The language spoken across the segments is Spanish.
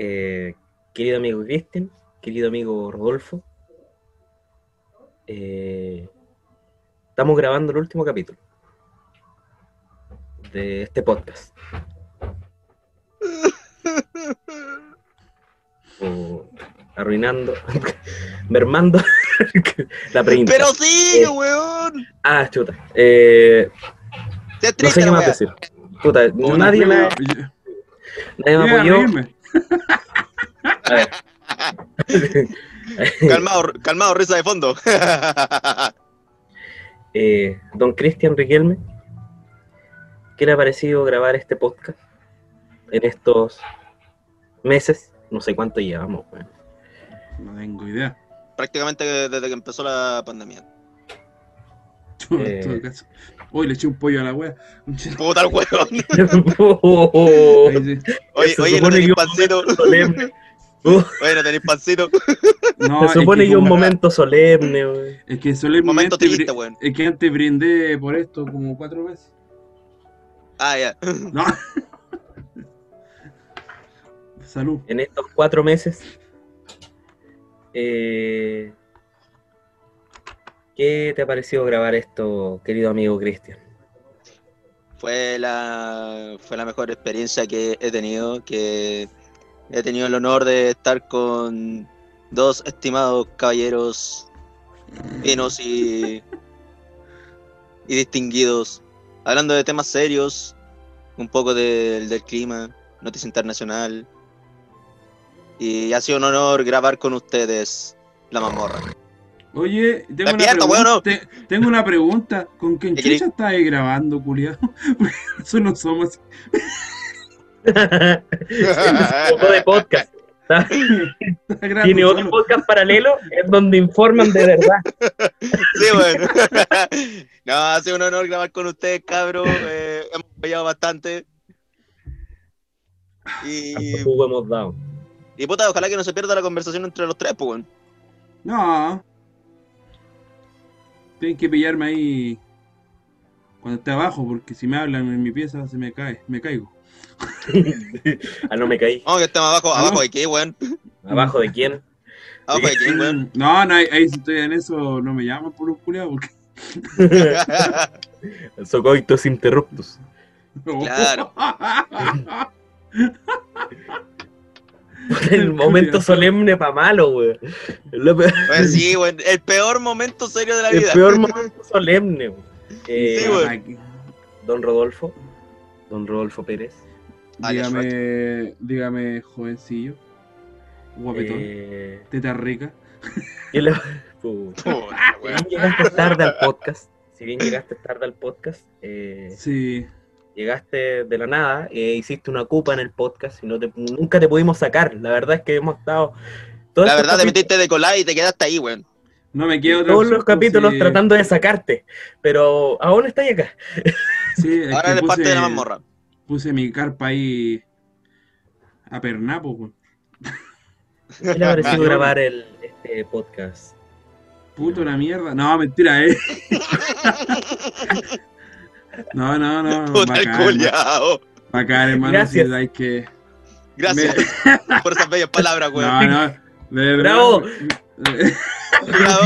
Eh, querido amigo Cristian, querido amigo Rodolfo, eh, estamos grabando el último capítulo de este podcast. O arruinando, mermando la pregunta. Pero sí, Eh, weón. Ah, chuta. Eh, no sé qué más decir. Puta, nadie me, nadie apoyó. reírme. Calmado, calmado, risa de fondo. Eh, don Cristian Riquelme, ¿qué le ha parecido grabar este podcast en estos meses? No sé cuánto llevamos. No tengo idea. Prácticamente desde que empezó la pandemia. En Eh. todo caso. Hoy le eché un pollo a la wea. Puta el weón. Oh, sí. Oye, Se oye, no tenéis pancito. solemne. Uh, Oye, no tenéis pancito. No, se es supone que un como- momento solemne. weón. Es que solemnemente Momento triste, weón. Es que antes brindé por esto como cuatro veces. Ah, ya. No. Salud. En estos cuatro meses, eh, ¿qué te ha parecido grabar esto, querido amigo Cristian? Fue la, fue la mejor experiencia que he tenido, que he tenido el honor de estar con dos estimados caballeros finos y, y distinguidos, hablando de temas serios, un poco del- del clima, noticia internacional, y ha sido un honor grabar con ustedes La Mazmorra. Oye, tengo una, pregunta, weón, no. te- tengo una pregunta. ¿Con quién chucha estás grabando, culiado? Porque nosotros no somos. Poco de podcast. Tiene otro solo. podcast paralelo en donde informan de verdad. Sí, bueno. no, ha sido un honor grabar con ustedes, cabros. Eh, hemos apoyado bastante. Y, hemos dado. y puta, ojalá que no se pierda la conversación entre los tres, pues. No. Tienen que pillarme ahí cuando esté abajo, porque si me hablan en mi pieza se me cae, me caigo. ah, no me caí. Vamos que estemos abajo, Ah, abajo no. de qué, weón. ¿Abajo de quién? Abajo de quién, weón. No, no, ahí, ahí si estoy en eso no me llaman por un culiado porque. Socoitos interruptus. Claro. El momento solemne para malo, güey. Lo peor- Weón, sí, weón. El peor momento serio de la El vida. peor momento solemne, güey. Eh, Sí, güey. Don Rodolfo. Don Rodolfo Pérez. Dígame, dígame, jovencillo. Guapetón. Eh, Teta rica. ¿qué le- Puta. Puta, Si bien llegaste tarde al podcast, si bien llegaste tarde al podcast, eh, Sí. Llegaste de la nada, eh, hiciste una cupa en el podcast y no te- nunca te pudimos sacar. La verdad es que hemos estado La verdad, te metiste de colar y te quedaste ahí, weón. No me quedo todos los capítulos sí. tratando de sacarte, pero aún estás acá. Sí, es Ahora eres parte de la mazmorra. Puse mi carpa ahí a pernapo, weón. ¿Qué le ha parecido grabar el, este podcast? Puto la mierda. No, mentira, eh. No, no, no. Puta el bacán, culiao. bacán, hermano. Gracias. hay que. Gracias por esas bellas palabras, weón. No, no. De verdad. Bravo. Bravo.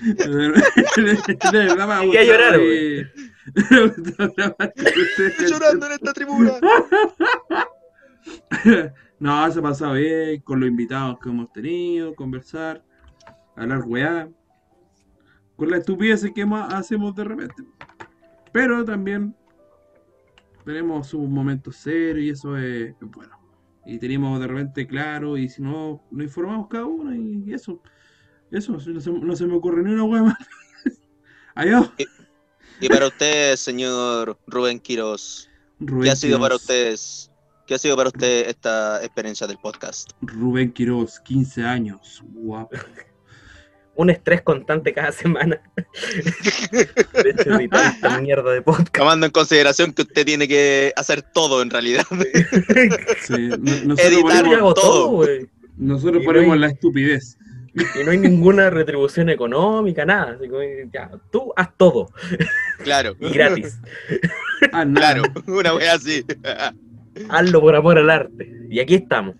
De verdad, de verdad me a llorar. Estoy llorando en esta tribuna. No, se ha pasado bien con los invitados que hemos tenido, conversar, hablar weá, con las estupideces que ma- hacemos de repente. Pero también tenemos sus momentos serios y eso es, bueno. Y tenemos de repente claro, y si no, nos informamos cada uno y, eso. Eso, no se, no se me ocurre ni una weá más. Adiós. Y para usted, señor Rubén Quiroz, Rubén ¿qué ha sido para ustedes? ¿Qué ha sido para usted esta experiencia del podcast? Rubén Quiroz, 15 años, guapo. Un estrés constante cada semana. De hecho, editar esta mierda de podcast. Tomando en consideración que usted tiene que hacer todo en realidad. Sí, no- Editar todo. nosotros Y ponemos no hay- la estupidez. Y no hay ninguna retribución económica, nada. Así que, ya, tú haz todo. Claro, Y gratis. Ah, nada. claro, una wea así. Hazlo por amor al arte. Y aquí estamos.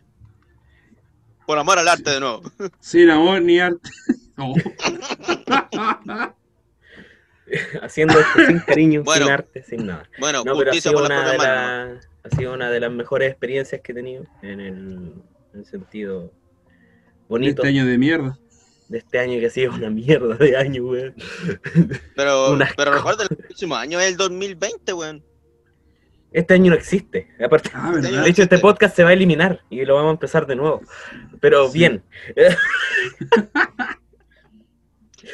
Por amor al arte de nuevo. Sin amor ni arte. Haciendo esto sin cariño, Bueno. sin arte, sin nada. Bueno, No, pero ha sido, una de la- ha sido una de las mejores experiencias que he tenido en el, en el sentido bonito Este año de mierda. de este año que ha sido una mierda de año, weón. Pero, pero recuerda, el próximo año es el 2020, weón. Este año no existe. Aparte, Ah, Este de hecho, este podcast se va a eliminar y lo vamos a empezar de nuevo. Pero Sí. bien.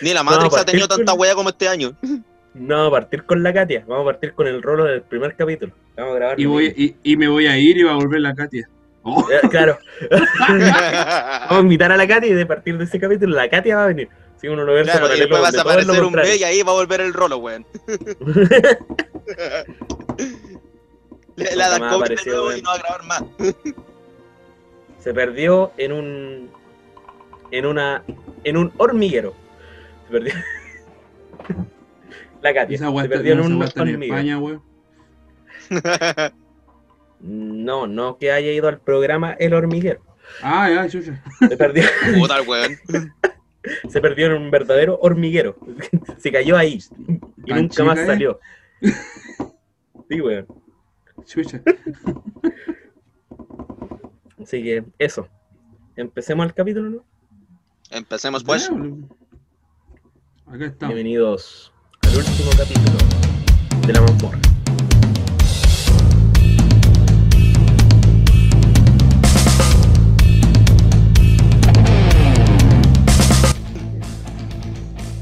Ni la Matrix ha tenido tanta con- wea como este año. No vamos a partir con la Katia. Vamos a partir con el rolo del primer capítulo. Vamos a grabar. Y, voy, y, y me voy a ir y va a volver la Katia. Oh, Claro. Vamos a invitar a la Katia y de partir de ese capítulo la Katia va a venir. Si uno lo ve claro, y después vas a aparecer un B y ahí va a volver el rolo, weón. Le, la Nunca da más COVID de apareció, nuevo weón. y no va a grabar más. Se perdió en un. En una. En un hormiguero. Se perdió. La Katia. esa Se perdió en un en hormiguero. España, weón. No, no que haya ido al programa El Hormiguero. Ah, ya, chucha. Se perdió, Puta el weón. se perdió en un verdadero hormiguero. Se cayó ahí. Y nunca más ¿eh? salió. Sí, weón. Chucha. Así que eso. Empecemos el capítulo, ¿no? Empecemos pues. Acá estamos. Bienvenidos al último capítulo de la mazmorra.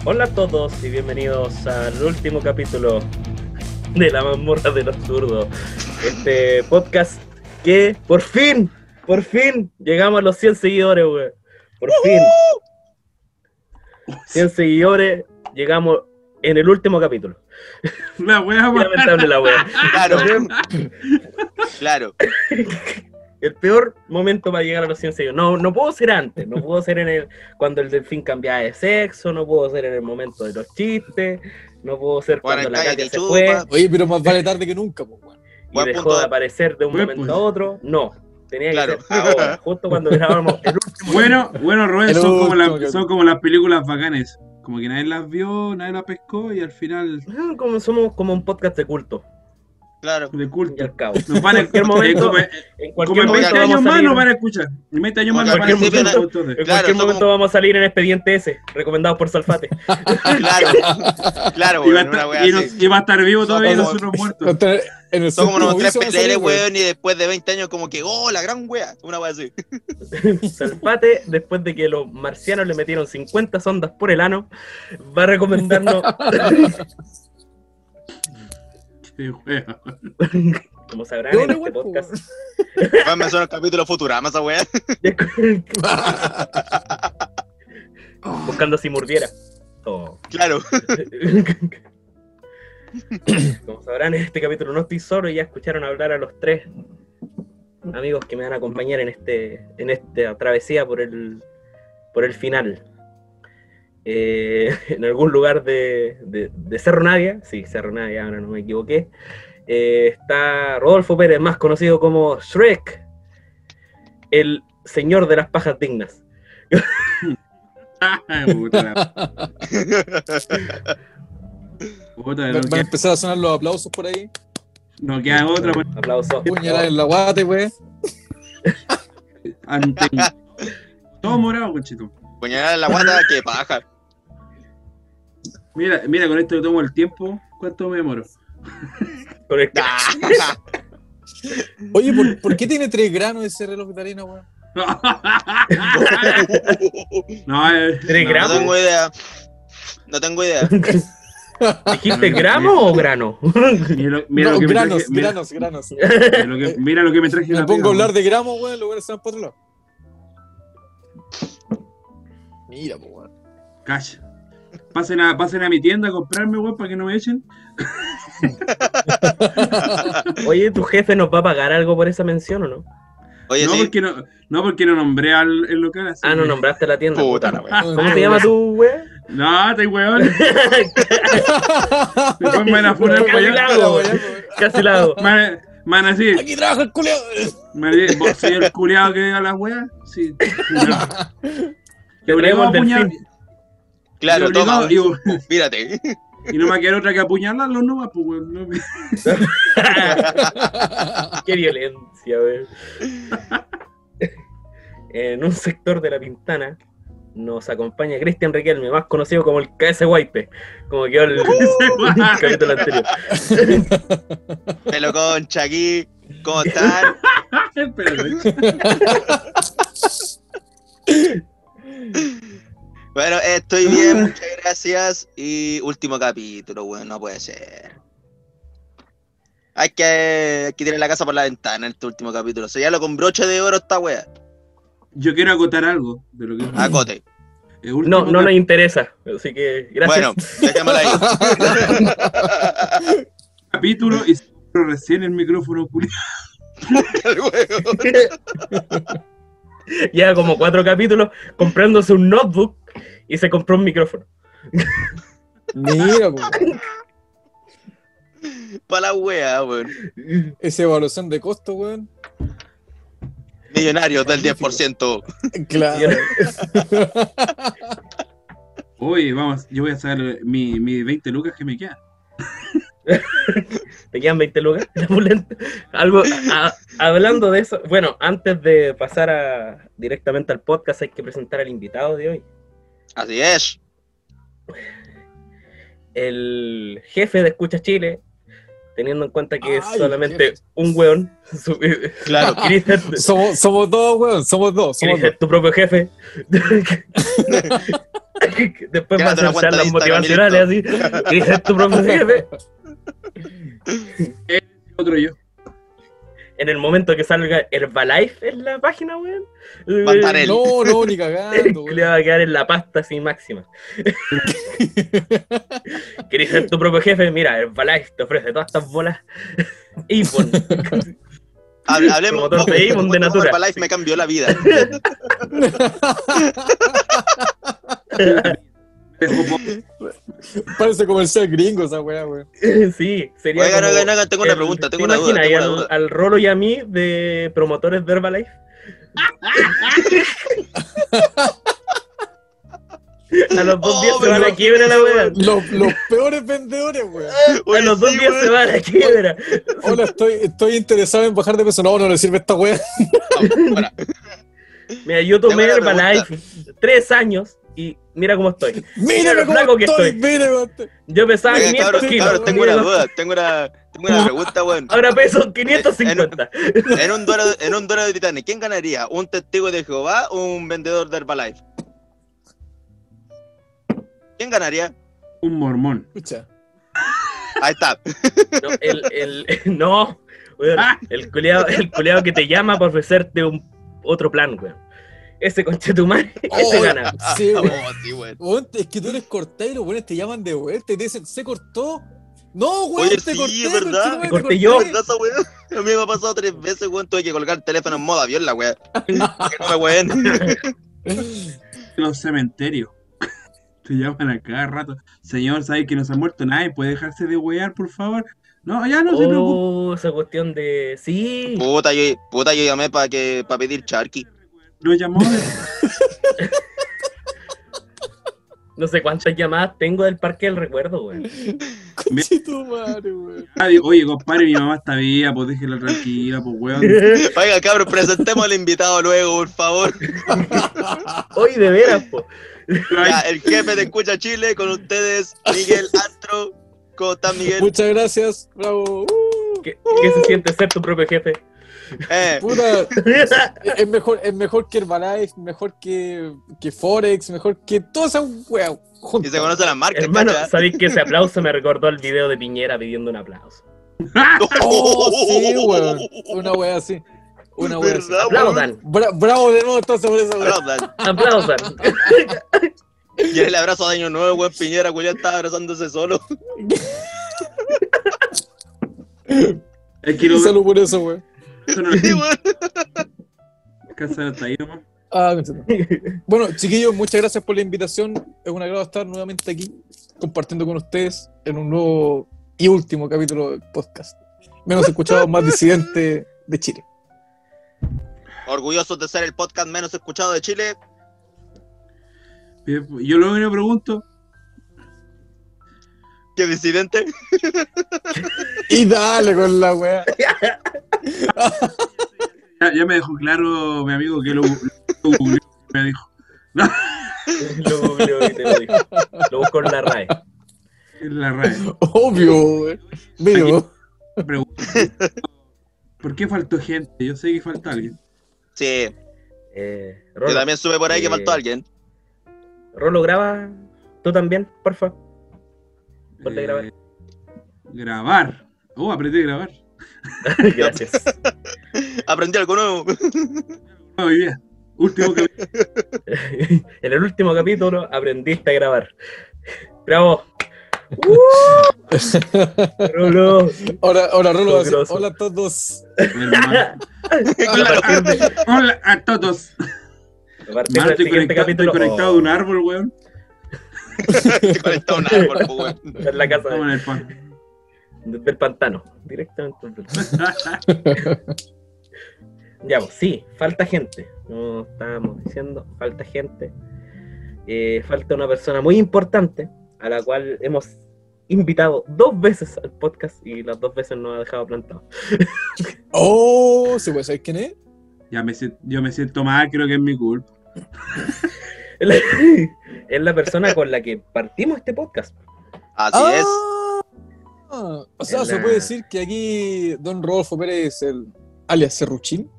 Hola a todos y bienvenidos al último capítulo de la mazmorra del absurdo. Este podcast que por fin, por fin llegamos a los 100 seguidores, weón. Por fin. 100 seguidores, llegamos en el último capítulo. La weón. lamentable la wea. Claro, claro. El peor momento para llegar a los 100 seguidores. No, no puedo ser antes, no puedo ser en el cuando el delfín cambiaba de sexo, no puedo ser en el momento de los chistes, no puedo ser Bueno, cuando la Katia se chupa. fue Oye, pero más vale tarde que nunca, pues, y Buen dejó punto. de aparecer de un Buen momento punto. a otro. No, tenía que Claro. ser ahora, justo cuando grabamos el último. Bueno, bueno, Rubén, son como, último que- son como las películas bacanes. Como que nadie las vio, nadie las pescó y al final Ah, Como somos como un podcast de culto, Claro. de y culto. al cabo. Nos van a, En cualquier momento- como, En como cualquier en 20 momento años vamos a más salir. nos van a escuchar. En 20 años más Como nos van a escuchar. En Claro, cualquier somos- momento vamos a salir en Expediente S, recomendados por Salfate. Claro. Claro, Y va. Una estar, wea y, no- así. y va a estar vivo todavía y Somos- nosotros muertos. En el Son como unos tres PTL, weón, y después de 20 años como que, oh, la gran wea. Una wea así. Salfate, después de que los marcianos le metieron 50 sondas por el ano, va a recomendarnos, Sí, wea. como sabrán en este podcast, Va a mencionar el capítulo Futurama, esa wea. buscando si murdiera. Oh. Claro. Como sabrán, en este capítulo no estoy solo y ya escucharon hablar a los tres amigos que me van a acompañar en este en esta travesía por el por el final. Eh, en algún lugar de, de- de Cerro Navia, sí, Cerro Navia, ahora no me equivoqué, eh, está Rodolfo Pérez, más conocido como Shrek, el señor de las pajas dignas. Ay, puta la- puta, Van a empezar a sonar los aplausos por ahí. no queda otra. pues, Aplausos. Puñalada en la guate, ante- Todo morado, conchito. Puñalada en la guata, que paja. Mira, mira, con esto que tomo el tiempo, ¿cuánto me demoro? Con el-. Oye, ¿por, por qué tiene tres granos ese reloj de arena, weón? no, eh, ¿Tres no, No gramos? tengo idea. No tengo idea. ¿Dijiste gramo o grano? Mira, lo- mira no, lo que me granos, traje, mira, granos, granos. mira lo que, mira lo que me traje. Me la pongo a hablar de gramos, weón, los weones se van por otro lado. Mira, weón. Cash. Pasen a, pasen a mi tienda a comprarme, weón, para que no me echen. Oye, ¿tu jefe nos va a pagar algo por esa mención o no? Oye, no, sí. porque no, no, porque no nombré al el local así. Ah, no nombraste la tienda. Puta puta. la. ¿Cómo se llama tu wea? No, te weón. Después me van a funar para Casi allá. la hago, Casi la hago. Me van a- me Man, así. Aquí trabaja el culiao. Me di- ¿Vos soy el culiado que a la wea? Sí. a ponemos apuñal- delfín. Claro, y obligado- toma, y ob- mírate. Y no me queda otra que apuñalarlo nomás, pues, weón. No me- Qué violencia, weón. En un sector de la Pintana nos acompaña Cristian Riquelme, más conocido como el KS Guaype, como quedó el, el capítulo anterior. Pelo concha aquí. ¿Cómo están? Bueno, estoy bien, muchas gracias. Y último capítulo, weón, no puede ser. Hay que, hay que tirar la casa por la ventana en este último capítulo. Sellalo con broche de oro esta wea. Yo quiero acotar algo de lo que Acote. No, no nos interesa, así que gracias. Bueno, dejémosla ahí. capítulo y recién el micrófono huevo. Lleva como cuatro capítulos comprándose un notebook y se compró un micrófono. Mira, po. Pa' la wea, weón. Esa evaluación de costo, weón. Millonarios del 10%. Claro. Oye, vamos, yo voy a sacar mi, mi 20 lucas que me quedan. ¿Te quedan 20 lucas? Algo, a- hablando de eso, bueno, antes de pasar a, directamente al podcast, hay que presentar al invitado de hoy. Así es. El jefe de Escucha Chile, teniendo en cuenta que es solamente jefe. un weón. su- Claro. Somos, somos dos, weón. Somos dos. Somos dos. es tu propio jefe. Después va a hacer charlas motivacionales así. Chris es tu propio jefe. Otro yo. En el momento que salga Herbalife en la página, weón. Pantanel. No, no, ni cagando, Le va a quedar en la pasta así máxima. ¿Querés ser tu propio jefe? Mira, Herbalife te ofrece todas estas bolas. Avon. Hable- Hablemos. De Avon de Natura. Herbalife me cambió la vida. Parece comercial gringo esa weá, weón. sí, sería. Oigan, tengo una pregunta, tengo ¿te una duda, imaginas tengo una al, duda. al Rolo y a mí de promotores de Herbalife? A los dos Oh, días se pero van a quiebra la wea. Los, los peores vendedores, weón. A los dos sí, días se van a quiebra. Hola, estoy, estoy interesado en bajar de peso. No, no le sirve esta weá. Mira, yo tomé Herbalife tres años y mira cómo estoy. Mira lo cómo flaco que estoy. estoy. Mira cómo estoy. Yo pesaba Oigan, 500 cabros, kilos. cabros, tengo una duda, tengo una, tengo una pregunta, weón. Ahora peso 550. En un duelo, en un duelo de titanes, ¿quién ganaría? ¿Un testigo de Jehová o un vendedor de Herbalife? ¿Quién ganaría? un mormón. Escucha. Ahí está. No, el, el, no, weón, el culeado que te llama para ofrecerte un otro plan, weón. Ese conchetumare, ese Oh, gana. Sí, Oh, weón. Weón, es que tú eres cortero, weón, te llaman de vuelta y te dicen, ¿se cortó? No, weón, Oye, te sí, corté, es verdad. Te corté yo. A mí me ha pasado tres veces, weón. Tuve que colgar el teléfono en modo avión, la weá. Que no me weón. Los cementerios. Te llaman a cada rato. Señor, ¿sabe que no se ha muerto nadie? ¿Puede dejarse de wear, por favor? No, ya no se preocupe. Oh, esa cuestión de. Sí. Puta, yo, puta, yo llamé para que para pedir charqui. Lo llamó. No sé cuántas llamadas tengo del parque del recuerdo, weón. Conchetumare, weón. Nadie- Oye, compadre, mi mamá está viva, pues déjela tranquila, pues weón. Oiga, cabros, presentemos al invitado luego, por favor. Hoy de veras. Ya, el jefe de Escucha Chile, con ustedes, Miguel Astro. ¿Cómo estás, Miguel? Muchas gracias, bravo. Uh, ¿Qué, qué se siente ser tu propio jefe? Eh, puta, es mejor, es mejor que Herbalife, mejor que, que Forex, mejor que todas esas weas y se conocen las marcas, Hermano. ¿sabéis que ese aplauso me recordó el video de Piñera pidiendo un aplauso? Oh, sí, weón. Una wea así. Una wea así. ¿Verdad, Aplaudan, Bra- bravo de nuevo entonces por esa wea. Aplaudan. aplaudan. Y el abrazo de Año Nuevo, weón, Piñera, Julián estaba abrazándose solo. Es que lo Salud por eso, casa ahí nomás. Ah, bueno, chiquillos, muchas gracias por la invitación. Es un agrado estar nuevamente aquí compartiendo con ustedes en un nuevo y último capítulo del podcast. menos escuchado, más disidente de Chile. Orgullosos de ser el podcast menos escuchado de Chile. Yo lo único que pregunto, ¿Qué disidente? Y dale con la wea. ya, ya me dejó claro mi amigo que lo, lo googleó, me dijo. Lo y te lo digo. Lo busco en la RAE. En la radio. Obvio, Pregunto. ¿Por qué faltó gente? Yo sé que falta alguien. Sí, Eh, yo Rolo, también supe por ahí que eh, faltó alguien. Rolo, graba tú también, porfa. Ponte a grabar. Eh, grabar. Oh, apreté grabar. Gracias. Aprendí algo nuevo. Hoy día. Último en el último capítulo aprendiste a grabar. Bravo. Rolo. ahora, ahora Rolo va a decir, Grosso. hola a todos. A Hola a todos. a Mano, estoy siguiente conectado, capítulo. estoy conectado de un árbol, weón. Conectado a un árbol, oh, en la casa Estamos de- en el pan. del pantano. Directamente. desde el- Ya, pues sí, falta gente. Como estábamos diciendo, falta gente. Eh, falta una persona muy importante a la cual hemos invitado dos veces al podcast y las dos veces nos ha dejado plantado. Oh, ¿se puede saber quién es? Ya me yo me siento mal, creo que es mi culpa. Es la, es la persona con la que partimos este podcast. Así es. Ah, o sea, se la- puede decir que aquí Don Rodolfo Pérez, el alias Serruchín.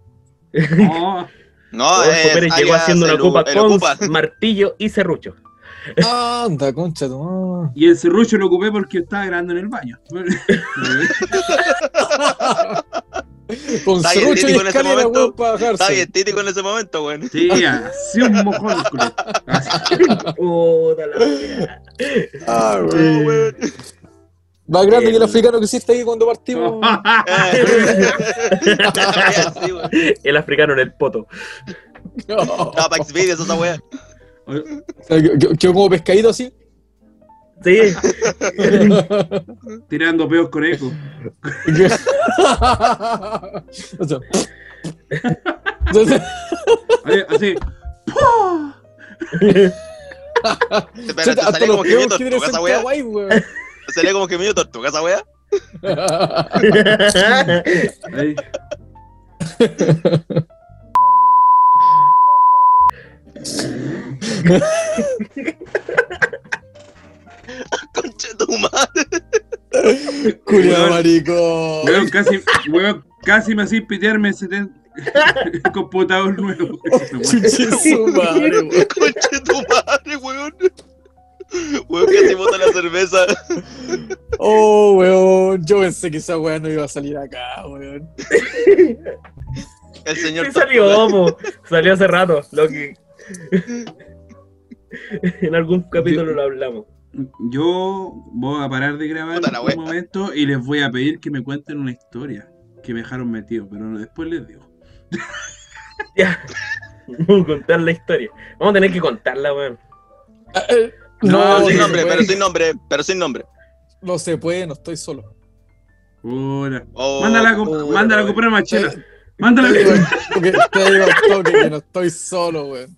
No, No, Rodolfo es Pérez llegó haciendo una copa con Ocupa. martillo y serrucho. Anda, concha tu y el serrucho lo ocupé porque estaba grabando en el baño. Con Está bien típico en ese escalera, momento. Está bien típico en ese momento, weón. Sí, así un mojón. culo. Así. Puta la. Ah, Oh, weón. Más grande que el El- africano que hiciste ahí cuando partimos. Weón. El africano en el poto. No. Estaba para Xvideos esa weá. Quedó como pescadito así. Sí. Tirando peos con eco. Así. así. Hasta salía los como que tortuga esa weá. Weón. Salía como gemido tortuga esa weá. Ahí. Concha tu madre. Weón. marico. Weón, casi, weón, casi me hacía pitearme ese computador nuevo. Chuche su madre, weón. Concha de tu madre, weón. Weón, casi bota la cerveza. Oh, weón. Yo pensé que esa weá no iba a salir acá, weón. El señor Sí salió, po. Salió hace rato. Lo que... en algún capítulo lo hablamos. Yo voy a parar de grabar Puta un momento y les voy a pedir que me cuenten una historia que me dejaron metido, pero después les digo. Ya. Vamos a contar la historia. Vamos a tener que contarla, weón. Ah, eh, No, sin no, nombre, pero sin nombre, pero sin nombre. no se puede, no estoy solo. Hola. Oh, mándala a, oh, mándala a comprar. Te Mándala, digo al toque, te digo toque que no estoy solo, weón.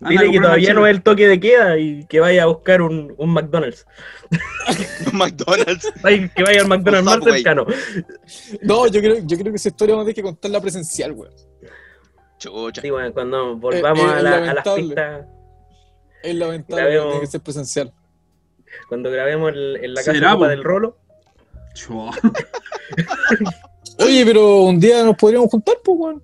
Dile que todavía no es el toque de queda y que vaya a buscar un, un McDonald's. McDonald's. Ay, Que vaya al McDonald's más cercano. No, yo creo, yo creo que esa historia vamos a tener que contarla presencial, weón. Chucha. Sí, bueno, cuando volvamos Eh, eh, a, la- a las pistas, Es La lamentable, vemos. tiene que ser presencial. cuando grabemos el- en la casa ¿Será, Copa po? del Rolo, Chua. Oye, pero un día nos podríamos juntar, pues, weón.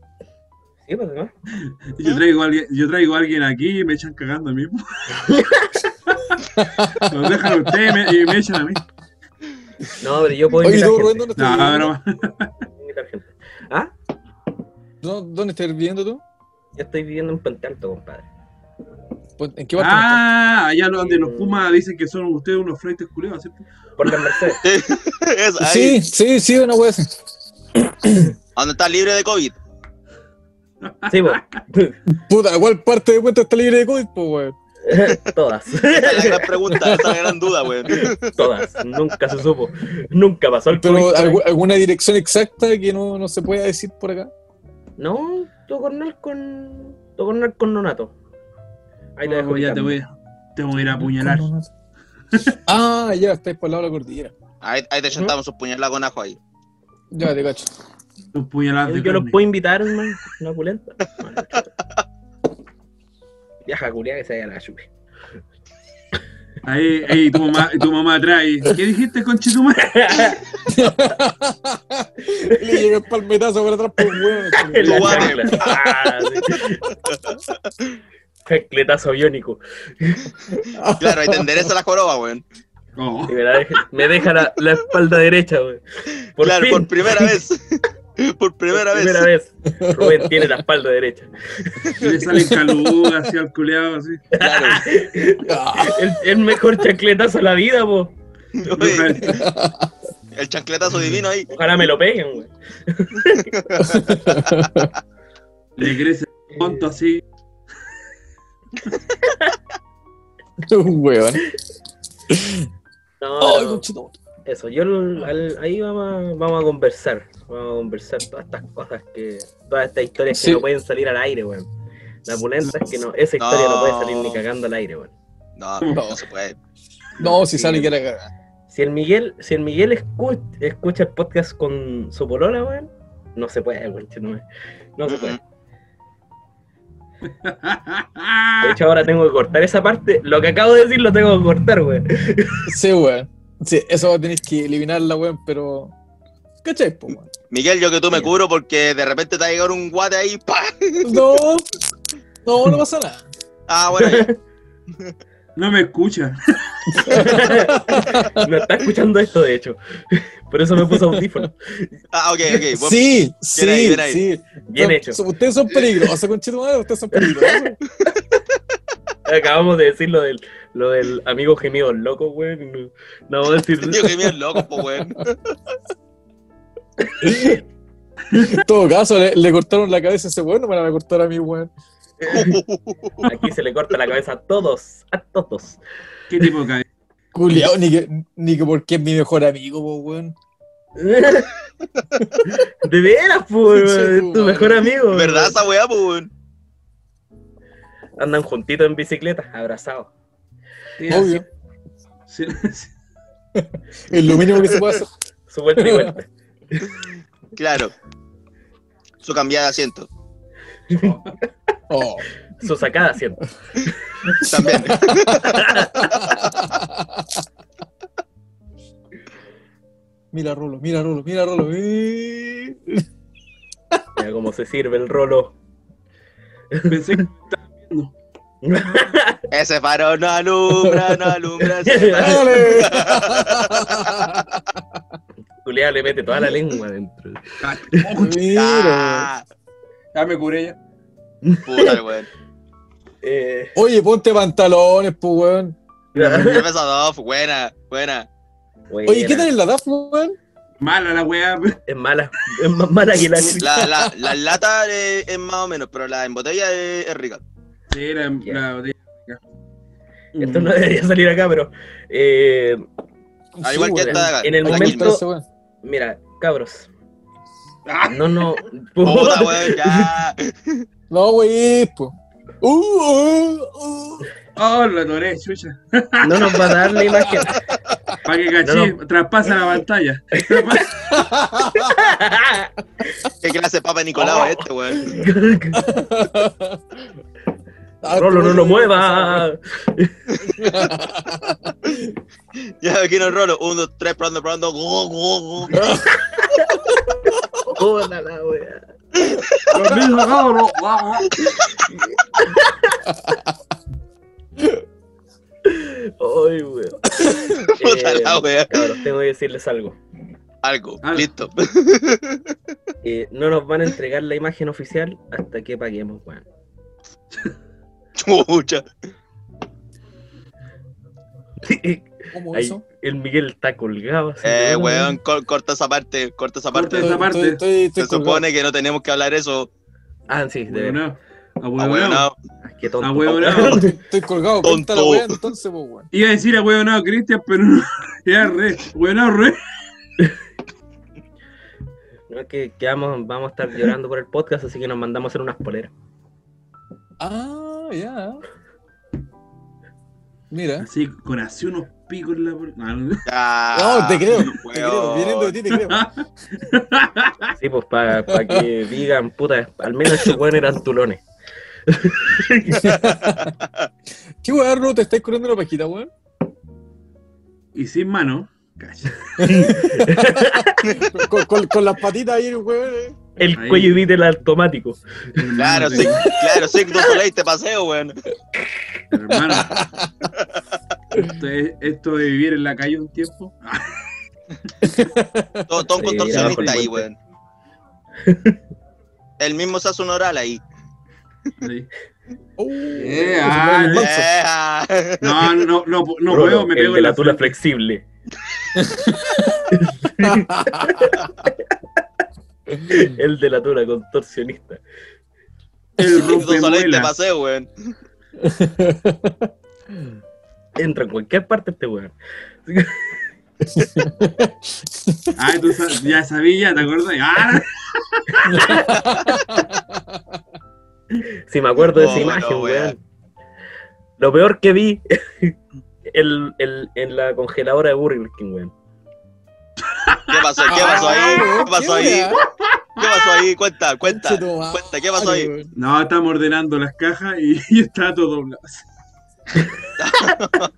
Sí, pues, ¿no? Yo traigo, a alguien, yo traigo a alguien aquí y me echan cagando a mí. Los dejan a ustedes y me, y me echan a mí. No, pero yo puedo Oye, invitar. Rubén, ¿dónde estás No, viviendo? ¿Ah? ¿Dó- ¿Dónde estás viviendo tú? Yo estoy viviendo en Puente Alto, compadre. Pues, ¿En qué parte? Ah, allá donde los Pumas dicen que son ustedes unos fraites culiados, ¿cierto? Por las Mercedes. Sí, sí, sí, una wea así. Donde está libre de COVID. Sí, pues. Puta, ¿cuál parte de Puente está libre de COVID, pues, weón? Todas. Esa es la gran pregunta, esa es la gran duda, weón. Todas. Nunca se supo. Nunca pasó el Pero COVID. ¿algu- alguna dirección exacta que no, no se pueda decir por acá. No, Tocornal con. Tocornal con Nonato. Ahí te dejo. Oh, ya te voy a, te voy a ir a apuñalar. Ah, ya, estáis por el lado de la cordillera. Ahí, ahí te chantamos un puñalada con ajo ahí. Ya, te cacho. Puñaladas de Yo los puedo invitar, man. Una pulenta. Viaja culia que se vaya a la chupi. Ahí, ahí tu mamá, tu mamá atrás. ¿Qué dijiste, conchetumar? Le llega el palmetazo por atrás por un huevo. Sí. Chancletazo biónico. Claro, ahí te endereza la joroba, weón. Oh, Y me, la deja, me deja la, la espalda derecha. Por claro, fin, por primera vez. por primera vez. primera vez. Rubén tiene la espalda derecha. y le salen calugas así al culeado, así. Claro. El, el mejor chancletazo de la vida, po. Oye, el chancletazo divino ahí. Ojalá me lo peguen, güey. Le crece el monto así. un hueón. No, Ay, no. Eso, yo al- al- ahí vamos a, vamos a conversar. Vamos a conversar todas estas cosas que. Todas estas historias Sí. que no pueden salir al aire, güey. La pulenta es que no, esa historia no. No. puede salir ni cagando al aire, güey. No, no se puede. No, si sale que la. Si el Miguel, si el Miguel escucha, escucha el podcast con su polola, weón, no se puede, weón. No, no se puede. De hecho, ahora tengo que cortar esa parte. Lo que acabo de decir lo tengo que cortar, weón. Sí, weón. Sí, eso va a tener que eliminarla, weón, pero. ¿Cachai, po, weón? Miguel, yo que tú me cubro porque de repente te va a llegar un guate ahí. ¡pa! No. No, no pasa nada. Ah, bueno, ya. No me escucha. no está escuchando esto, de hecho. Por eso me puse audífono. Ah, ok, ok. Sí, sí, Bien ahí, bien ahí. sí. Bien No, hecho. Ustedes son peligrosos, conchito madre, ustedes son peligrosos. Acabamos de decir lo del, lo del amigo gemido loco, weón. No, no vamos a decir. Que mío, loco, pues, weón. En todo caso, le, le cortaron la cabeza a ese weón, no me la va a cortar a mí, weón. Aquí se le corta la cabeza a todos. A todos. ¿Qué tipo de cabeza? Culiao, ni que, ni que porque es mi mejor amigo, po, weón. De veras, pues, Sí, tu mejor amigo. ¿Verdad esa weá, pues, weón? Andan juntitos en bicicleta, abrazados. Sí, Obvio. así. Sí, Es lo mínimo que se puede hacer. Su vuelta y vuelta. Claro. Su cambiada de asiento. Oh. Su sacada siento. También. Mira Rolo, mira Rolo, mira Rolo. Mira cómo se sirve el rolo. Pensé que. Ese faro no alumbra, no alumbra. ese faro. ¡Dale! Julián le mete toda la lengua dentro. Mira. Ah, Ya me curé ya. puta, weón. Eh, Oye, ponte pantalones, pues, weón. Cerveza dos, buena, buena. Oye, ¿qué tal en la DAF, weón? Mala la weá. Es mala. Es más mala que la La, la, la lata es más o menos, pero la en botella es, es rica. Sí, la, Ya. la botella. Esto no debería salir acá, pero. eh, Al igual que esta en el momento- weón. mira, cabros. Ah, No, no. Puta, weón, ya. No, wey, pues. Uh, uh, uh. Oh, lo atoré, chucha. No nos va a dar la imagen. Para que caché, No, traspasa la pantalla. ¿Qué clase de papa Nicolau es este, weón? Ah, Rolo, no lo mueva. Ya, aquí no rolo. Uno, dos, tres, gu, gu. Hola, la wea. Cabrón. Guau, guau. Ay, weón. Puta Eh, la wea. Cabros, tengo que decirles algo. Algo, Algo. listo. Eh, no nos van a entregar la imagen oficial hasta que paguemos, weón. Chucha. ¿Cómo Ahí, eso? el Miguel está colgado. Eh, weón, cor- corta esa parte, corta esa Corta parte. esa parte. estoy, estoy Se colgado. supone que no tenemos que hablar eso. Ah, sí, de Bueno, verdad. Ah, Ah, no. Qué tonto. Ah. Estoy, estoy colgado, cuenta la Tonto. weá entonces, pues, weón. Iba a decir a huevonado Cristian, pero no. Ya re. Re. No, es que, que vamos, vamos a estar llorando por el podcast, así que nos mandamos a hacer unas poleras. Ah, ya. Mira. Así, con así unos picos en la. No, no. Ah, No, te creo, te creo. Viniendo de ti, te creo. Sí, pues para que digan, puta, al menos esos weones eran tulones. ¿Qué weón, no te estáis corriendo una pajita, weón? Y sin mano. Cacha. Con, con, con las patitas ahí, weón. eh. El Ahí. cuello evita el automático. Claro, sí, claro, sí, no te te paseo, weón. Hermano. Esto, es, esto de vivir en la calle un tiempo. Todo, todo un Sí, contorsionista ahí, weón. El mismo un oral ahí. Sí. Oh, Eh, ah, eh. No, no, no, no Rolo, puedo, me el pego de en la la tula frente. flexible. El de la tula contorsionista. El rompemuela. paseo, weón. Entra en cualquier parte este weón. Ah, tú ya sabías, ¿te acuerdas? Ah, Si me acuerdo de esa Oh, imagen, no, weón. weón. Lo peor que vi el, el- en la congeladora de Burger King, weón. ¿Qué pasó? ¿Qué pasó ahí? Ah, ¿Qué pasó ahí? ¿Qué pasó ahí? Cuenta, cuenta. Cuenta, ¿qué pasó ahí? No, estamos ordenando las cajas y, y está todo doblado.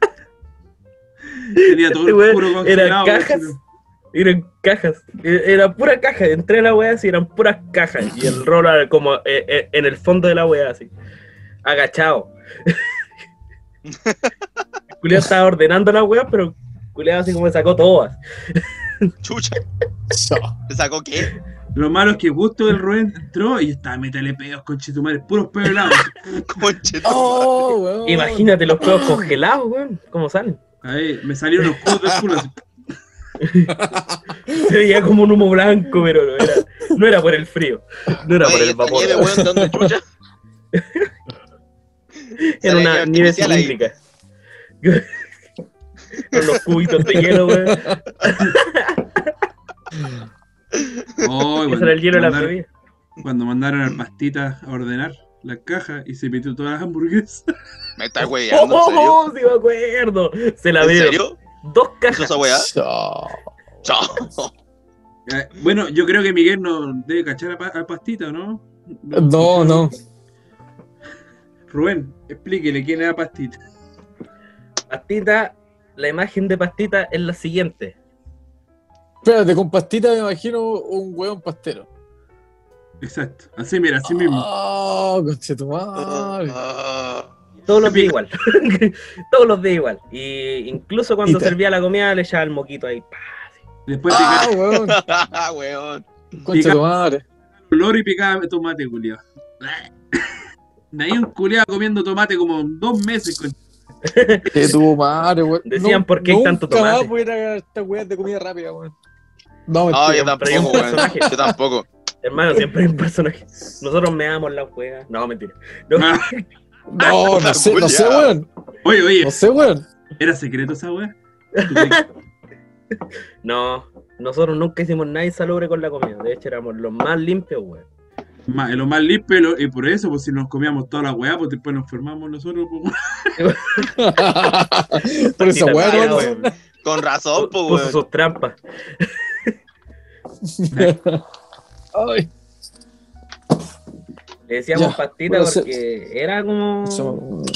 Tenía todo Este el weón puro eran congelado. cajas. Eran cajas. E- Era pura caja. Entré a la weá así, eran puras cajas. Y el rol era como eh, eh, en el fondo de la weá así. Agachado. Julián estaba ordenando la weá, pero Julián así como me sacó todas. Chucha, Ya. ¿te sacó qué? Lo malo es que justo el Rubén entró y estaba métale pedos con Chetumare, puros pedos helados. Conche. Oh, weón. Imagínate los pedos congelados, weón. ¿Cómo salen? Ahí, me salieron los codos del culo. así. Se veía como un humo blanco, pero no era, no era por el frío. No era por el vapor. nieve, weón, ¿dónde chucha? Era una nieve cilíndrica. Con los cubitos de hielo, weón. Oh, cuando, el hielo la bebida. cuando mandaron al pastita a ordenar las cajas y se metió todas las hamburguesas. Me estás weyando, ¿en serio? ¡Oh, sí me acuerdo! Se la ¿En veo. serio? Dos ¿Hizo cajas. esa weá? Ya. Chao. Eh, bueno, yo creo que Miguel no debe cachar a pastita, ¿no? No, no. Rubén, explíquele quién era pastita. Pastita, la imagen de pastita es la siguiente. Espérate, con pastita me imagino un weón pastero. Exacto. Así, mira, así mismo. Oh, conche tu madre. Ah, Todos los días igual. Todos los días igual. Y incluso cuando Y servía la comida le echaba el moquito ahí. Después Ah, weón. weón. Conche tu madre. olor y picaba tomate, culiado. De ahí un culiado comiendo tomate como dos meses. Con... Que tu madre, weón. Decían, ¿por qué hay tanto Nunca más tomate? voy a ir a estas weas de comida rápida, weón. No, No, yo hay un tampoco, weón. personaje. Yo tampoco. Hermano, siempre hay un personaje. Nosotros me damos la juega. No, mentira. No, Ah, No, no sé, no sé, weón. oye, oye, No sé, weón. ¿era secreto esa weá? no, nosotros nunca hicimos nada insalubre con la comida. De hecho, éramos los más limpios, weón. Lo más limpio y, lo- y por eso, pues si nos comíamos toda la weá, pues después nos enfermamos nosotros. Pues, Por esa weá. Con razón, pues, Puso weón. sus trampas. Ay, Le decíamos Ya, pastita bueno, se- porque era como.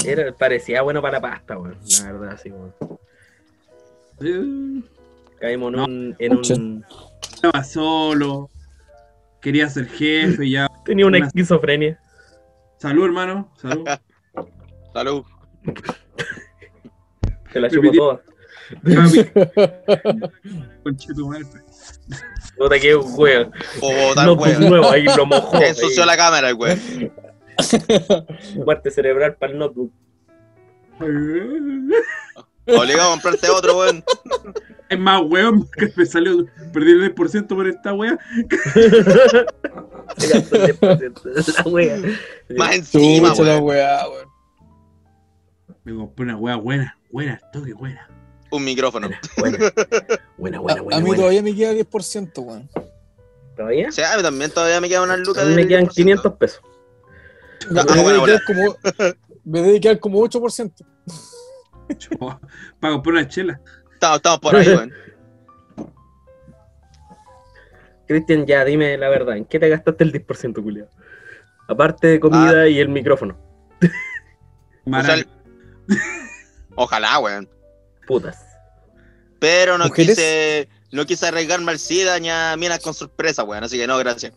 Era, parecía bueno para la pasta, weón. La verdad, así, weón. eh, Caímos en No. un. En un... estaba solo, quería ser jefe, ya. Tenía una Una- esquizofrenia. Salud, hermano, salud. Salud. Se la pidió- toda. Puta que weón. O botar, No, pues weón. nuevo, ahí lo mojó. Ensució ahí. la cámara, el weón. Muerte cerebral para el notebook. Obligado a comprarte otro, weón. Es más, weón, que me salió, perdí el 10% por esta wea. Se gastó el 10% de la wea. Más encima, Chucha la weón. weá, weón. Me compré una weá buena, buena, toque buena. Un micrófono. Buena, buena, buena, buena. a, buena, a mí buena. todavía me queda 10%, weón. ¿Todavía? O sea, a mí también todavía me quedan unas A lucas. mí me quedan 10%. 500 pesos. Me, Ah, bueno, como, me debe quedar como 8%. Para comprar una chela. Estamos, estamos por ahí, weón. Cristian, ya dime la verdad, ¿en qué te gastaste el 10%, culiao? Aparte de comida Ah. y el micrófono. Ojalá, weón. Putas. Pero no ¿Mujeres? quise, no quise arriesgarme al SIDA ni a minas con sorpresa, weón. Así que no, gracias.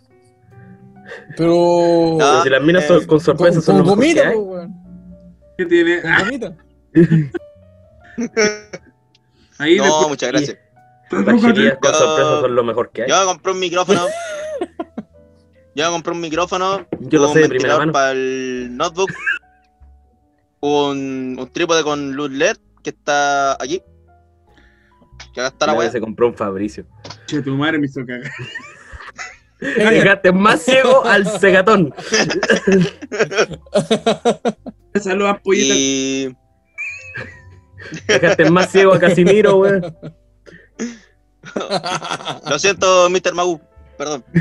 Pero. No. Si las minas son- con con, sorpresa son con weón. ¿Qué tiene? Con Ah, gomita. ahí No, después- muchas gracias. Las con Yo- sorpresa son lo mejor que hay. Yo me compré un micrófono. Yo me compré un micrófono. Yo lo un sé de primera mano. Para el notebook. Un, un trípode con luz LED que está aquí. Que acá está la weá. se compró un Fabricio. Che, tu madre me hizo cagar. Dejaste más ciego al cegatón. Saludos a Pollita. Y. Dejaste más ciego a Casimiro, weón. Lo siento, Mr. Magu. Perdón.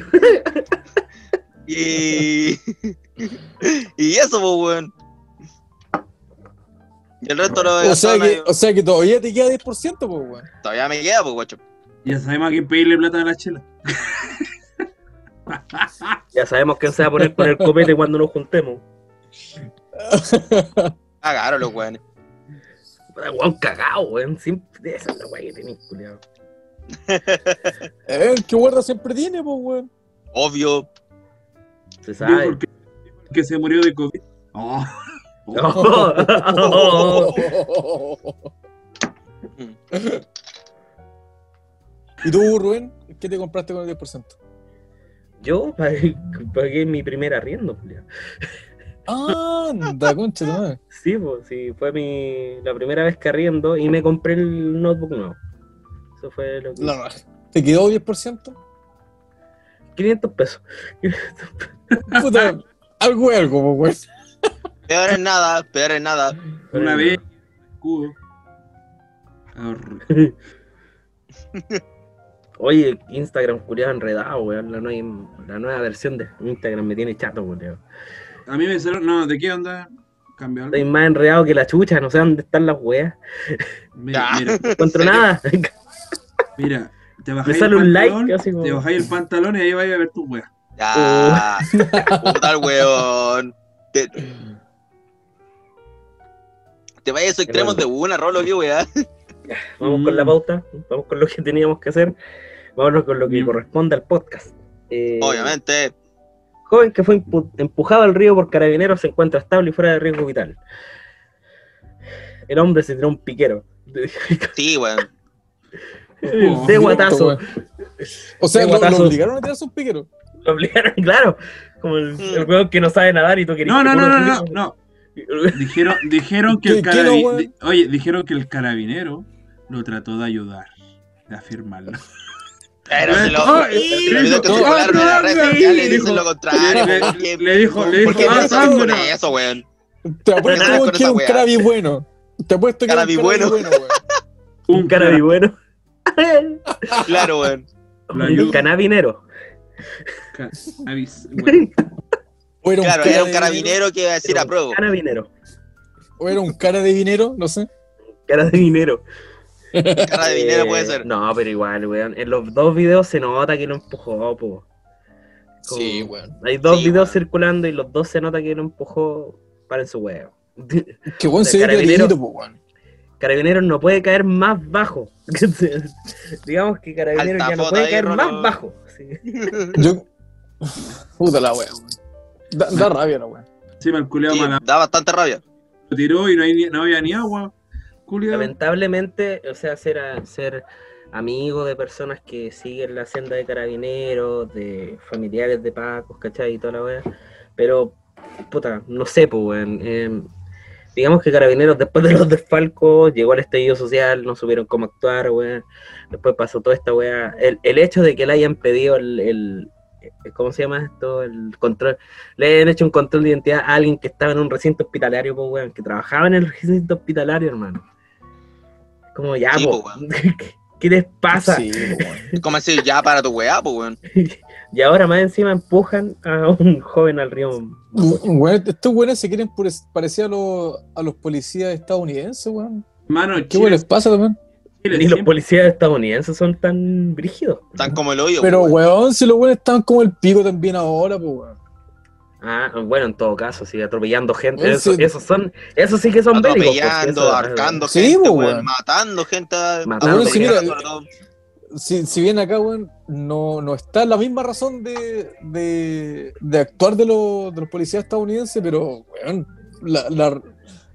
Y. Y eso, pues, weón. Y el resto lo o, sea que, o sea que todavía te queda 10%, po, weón. Todavía me queda, pues, guacho. Ya sabemos a quién pedirle plata a la chela. Ya sabemos quién se va a poner con el copete cuando nos juntemos. Cagaron los weones. Weón cagado, weón. Siempre esa es la weá que tenés, culiao. Eh, que guarda siempre tiene, po, weón. Obvio. Se sabe. el que, el que se murió de COVID. Oh. ¿Y tú, Rubén? ¿Qué te compraste con el 10%? Yo pagué, pagué mi primer arriendo, culiao. Anda, concha tu madre. Sí, pues, sí, fue mi, la primera vez que arriendo y me compré el notebook nuevo. Eso fue lo que... La raja. ¿Te quedó 10%? 500 pesos. Puta, algo es algo, po, weón. Peor es nada, peor es nada. Una vez, escudo. Ahorro. Oye, Instagram, culiado, enredado, weón. La, nueva- la nueva versión de Instagram me tiene chato, culiado. A mí me salió. No, ¿de qué onda? Cambió algo. Estoy más enredado que la chucha, no sé dónde están las weas. Mira, No nada. mira. Te Me bajáis sale el un like, pantalón, como- te bajáis el pantalón y ahí vais a ver tu wea. Ya. Puta el weón. Te, te vayas a esos extremos de una, Rolo, qué weá. Vamos Mm. con la pauta, vamos con lo que teníamos que hacer. Vámonos con lo que Mm. corresponde al podcast. Eh, Obviamente. Joven que fue empu- empujado al río por carabineros se encuentra estable y fuera de riesgo vital. El hombre se tiró un piquero. Sí, weón. Oh, de guatazo. weón. O sea, De lo, lo guatazo. obligaron a tirarse un piquero. Lo obligaron, claro. Como el, el weón que no sabe nadar y tú querías. No, no, no, no, no. Dijeron, dijeron que el ¿Qué- qué no, carabinero. Oye, dijeron que el carabinero lo trató de ayudar, de afirmarlo. Pero lo, que circularon en las redes no, sociales dijo- dicen lo contrario. le- ¿Por dijo- le ¿Por dijo, qué ah, con Sandra. eso, weón? Te apuesto que era un carabi bueno. Te apuesto que era un Carabi bueno. weón. Un carabi bueno. Claro, weón. Lo Un canabinero. Bueno, O era un Claro, cara era un carabinero que iba a decir apruebo. Canabinero. O era un cara de dinero, no sé. Cara de dinero. Cara de dinero puede Eh, ser. No, pero igual, weón. En los dos videos se nota que lo empujó, po. Como- Sí, weón. Hay dos Sí, videos weón. circulando y los dos se nota que lo empujó para en su huevo. Que weón De se ve carabinero. po, weón. Carabineros no puede caer más bajo. Digamos que Carabineros Alta ya no puede caer más bajo. Sí. Yo. Puta la wea, weón. Da, da rabia la wea. Sí, mal culiao Sí, da bastante rabia. lo tiró y no, hay ni- no había ni agua. Lamentablemente, o sea, ser, ser amigo de personas que siguen la senda de carabineros, de familiares de Pacos, ¿cachai? Y toda la wea. Pero, puta, no sé, pues, weón. eh, digamos que Carabineros, después de los desfalcos, llegó al estallido social, no supieron cómo actuar, weón. Después pasó toda esta weá. El, el hecho de que le hayan pedido el, el- ¿cómo se llama esto? El control, le han hecho un control de identidad a alguien que estaba en un recinto hospitalario, pues, weón, que trabajaba en el recinto hospitalario, hermano. Como ya, Sí, po, po, weón. ¿qué les pasa? Sí, po, weón. ¿Cómo así? Ya para tu weá, pues, weón. Y ahora más encima empujan a un joven al río. Weón, estos weones se quieren pare- parecer a los, a los policías estadounidenses, weón. Mano, ¿Qué Chile, weón les pasa? Chile Ni los policías estadounidenses son tan brígidos. Tan como el hoyo, Pero, pues, weón, si los weones están como el pico también ahora, pues, weón. Ah, bueno, en todo caso, sí, atropellando gente. Bueno, Eso, sí. esos son, eso sí que son Atropellando, eso- arcando Sí, gente, pues, weón, weón. matando gente. Matando, mira, sobre todo. Si, si bien acá, weón, no, no está la misma razón de, de, de actuar de, los- de los policías estadounidenses, pero, weón, la- la-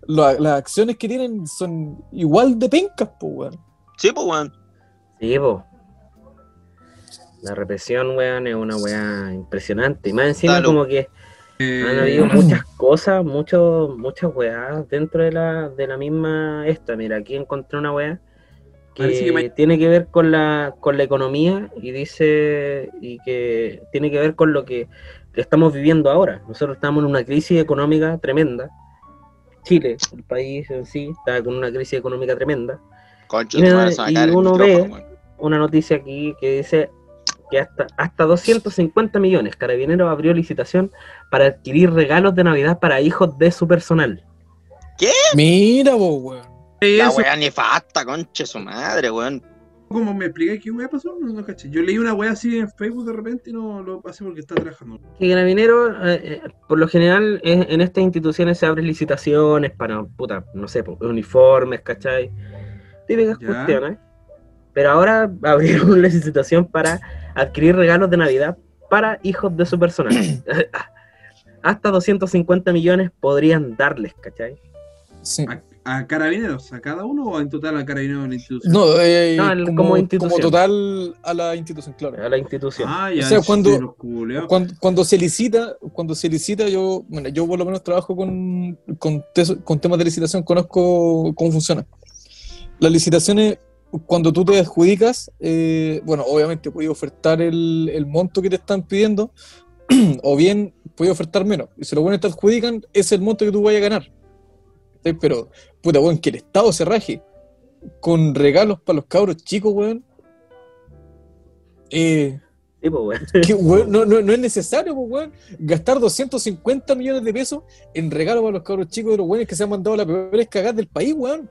la- las acciones que tienen son igual de pencas, pues, weón. Sí, pues, weón. Sí, po. La represión, weón, es una weá impresionante. Y más encima, Salud. como que han habido muchas cosas, muchos, muchas weas dentro de la, de la misma esta. Mira, aquí encontré una weá que, Parece que me- tiene que ver con la, con la economía y dice y que tiene que ver con lo que estamos viviendo ahora. Nosotros estamos en una crisis económica tremenda. Chile, el país en sí, está con una crisis económica tremenda. Concho, Y me- uno ve- una noticia aquí que dice que hasta, hasta 250 millones Carabineros abrió licitación para adquirir regalos de Navidad para hijos de su personal. Mira, pues, weón. La eso, weá nefasta, concha su madre, weón. como me expliqué qué weá pasó, no, no caché. Yo leí una weá así en Facebook de repente y no lo pasé porque está trabajando. Que Carabineros, eh, eh, por lo general, es- en estas instituciones se abren licitaciones para, puta, no sé, uniformes, ¿cachai? Típicas Ya. cuestiones. Pero ahora abrieron una licitación para adquirir regalos de Navidad para hijos de su personal. Hasta 250 millones podrían darles, ¿cachai? Sí. ¿A, a carabineros? ¿A cada uno o en total a carabineros de la institución? No, eh, No, el- como, como como institución. total a la institución, claro. A la institución. Ah, ya. O sea, cuando-. Cuando, cuando se licita, cuando se licita, yo, bueno, yo por lo menos trabajo con, con temas de licitación, conozco cómo funciona. Las licitaciones, cuando tú te adjudicas, eh, bueno, obviamente puedes ofertar el, el monto que te están pidiendo, o bien puedes ofertar menos. Y si los buenos te adjudican, es el monto que tú vayas a ganar. ¿Sí? Pero, puta, weón, que el Estado se raje con regalos para los cabros chicos, weón. Eh, Sí, pues, weón. que, weón, no, no, no es necesario, pues, weón, gastar 250 millones de pesos en regalos para los cabros chicos de los weones que se han mandado la peores cagadas del país, weón.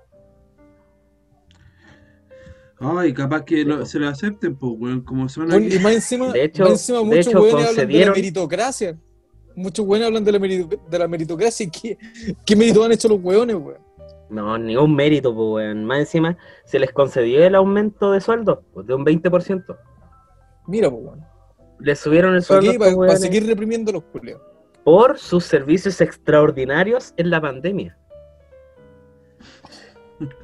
Ay, capaz que lo- se lo acepten, pues, weón. Como son Weón, aquí. y más encima, De hecho- más encima de muchos hecho, weones hablan de la meritocracia. Muchos weones hablan de la, meri- de la meritocracia. y ¿Qué, qué mérito han hecho los weones, weón? No, ni un mérito, pues, weón. Más encima, se les concedió el aumento de sueldo, pues, de un 20%. Mira, pues, weón. Les subieron el ¿Para sueldo Para, seguir reprimiendo a los culeos. por sus servicios extraordinarios en la pandemia.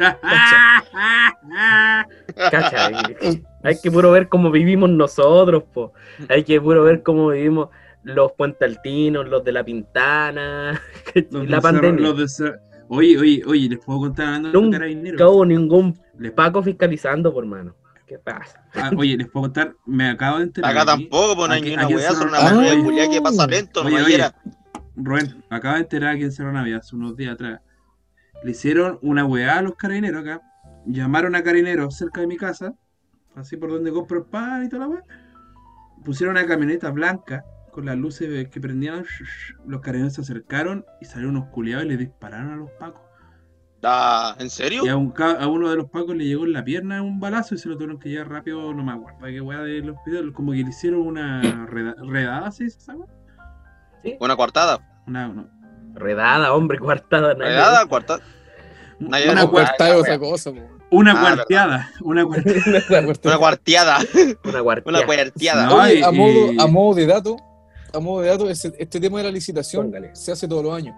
Cacha, hay, hay que puro ver cómo vivimos nosotros, po. Hay que puro ver cómo vivimos los puentaltinos, los de la Pintana, Los la Cerro- pandemia. los de Cer- Oye, oye, oye, les puedo contar hablando de Nunca carabineros. No hubo ningún Les- Paco fiscalizando, por mano. ¿Qué pasa? ah, oye, les puedo contar, me acabo de enterar. Acá tampoco, pues no hay aquí- ni una weá, son una culiá que pasa lento, no Oye, me oye. Rubén, me acabo de enterar que en Cerro Navia hace unos días atrás le hicieron una weá a los carabineros acá. Llamaron a carabineros cerca de mi casa, así por donde compro el pan y toda la weá. Pusieron una camioneta blanca con las luces que prendían. Los carabineros se acercaron y salieron unos culiados y le dispararon a los pacos. Ah, ¿En serio? Y a, un a uno de los pacos le llegó en la pierna un balazo y se lo tuvieron que llevar rápido, no me acuerdo. ¿Para qué weá del hospital? Como que le hicieron una reda- redada, ¿sí? ¿Esa weá? Una cuartada. Una, no, Redada, hombre, cuartada. nadie- Redada, cuartada. Una, Una Una cuar- cuartada weá, otra cosa, una Ah, cuarteada. Una cuarteada. Una cuarteada. Una cuarteada. No, Oye, y- a modo, y- a modo de dato, a modo de dato, este, este tema de la licitación Póngale. se hace todos los años.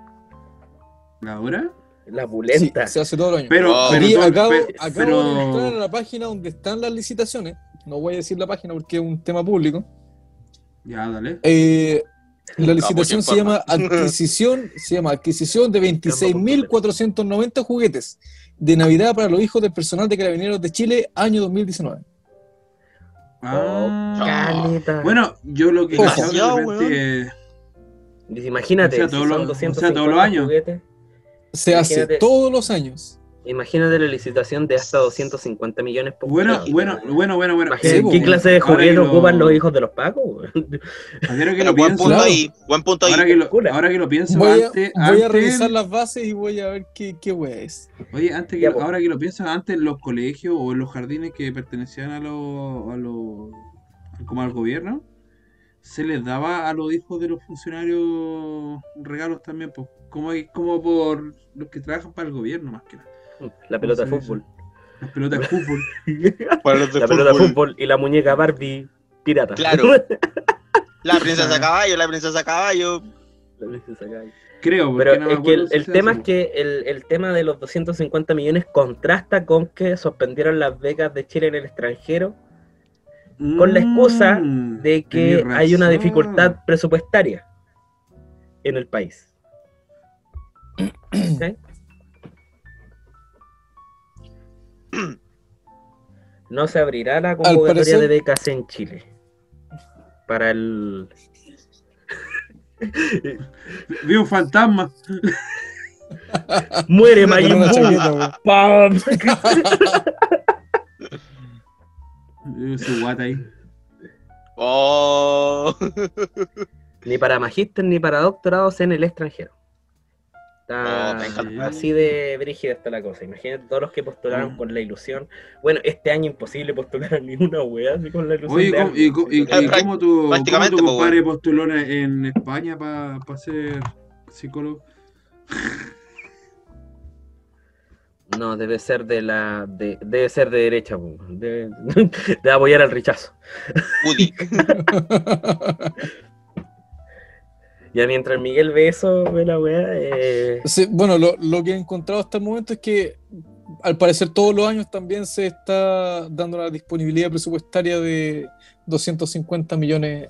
¿Ahora? La Sí, pulenta. se hace todos los años. Pero, Wow. pero, Y acabo, acabo pero- de entrar a la página donde están las licitaciones. No voy a decir la página porque es un tema público. Ya, dale. Eh, la pues, licitación se llama adquisición, se llama adquisición de 26.490 juguetes de Navidad para los hijos del personal de Carabineros de Chile, año 2019. Ah. Caleta. Bueno, yo lo que he de repente. Imagínate, O sea, si todos son los- o sea, 250 todos los años. juguetes, Se hace todos los años. Imagínate la licitación de hasta 250 millones por Bueno, bueno, bueno, bueno, bueno. Imagínate, Sí, ¿Qué pues, clase de juguete lo- ocupan los hijos de los pacos? Ahora que lo buen pienso, punto ahí, buen punto ahí. ahora que lo, Locura. ahora que lo pienso, Voy a, antes, voy a revisar las bases y voy a ver qué, qué wea es. Oye, antes que, Ya, po. ahora que lo pienso, antes en los colegios o en los jardines que pertenecían a los, a los como al gobierno, se les daba a los hijos de los funcionarios regalos también, pues, como, como por los que trabajan para el gobierno más que nada. La pelota de ¿Cómo se fútbol. Las pelotas de fútbol. Para los de La pelota de fútbol. y la muñeca Barbie pirata. Claro. La princesa caballo, la princesa caballo. La princesa caballo. Creo, Pero no es que el, el tema es que el, el tema de los 250 millones contrasta con que suspendieron las becas de Chile en el extranjero con la excusa Mm, de que hay una dificultad presupuestaria en el país. ¿Ok? No se abrirá la convocatoria parecer- de becas en Chile para el Vi un fantasma. muere Majin. ¡Pam! Eh, Su guata ahí. Oh. ni para magíster ni para doctorados en el extranjero. Está Oh, encanta. así de brígida está la cosa. Imagínate todos los que postularon Mm. con la ilusión. Bueno, este año imposible postular a ninguna wea así con la ilusión. Oye, de ¿cómo- y, co- y- y cómo tu, cómo tu po, compadre postuló en- España para ser psicólogo? No, debe ser de la. De, debe ser de derecha, debe, de apoyar al rechazo. Ya mientras Miguel ve eso, ve la wea. eh, Sí, bueno, lo, lo que he encontrado hasta el momento es que al parecer todos los años también se está dando la disponibilidad presupuestaria de 250 millones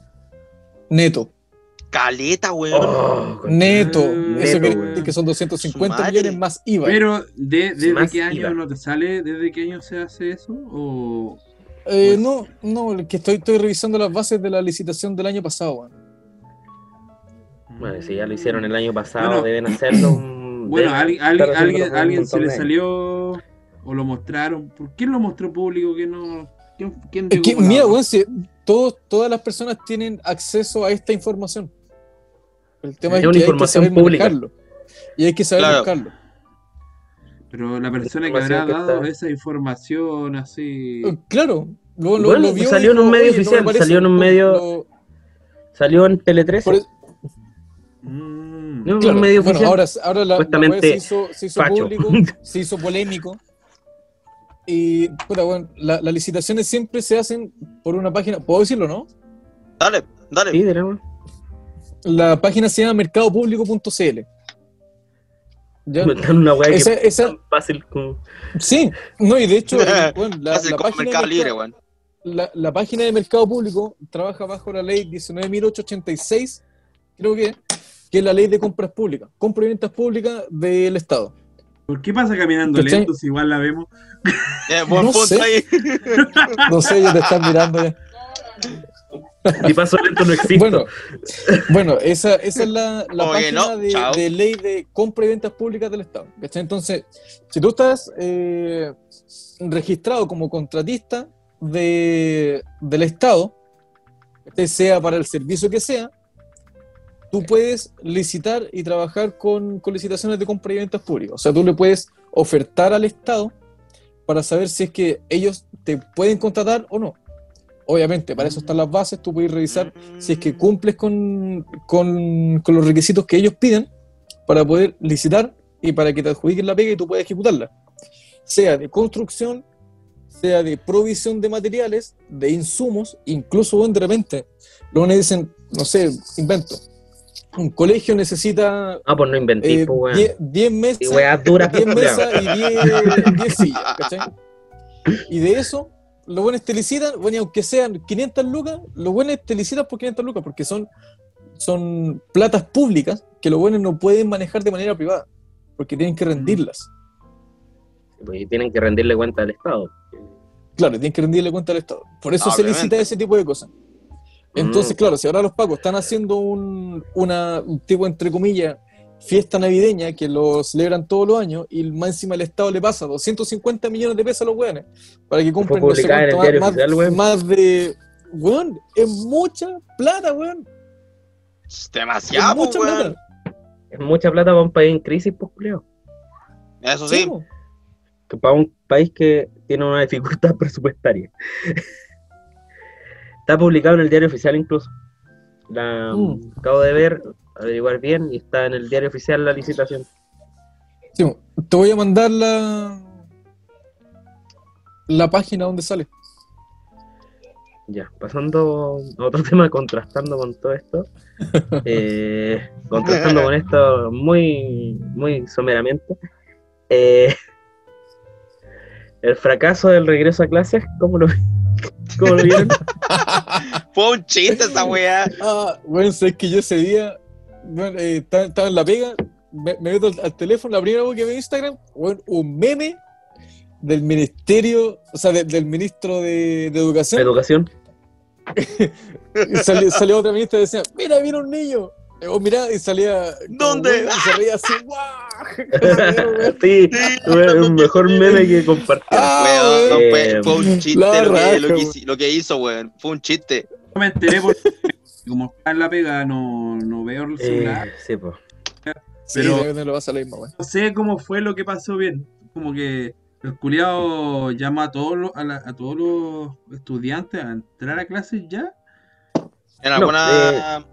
neto. Caleta, weón. oh, Neto. Neto, Eso decir que son 250 Su madre. millones más IVA. Pero, de, ¿desde qué año IVA. no te sale? ¿Desde qué año se hace eso? ¿O Eh, pues- no, no, que estoy, estoy revisando las bases de la licitación del año pasado. weón. Bueno, si ya lo hicieron el año pasado, Bueno. deben hacerlo. un- Bueno, deben alguien, estar alguien, alguien, se le salió o lo mostraron. ¿Por quién lo mostró público? que no? ¿Quién, quién Es que, llegó con la- mira, weón, si todos, todas las personas tienen acceso a esta información. El tema Es es, una que hay que información saber pública. Y hay que saber Claro. buscarlo. Pero la persona que Información habrá que dado está- esa información así. Eh, Claro, lo, lo- Bueno, lo vio y salió en dijo, un medio "Oye, no me oficial, parece". salió en un medio- Salió en Tele 13. por eso- Mm. No, claro, un medio bueno, ahora, ahora la, wea se hizo, se hizo facho. público, se hizo polémico. Y, puta, bueno, la- las licitaciones siempre se hacen por una página, ¿puedo decirlo, no? Dale, dale. Sí. La página se llama mercadopublico.cl. ¿Ya? Una que Esa- es esa- fácil como. Sí, no, y de hecho, bueno, la, página Mercado de Libre, Mercado- weón. la, la página de Mercado Público trabaja bajo la ley 19.886, creo que, que es la ley de compras públicas, compras y ventas públicas del Estado. ¿Por qué pasa caminando ¿Cachai? lento si igual la vemos? Eh, buen No sé. ahí. No sé, ellos te están mirando ya. Si paso lento no existe. Bueno, bueno esa, esa es la, la Oye, página no, de, ley de compra y ventas públicas del Estado. ¿cachai? Entonces, si tú estás eh, registrado como contratista de, del Estado, sea para el servicio que sea, tú puedes licitar y trabajar con, con licitaciones de compra y ventas públicas. O sea, tú le puedes ofertar al Estado para saber si es que ellos te pueden contratar o no. Obviamente, para eso están las bases, tú puedes revisar si es que cumples con, con- con los requisitos que ellos piden para poder licitar y para que te adjudiquen la pega y tú puedas ejecutarla. Sea de construcción, sea de provisión de materiales, de insumos, incluso de repente, luego me dicen, no sé, invento, un colegio necesita Ah, pues no inventé, eh, pues, weón. 10 10 Y mesas, weas duras, 10 culiao. mesas y 10, 10 sillas, ¿cachai? Y de eso, los buenos te licitan, bueno, y aunque sean 500 lucas, los buenos te licitan por 500 lucas, porque son, son platas públicas que los buenos no pueden manejar de manera privada, porque tienen que rendirlas. Pues, y tienen que rendirle cuenta al Estado. claro, tienen que rendirle cuenta al Estado. Por eso se licita ese tipo de cosas. Entonces, Mm. claro, si ahora los pacos están haciendo un, una, un tipo, entre comillas, fiesta navideña que lo celebran todos los años y más encima el Estado le pasa 250 millones de pesos a los weones para que compren no sé publicada en el cuánto, diario más, oficial, weón. más de... Weón, es mucha plata, weón. Es Es demasiado, mucha weón. plata. Es mucha plata para un país en crisis, pues. Eso Sí, sí. para un país que tiene una dificultad presupuestaria. Está publicado en el diario oficial incluso. La Mm. acabo de ver, averiguar bien, y está en el diario oficial la licitación. Sí, te voy a mandar la, la página donde sale. Ya, pasando a otro tema, contrastando con todo esto. eh, contrastando con esto muy, muy someramente. eh, el fracaso del regreso a clases, ¿cómo lo, cómo lo vieron? Fue un chiste esa weá. Ah, bueno, sabes que yo ese día bueno, eh, estaba, estaba en la pega, me, me meto al, al teléfono, la primera vez que veo Instagram, bueno, un meme del ministerio, o sea, de- del ministro de, de Educación. Educación. Y salió, salió otra ministra y decía, mira, mira un niño. Y vos mirá, y salía. como, ¿Dónde? weón, Y se reía así, ¡guau! sí, fue el mejor meme que compartí. Ah, fue, fue un chiste La lo, que, raja, lo, que, weón. hici- lo que hizo, weón. Fue un chiste. No me enteré porque como está en la pega no, no veo el celular. Eh, sí, pues. Pero- de lo pasa lo mismo. No sé cómo fue lo que pasó bien. Como que el culiao llama a todos los, a, la- a todos los estudiantes a entrar a clases ya. En No, alguna.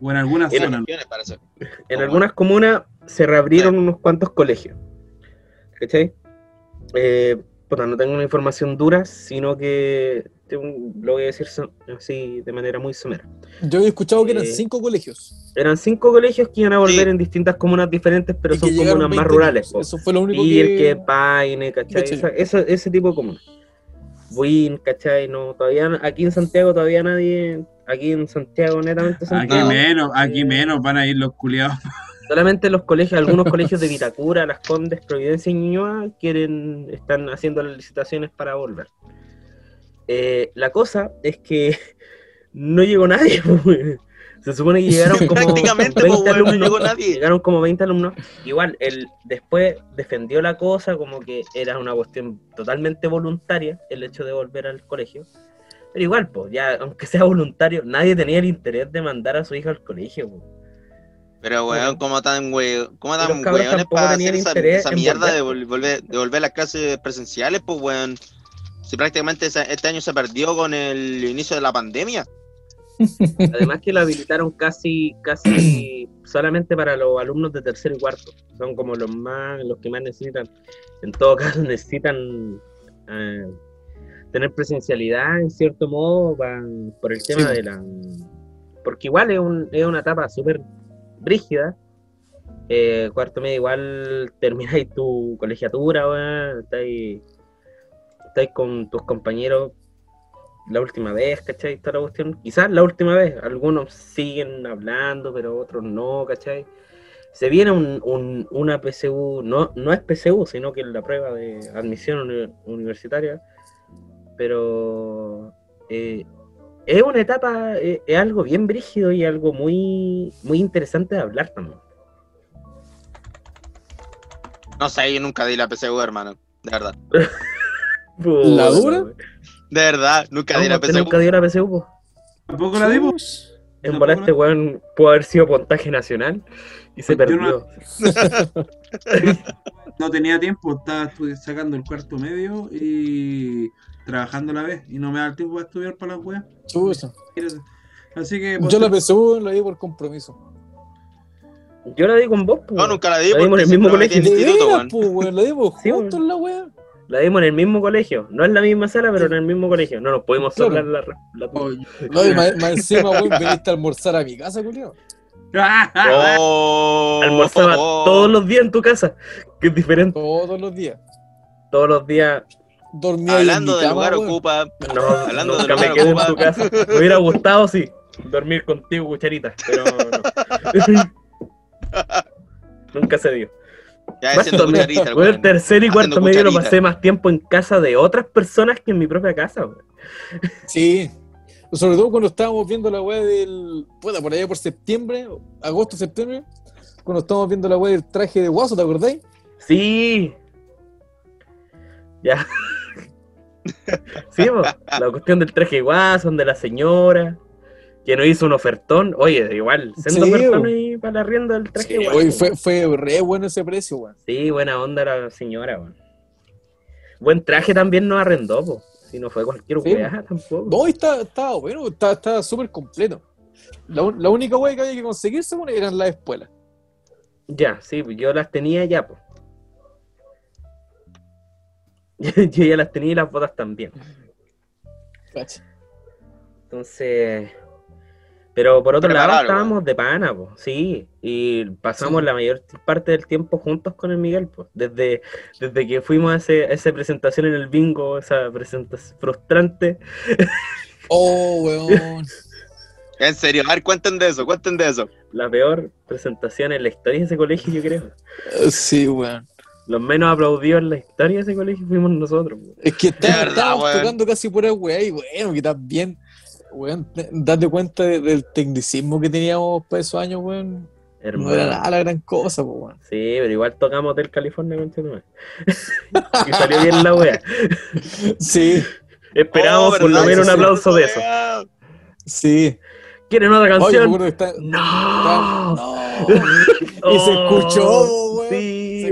O en Oh, algunas comunas se reabrieron unos cuantos colegios. ¿Cachai? Eh, puta, no tengo una información dura, sino que tengo- lo voy a decir así de manera muy somera. Yo había escuchado que eran Eh, cinco colegios. Eran cinco colegios que iban a volver Sí. en distintas comunas diferentes, pero y son comunas más 20 rurales. Eso fue lo único Pirque, que. Paine, ¿cachai? ¿Cachai? Esa- esa- ese tipo de comunas. Buin, ¿cachai? No, todavía, aquí en Santiago todavía nadie, aquí en Santiago netamente Aquí Santiago, No. menos, aquí Eh, menos van a ir los culiados. solamente los colegios, algunos colegios de Vitacura, Las Condes, Providencia y Ñuñoa quieren, están haciendo las licitaciones para volver. Eh, la cosa es que no llegó nadie, pues. se supone que llegaron como Prácticamente, 20 pues, weón, no alumnos, llegó nadie. llegaron como 20 alumnos, igual, él después defendió la cosa como que era una cuestión totalmente voluntaria el hecho de volver al colegio, pero igual, pues, ya, aunque sea voluntario, nadie tenía el interés de mandar a su hija al colegio, pues. Pero, weón, ¿cómo tan, weón? ¿Cómo tan weones para hacer esa, mierda de volver, vol- volver, de volver a las clases presenciales, pues, weón? Si prácticamente este año se perdió con el inicio de la pandemia. Además que lo habilitaron casi, casi solamente para los alumnos de tercero y cuarto. Son como los más, los que más necesitan. En todo caso necesitan eh, tener presencialidad en cierto modo pa- por el tema Sí. de la porque igual es, un- es una etapa súper brígida. Eh, cuarto medio igual termináis tu colegiatura, weón, estáis, estáis con tus compañeros la última vez, ¿cachai? Está la cuestión. Quizás la última vez. Algunos siguen hablando, pero otros no, ¿cachai? Se viene un, un- una PSU, no, no es PSU, sino que es la prueba de admisión uni- universitaria. Pero eh, es una etapa, eh, es algo bien brígido y algo muy, muy interesante de hablar también. No sé, yo nunca di la PSU, hermano. De verdad. ¿La dura? De verdad, nunca di la PSU. nunca dio la PSU, po. Tampoco la dimos. En Tampoco volar la- este weón pudo haber sido puntaje nacional y se Yo no- perdió. No tenía tiempo, estaba sacando el cuarto medio y trabajando a la vez. Y no me da el tiempo para estudiar para las weas. Así que. pues, Yo la PSU la di por compromiso. Yo la di con vos, po. No, nunca la di La dimos en el mismo colegio. Weón, la dimos juntos la weá. La dimos en el mismo colegio. No en la misma sala, pero en el mismo colegio. No nos pudimos Claro. soplar la, la Oh, No, y más, encima, weón, veniste a almorzar a mi casa, culiao. Oh, Almorzaba oh, oh. todos los días en tu casa, que es diferente. Todos los días. Todos los días. Dormía en Hablando cama, lugar ocupa. No, Hablando nunca del me lugar quedé en ocupa. tu casa. Me hubiera gustado, sí, dormir contigo, cucharita, pero no. nunca se dio. Ya medio- cucharita, el weón, weón. tercero y cuarto medio lo pasé más tiempo en casa de otras personas que en mi propia casa, weón. Sí. Sobre todo cuando estábamos viendo la weá del. Puta, por allá por septiembre, agosto, septiembre. Cuando estábamos viendo la weá del traje de guaso, ¿te acordáis? Sí. Ya. sí, po, la cuestión del traje Watson, de la señora, que nos hizo un ofertón. Oye, igual, sendo Sí, ofertón ahí para la rienda del traje Sí, oye, fue, fue re bueno ese precio, weón. Sí, buena onda la señora, weón. Buen traje también nos arrendó, po. Si no fue cualquier Sí. weá tampoco. No, está- estaba bueno, estaba estaba súper completo. La, la única weá que había que conseguir, según, eran las espuelas. Ya, sí, yo las tenía ya, pues. yo ya las tenía y las botas también. Entonces. Pero por otro lado estábamos de pana, pues. Sí. Y pasamos Sí. la mayor parte del tiempo juntos con el Miguel, pues. Desde, desde que fuimos a, ese- a esa presentación en el bingo, esa presentación frustrante. Oh, weón. En serio, a ver, cuenten de eso, cuenten de eso. La peor presentación en la historia de ese colegio, yo creo. Sí, weón. Los menos aplaudidos en la historia de ese colegio fuimos nosotros. pues. Es que está- verdad, estábamos tocando casi pura weá y bueno, que también, weón, te- date cuenta de- del tecnicismo que teníamos para esos años, weón. No era Hermano. nada la gran cosa, pues, weón. Sí, pero igual tocamos Hotel California, conchetumare. Y salió bien la wea. Sí, Esperábamos Oh, por lo menos un aplauso de eso. weá. sí. ¿Quieren otra Oye, canción? que está- está- ¡No! no. Y se Oh, escuchó,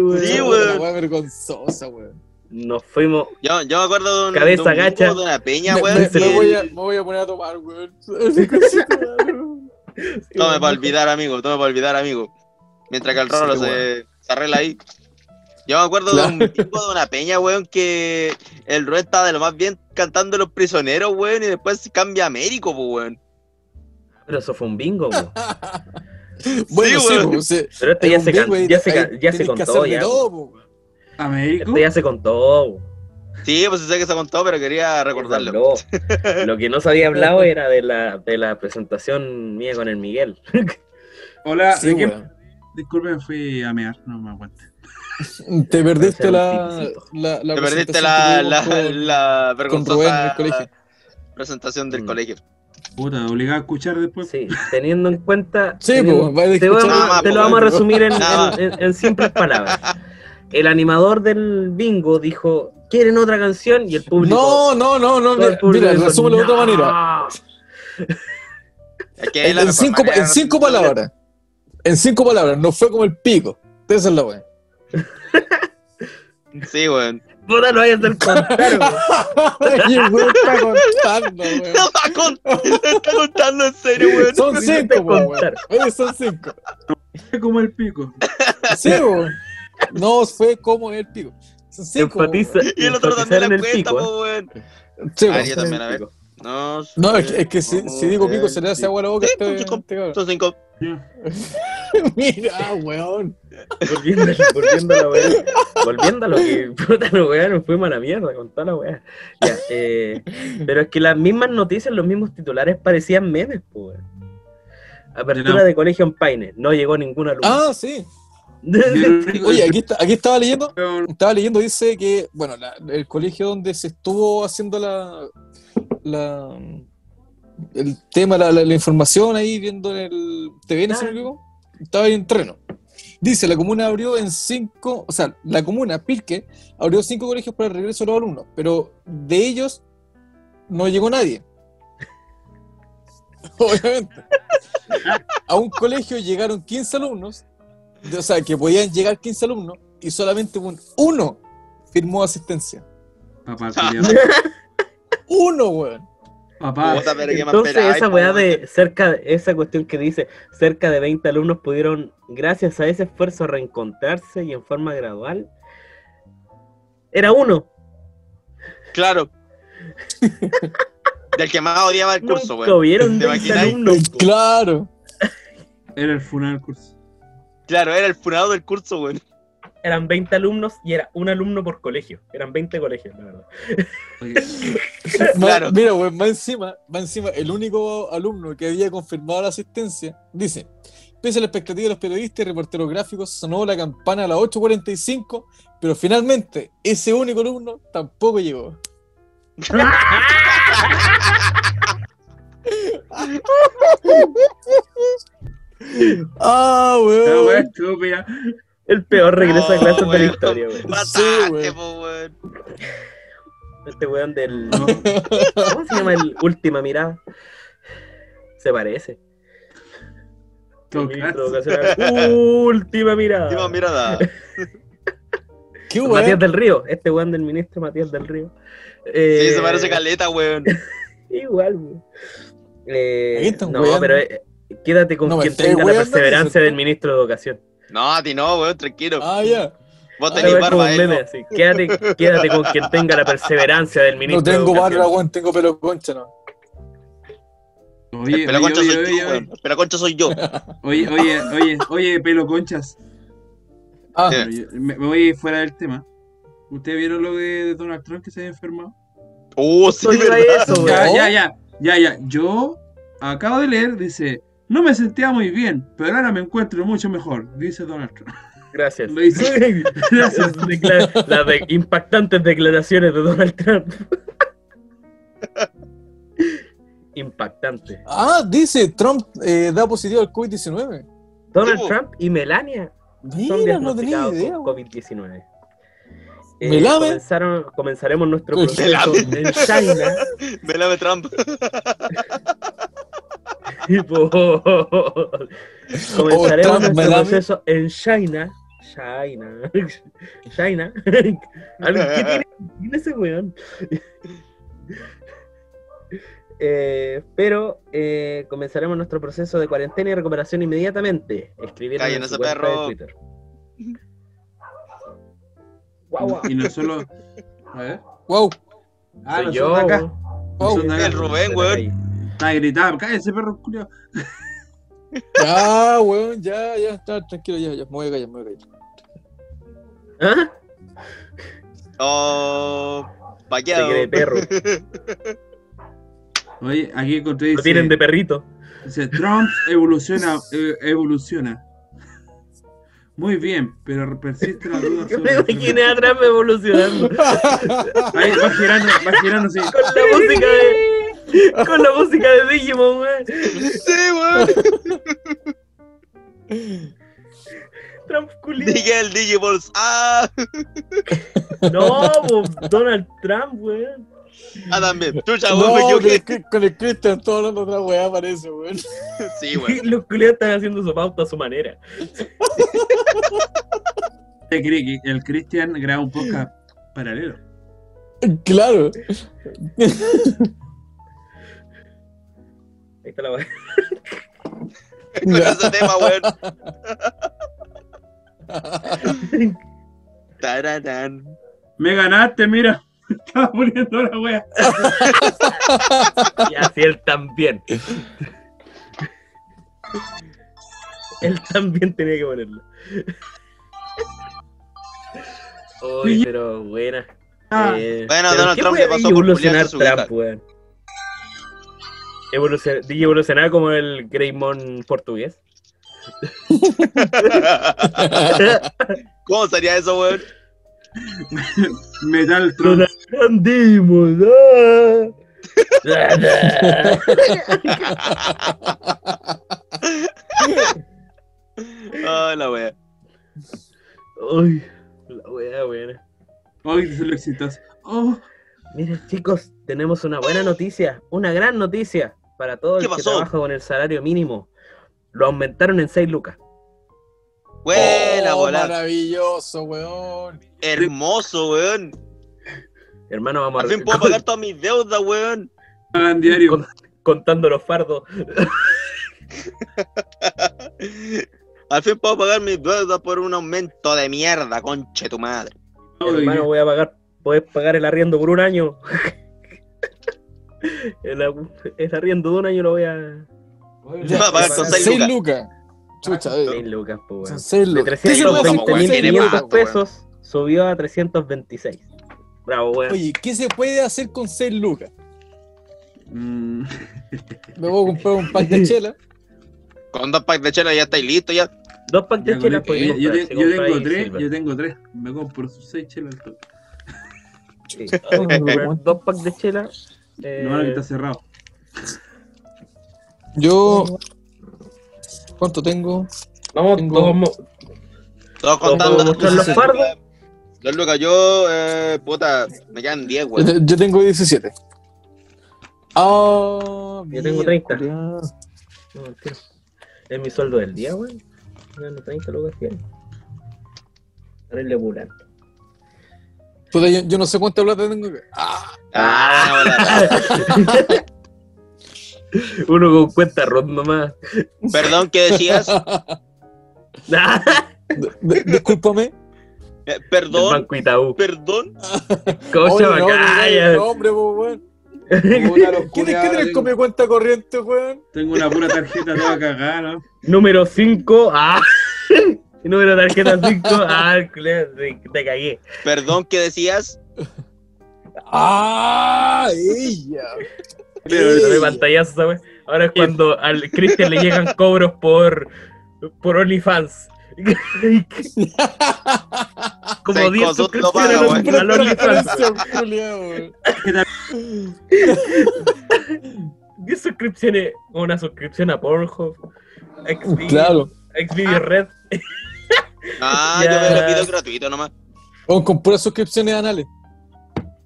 weón. Sí, weón. weón. weón. Weá vergonzosa, weón. Nos fuimos. Yo, yo me acuerdo de un, Cabeza de un gacha. bingo de una peña, Me, weón. me- me voy a, me voy a poner a tomar, weón. Tome para olvidar, amigo, tome para olvidar, amigo. Mientras que el Rolo Sí, se, se arregla ahí. Yo me acuerdo Claro. de un bingo de una peña, weón, que el Rubén estaba de lo más bien cantando Los Prisioneros, weón, y después se cambia a Américo, weón. Pero eso fue un bingo, po. Bueno, Sí, pues, sí. Pero esto Es ya se, can- ya se, ya contó. Ya. todo, po, weón. Américo. Esto ya se contó. Sí, pues sé que se contó, pero quería recordarlo. habló. Lo que no se había hablado era de la, de la presentación mía con el Miguel. Hola, Sí. Disculpen, fui a mear, no me aguanto. Te perdiste la, la, la Te perdiste presentación la, la, tuvimos con- la con Rubén en vergonzosa el colegio. presentación del Mm. colegio. Puta, obligado a escuchar después. Sí, teniendo en cuenta. Sí, teniendo- pues, va a te, Nada más, te lo vamos a weón. resumir en, en- en- en simples palabras. El animador del bingo dijo: ¿Quieren otra canción? Y el público. No, no, no, no. Mira, mira resúmelo de otra manera. En, cinco, en cinco palabras. En cinco palabras. No fue como el pico. Esa es la weá. Sí, weón. Puta, no vayas a hacer contrario. Oye, weón, está contando, weón. No va contar, lo está contando en serio, weón. Son No cinco, contar. Oye, son cinco. Fue como el pico. Sí, weón. No fue como el pico. Son cinco. Enfatiza. Y el otro también en la el cuenta, pico. ¿eh? po, weón. Sí, A weón. ver, yo también, a ver. No, No, es que, es que si, si digo pico se le hace agua a la boca. Sí, este- pues. Son cinco. Mira, weón. Volviendo, volviendo a la weá. Volviendo a lo que. Puta, la weá, nos fuimos a la mierda con toda la weá. Ya, eh, pero es que las mismas noticias, los mismos titulares parecían memes, pues. Apertura de colegio en Paine. No llegó ningún alumno. Ah, sí. Oye, aquí, está, aquí estaba leyendo. Estaba leyendo, dice que, bueno, la- el colegio donde se estuvo haciendo la, la el tema, la, la- la información ahí, viendo en el TVN, equivoco, estaba ahí en terreno. Dice, la comuna abrió en cinco, o sea, la comuna, Pilque, abrió cinco colegios para el regreso de los alumnos, pero de ellos no llegó nadie. Obviamente. A un colegio llegaron 15 alumnos, o sea, que podían llegar 15 alumnos, y solamente un, uno firmó asistencia. Papá. Uno, weón. Papá. Entonces, esa weá de cerca, esa cuestión que dice, cerca de 20 alumnos pudieron, gracias a ese esfuerzo, reencontrarse y en forma gradual. Era uno. Claro. Del que más odiaba el curso, weón. hubieron ¿Te 20 imagináis? alumnos. Claro. Era el funeral del curso. Claro, era el funado del curso, weón. Eran 20 alumnos y era un alumno por colegio. Eran 20 colegios, la verdad. Claro. Mira, weón, más encima, más encima, el único alumno que había confirmado la asistencia dice: Pese a la expectativa de los periodistas y reporteros gráficos, sonó la campana a las 8.45, pero finalmente ese único alumno tampoco llegó. ah, weón. estúpida. El peor regreso a clases de la weón. historia, weón. Weón. po, weón. Este weón del. ¿Cómo se llama el última mirada? Se parece. El ministro de. Educación. Última mirada. Última mirada. ¿Qué Matías weón? del Río, este weón del ministro Matías del Río. Sí, Eh, se parece caleta, weón. Igual, weón. Eh, están no, pero eh, quédate con No quien tenga la perseverancia del ministro de Educación. No, a ti no, weón, tranquilo. Ah, ya. Vos Ah, tenés barba, meme, no. así. Quédate, quédate con quien tenga la perseverancia del No ministro tengo de Educación. barba, weón, tengo pelo concha, no. Oye, El oye, pelaconcha oye, soy weón. El pelaconcha soy yo. oye, oye, oye, oye, pelo conchas. Ah, Eh. Yo- Me, me voy fuera del tema. ¿Ustedes vieron lo de Donald Trump que se había enfermado? Uh, sí, yo verdad. eso, Ya, ya, ya, ya, ya. Yo acabo de leer, dice, no me sentía muy bien, pero ahora me encuentro mucho mejor, dice Donald Trump. Gracias. Lo hice. Las, decla- las de- impactantes declaraciones de Donald Trump. Impactante. ah, dice Trump eh, da positivo al COVID-19. Donald. Trump y Melania son Mira, no tenía diagnosticados idea. con weón. COVID-19. Eh, Melame. comenzaron, comenzaremos nuestro proceso Melame. en China. Me lave Trump. tipo, Oh, comenzaremos nuestro proceso en China. China. China. ¿Qué tiene, tiene ese weón? Eh, pero eh, comenzaremos nuestro proceso de cuarentena y recuperación inmediatamente. Escribieron Cállen en ese perro. de Twitter. Guau, guau. Y no solo. A ver. Wow, Ah, Soy no yo. acá. wow. El Rubén, weón. Está gritando, cállese perro culiao. Ya, weón, ya, ya, está, tranquilo, ya, ya, me voy a callar, me voy a callar. ¿Ah? Oh, Se vaqueado. cree perro. Oye, aquí encontré Lo tienen de perrito. dice Trump evoluciona, eh, evoluciona. Muy bien, pero persiste la duda Yo me imaginé a Trump evolucionando. Ahí va girando, va girando así. Con la música de. Con la música de Digimon, weón. Sí, weón. Trump culiao. Dije el Digiballs. Ah, No, Donald Trump, weón. ah, también. Chucha, weón, me con el, con Christian, todo hablando otra weá parece, weón. Sí, weón. Los culiados están haciendo su pauta a su manera. ¿Usted cree que el Christian graba un podcast paralelo? Claro. La weá. Con ese tema, weón. Tararán. Me ganaste, mira. Estaba poniendo la wea. Y así él también. Él también tenía que ponerlo. Uy, pero buena. Ah, Eh, Bueno, Donald ¿qué Trump le pasó por Trump, weón? Evolucion- dije evolucionar como el Greymon portugués. ¿Cómo sería eso, weón? Metal ah. Ah, la wea. Uy, la wea buena. Hoy dice lo exitoso. Oh, Mira, chicos, tenemos una buena noticia, una gran noticia para todo el ¿Qué que pasó? trabaja con el salario mínimo. Lo aumentaron en 6 lucas. Buena, Oh, volar. Maravilloso, weón. Hermoso, weón. Hermano, vamos Al a fin puedo pagar todas mis deudas, weón. pagan diario. Con- contando los fardos. Al fin puedo pagar mis deudas por un aumento de mierda, conche tu madre. Hermano, voy a pagar, puedes pagar el arriendo por un año. el, arriendo de un año lo voy a. Ya va a pagar con Seis 6 6 lucas. lucas. Chucha, eh. 6 lucas, po, Son weón. 6 De lucas. ¿Qué se puede hacer con weón, 6 tiene lucas? más, 3.500 pesos subió a 326. Bravo, weón. Oye, ¿qué se puede hacer con 6 lucas? mm, Me voy a comprar un pack de chela. Con dos packs de chela ya estáis listos ya. Dos packs de chela con- podéis yo, yo te- yo tengo tres, Silver. yo tengo tres. Me compro seis chelas. al toque. Sí. Dos packs de chela. Eh, No, ahora que está cerrado. Yo. ¿Cuánto tengo? vamos, tengo- vamos- Todos ¿Puedo contando. mostrar los fardos? Dos lucas, yo, eh, puta, me quedan 10, Yo, weón. te- yo tengo 17. Ah, Yo tengo bien, 30. culiao. No. Es mi sueldo del día, weón. Gano 30 lucas diarias. Ponerle bulante. Puta, yo, yo no sé cuánta plata tengo. que- Ah, Ah, hola. Uno con cuenta ron nomás. Perdón, ¿qué decías? d- d- discúlpame. Eh, perdón, Banco Itaú. perdón. ¿Cómo se Oye, llama? no, hombre, pues, weón. Puta, los ¿Quién culiados, quién ahora es tengo- con mi cuenta corriente, weón? Tengo una pura tarjeta toda cagada, ¿no? Número 5. Ah. Número de tarjeta 5. Ah, culero, te, te cagué. Perdón, ¿qué decías? ¡Ah! ¡Ella! Pero pantallazo, ¿sabes? Ahora es cuando al Cristian le llegan cobros por, por OnlyFans. Como Seis 10 cosas lo paga, suscripciones al OnlyFans. Referencia, culiao, weón. 10 suscripciones, una suscripción a Pornhub, Xvideo, Claro. Xvideo Red. Ah, Ya. yo veo los videos gratuitos nomás. Vamos con puras suscripciones anales.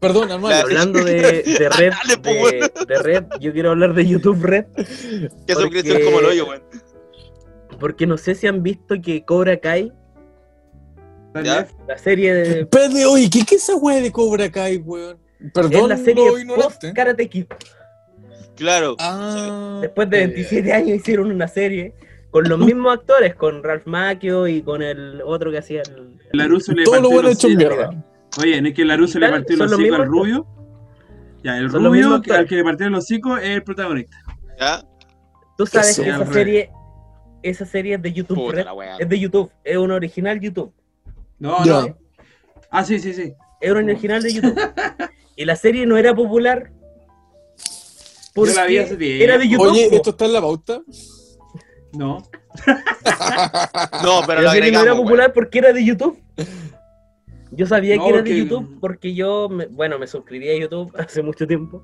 Perdón, anuales. Hablando de, de Red, de, de Red, yo quiero hablar de YouTube Red, Que Porque- suscripción como el hoyo, weón. porque no sé si han visto que Cobra Kai, ¿Ya? la serie de, Espérate, oye, ¿qué, qué es esa weá de Cobra Kai, weón? es Perdón, la serie lo ignorante. Karate Kid. Claro. Ah, Después de eh, 27 años hicieron una serie con los mismos actores, con Ralph Macchio y con el otro que hacía el... Laruso le Todo lo partió bueno los hecho mierda. Oye, ¿no es que Laruso le partió los hocico al rubio? Ya, el rubio al que le partió los hocicos es el protagonista. ¿Ya? Tú sabes que esa serie, esa serie es de YouTube es de YouTube, es un original YouTube. No, no. Ah, sí, sí, sí. Es un original de YouTube. y la serie no era popular porque la vi hace tiempo. era de YouTube. Oye. ¿esto está en la pauta? No. No, pero lo la serie no era popular porque era de YouTube. Yo sabía No, que era de YouTube porque yo, me- bueno, me suscribí a YouTube hace mucho tiempo.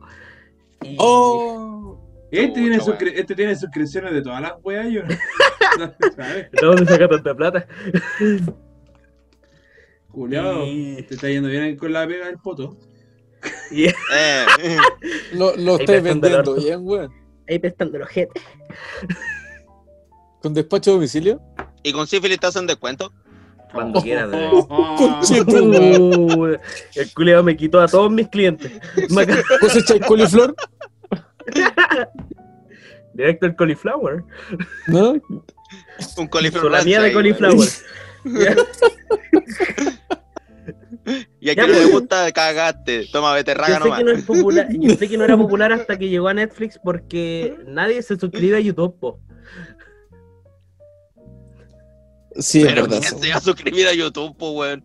Y Oh, Este tiene, suscri- este tiene suscripciones de todas las weas, yo. ¿Sabes? ¿de dónde saca tanta plata? Culeado. Y- Te está yendo bien con la pega del poto. y weón. Eh, lo, el vendiendo bien, weón. ahí prestando los gente. ¿Con despacho a domicilio? ¿Y con sífilis te hacen descuento? Cuando quieras. Conchito, weón. Uh, el culeo me quitó a todos mis clientes. Acá- ¿Cosecháis coliflor? Directo el cauliflower. ¿No? Un coliflor la mía de cauliflower. Ya. Y a Ya, quien le gusta, cagaste. Toma, beterraga Yo sé nomás. que no es popular, yo sé que no era popular hasta que llegó a Netflix porque nadie se suscribe a YouTube, po. Sí, es Pero verdad. ¿quién se va a suscribir a YouTube, po, weón?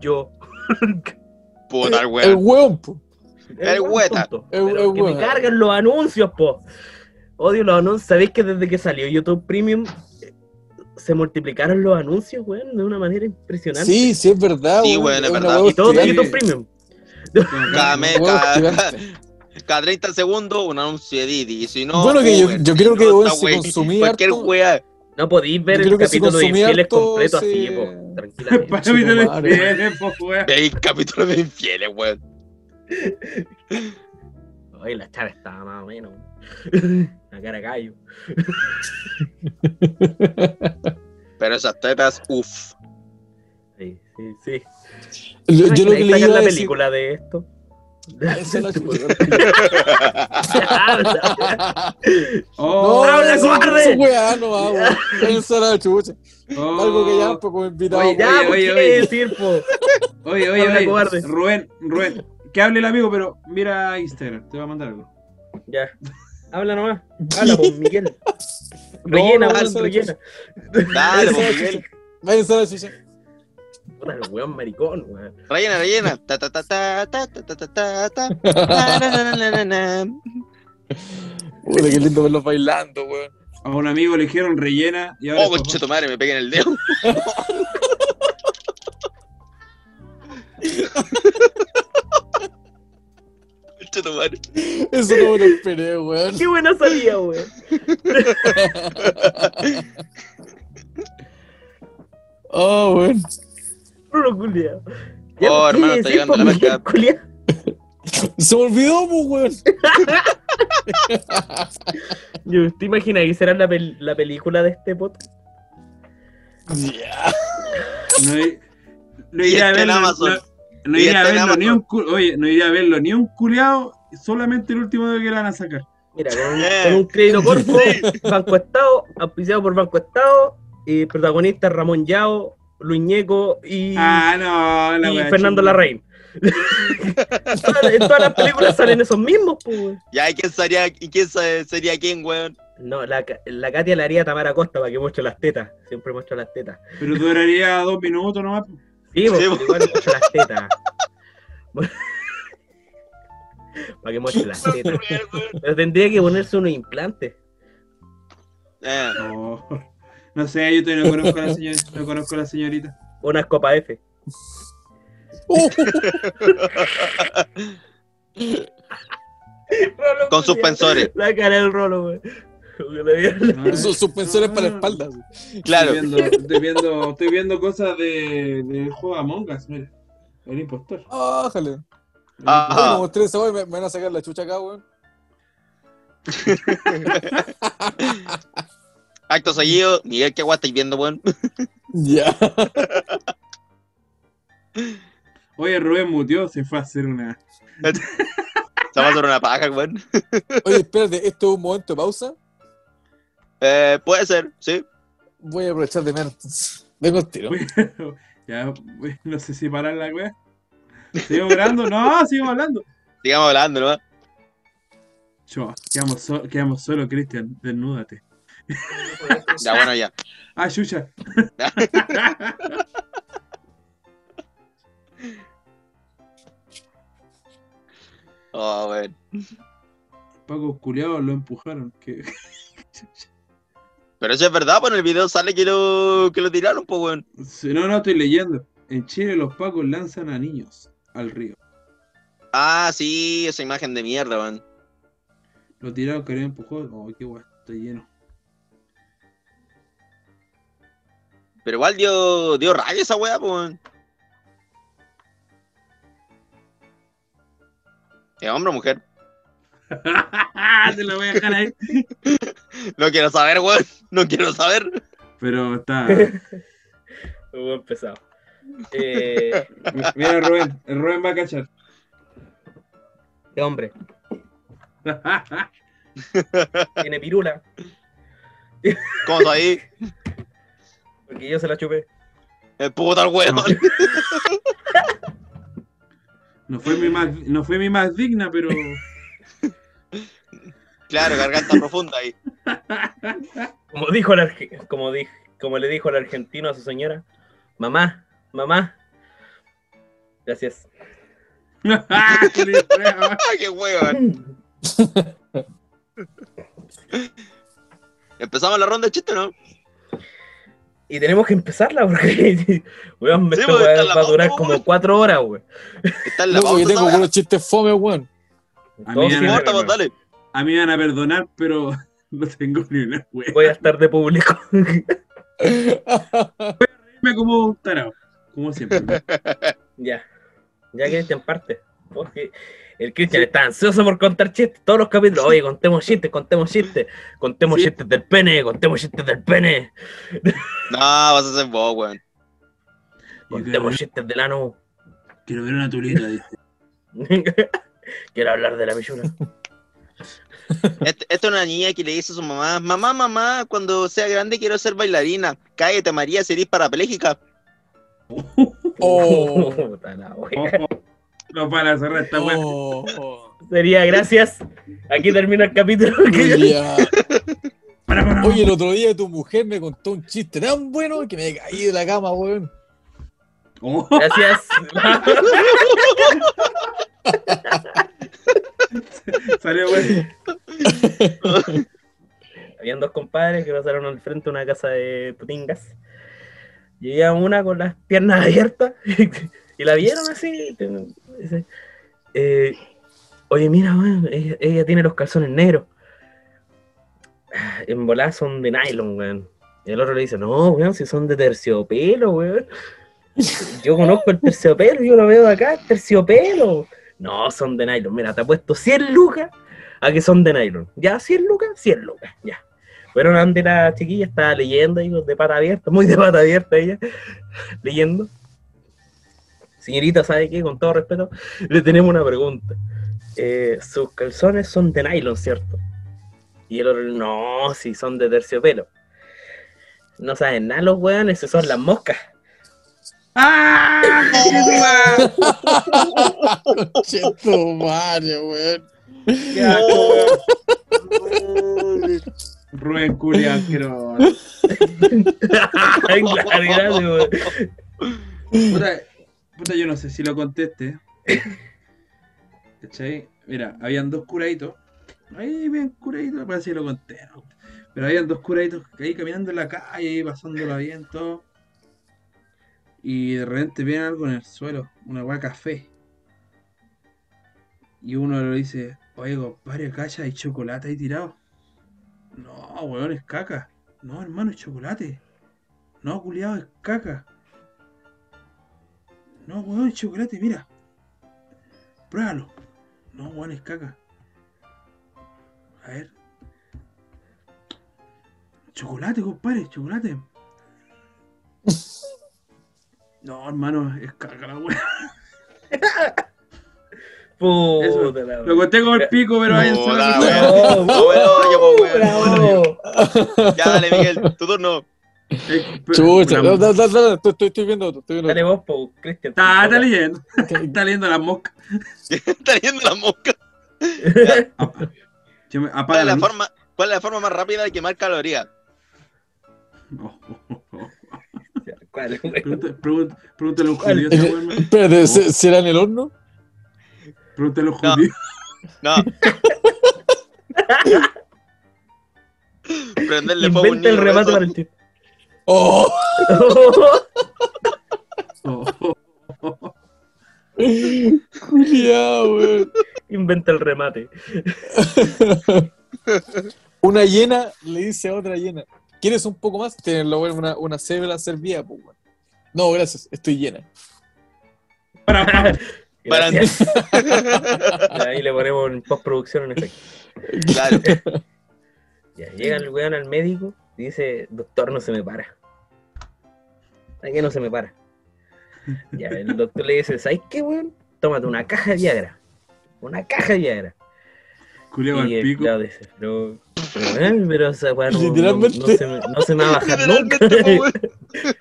Yo. Puta, el El weón. po. El weón hueta. tonto. El- que me cargan los anuncios, po. Odio los anuncios. ¿Sabéis que desde que salió YouTube Premium eh, se multiplicaron los anuncios, weón, de una manera impresionante? Sí, sí, es verdad. Sí, weón. es verdad. Y todo de. YouTube Premium. Cada mes, cada, gigante. cada 30 segundos un anuncio de Didi. Y si no, Bueno, que yo- Uber. yo creo que, no, weón, si consumí Cualquier harto-. No podéis ver el capítulo de Infieles completo sí. así, po. Tranquilamente. Para mí te lo madre. infieles, po, wea. Hay capítulos de infieles, weón. Ay, la chava estaba más o menos. La cara de gallo. Pero esas tetas, uff. Sí, sí, sí. Yo, yo lo que le la decir. película de esto. Chupa. Oh, No, ¡Habla, cobarde! weá no va, la chucha. oh. Algo que ya poco invitado. Oye, Ya, weón. ¿por oye, oye. decir, po? Oye. Rubén, Rubén. Que hable el amigo, pero mira Instagram. Te va a mandar algo. Ya. Habla nomás. Habla, po, Miguel. No, Rellena, no, la rellena. Dale, pues, Miguel. Váyanse a la chucha. Puta, el weón maricón, weón. Rellena, rellena. Ta, ta, ta, ta, ta, ta, ta, ta, ta. Na, na, na. Puta, qué lindo verlos bailando, weón. A un amigo le dijeron rellena y ahora. Oh, tu madre, me pegué en el dedo. Conche tu madre. Eso no me lo esperé, weón. Qué buena salida, weón. Oh, weón. Bruno culiao. Oh, hermano, está llegando la. Culiao. Se olvidó, pues, weón. Yo, ¿Te imaginas que será la, pel- la película de este podcast? Ya. No, iría a verlo, Amazon. no- iría a verlo ni un cu- Oye, no iría a verlo ni un culiao, solamente el último de que la van a sacar. Mira, con un, Eh. con un crédito corto, Banco Estado, auspiciado por Banco Estado, y protagonistas Ramón Yao, Luis Ñeco y, Ah, no, la y wea Fernando. Larraín. en, todas, las películas salen esos mismos, pues. weón. Ya, ¿y quién sería, y quién sería quién, weón? No, la, la Katia la haría Tamara Costa para que muestre las tetas. Siempre muestra las tetas. Pero duraría dos minutos nomás. Sí, pues, Sí, igual muestra las tetas. para que muestre las tetas. Pero tendría que ponerse unos implantes. Eh, No, no sé, yo todavía no conozco a la señorita. No conozco a la señorita. Unas copa F. Con suspensores. La cara del rolo, güey. Esos suspensores para la espalda. claro. Estoy viendo, estoy viendo, estoy viendo cosas de, del juego Among Us, mira. El impostor. Ájale. Ah. Ustedes saben, me, me van a sacar la chucha acá, weón. Acto seguido, Miguel, ¿qué guay estáis viendo, weón? Ya. Oye, Rubén mutió, se fue a hacer una. Se va a hacer una paja, weón. Oye, espérate, esto es un momento de pausa. Eh, puede ser, sí. Voy a aprovechar de menos. Vengo al tiro. ya, no sé si parar la wea. ¿Seguimos grabando? No, seguimos hablando. Sigamos hablando, ¿no? Yo, quedamos, so- quedamos solo, Cristian, desnúdate. Ya, bueno, ya. Ah, chucha. Oh, weón. Paco culiados lo empujaron. Que... Pero eso es verdad, pues en el video sale que lo, que lo tiraron, pues, weón. Sí, No, no, estoy leyendo. En Chile los pacos lanzan a niños al río. Ah, sí, esa imagen de mierda, weón. Lo tiraron, que empujó. Oh, qué guay, está lleno. Pero igual dio, dio rabia esa weá, pues, weón. ¿Es hombre o mujer? Te lo voy a dejar ahí. No quiero saber, weón. No quiero saber. Pero está. Muy empezado. Eh, Mira, Rubén. El Rubén va a cachar. qué hombre. Tiene pirula. ¿Cómo está ahí? Porque yo se la chupé. El puto al weón. No fue mi más, no fue mi más digna, pero. Claro, garganta profunda ahí. Como dijo el arge- como di- como le dijo el argentino a su señora, mamá, mamá. Gracias. ¡Ah, qué weón! Empezamos la ronda de chistes, ¿no? Y tenemos que empezarla porque weón, Sí, en la va a durar como weón. cuatro horas, weón. Está en la Loco, pauta yo tengo buenos chistes fome, weón. A mí No pues dale. A mí me van a perdonar, pero no tengo ni una wea. Voy a estar de público. Me como un tarado, como siempre. ya. Ya Cristian parte. Porque el Cristian está ansioso por contar chistes. Todos los capítulos. Oye, contemos chistes, contemos chistes. Contemos Sí. chistes del pene, contemos chistes del pene. No, vas a ser vos, weón. Contemos chistes del ano. quiero ver una tulita, dice. Quiero hablar de la pichula. Este- Esta es una niña que le dice a su mamá, mamá, mamá, cuando sea grande quiero ser bailarina. Cállate, María, serís parapléjica. Oh. Puta la wea. No para cerrar esta wea. Oh. Sería gracias. Aquí termina el capítulo. Ya. Para, para. Oye, el otro día tu mujer me contó un chiste tan bueno que me caí de la cama, weón. Oh, Gracias. salió bueno. Habían dos compadres que pasaron al frente de una casa de putingas. Y había una con las piernas abiertas y la vieron así. Dice, eh, Oye, mira, weón, ella, tiene los calzones negros. En volada son de nylon, weón. Y el otro le dice, no, weón, si son de terciopelo, weón. Yo conozco el terciopelo, yo lo veo de acá, terciopelo. No, son de nylon. Mira, te ha puesto 100 lucas a que son de nylon. Ya, 100 lucas, 100 lucas, ya. Fueron a donde la chiquilla estaba leyendo, digo, de pata abierta, muy de pata abierta ella, leyendo. Señorita, ¿sabe qué? Con todo respeto, le tenemos una pregunta. Eh, sus calzones son de nylon, ¿cierto? Y el otro, no, si son de terciopelo. No saben nada los weones, esas son las moscas. ¡Ah! Che, tu madre, weón. Rubén asqueroso. Claro, gracias, weón. Puta, yo no sé si lo conteste. ¿Cachai? Mira, habían dos curaditos. Ahí bien curaditos, parece que lo conté. Pero habían dos curaditos ahí caminando en la calle, pasándola bien, todo. Y de repente ven algo en el suelo, una hueá café. Y uno le dice, oye compadre, cacha, hay chocolate ahí tirado. No, weón, es caca. No, hermano, es chocolate. No, culiado, es caca. No, weón, es chocolate, mira. Pruébalo. No, weón, es caca. A ver. Chocolate, compadre, chocolate. No, hermano, es caca la. Puta la Lo conté como el pico, pero ahí No, yo, weón, bravo. Ya, dale, Miguel, tu turno. Eh, Chucha, dale, dale, dale, estoy, estoy, estoy viendo estoy viendo Dale vos, po, Cristian. Está, está leyendo. Está leyendo las moscas. Está leyendo ¿Cuál es la forma, cuál es la forma más rápida de quemar calorías? No. Pregúntale a un judío, hermano. Espérate, ¿se- ¿será en el horno? Pregúntale a un No. judío. No. Prenderle fuego un Inventa el remate para el chiste. ¡Oh! Oh. Culiao, weón. Inventa el remate. Una hiena le dice a otra hiena: ¿Quieres un poco más? Tienes una, una cebra servida, pues, weón. No, gracias, estoy llena. Para, para. Ahí le ponemos en postproducción en efecto. Claro. Ya, llega el weón al médico y dice, doctor, no se me para. ¿A qué no se me para? Ya, el doctor le dice, ¿sabes qué, weón? Tómate una caja de Viagra. Una caja de Viagra. Culeado al Y el pico. dice, pero, no, no- Literalmente. no se me, no se me va a bajar nunca.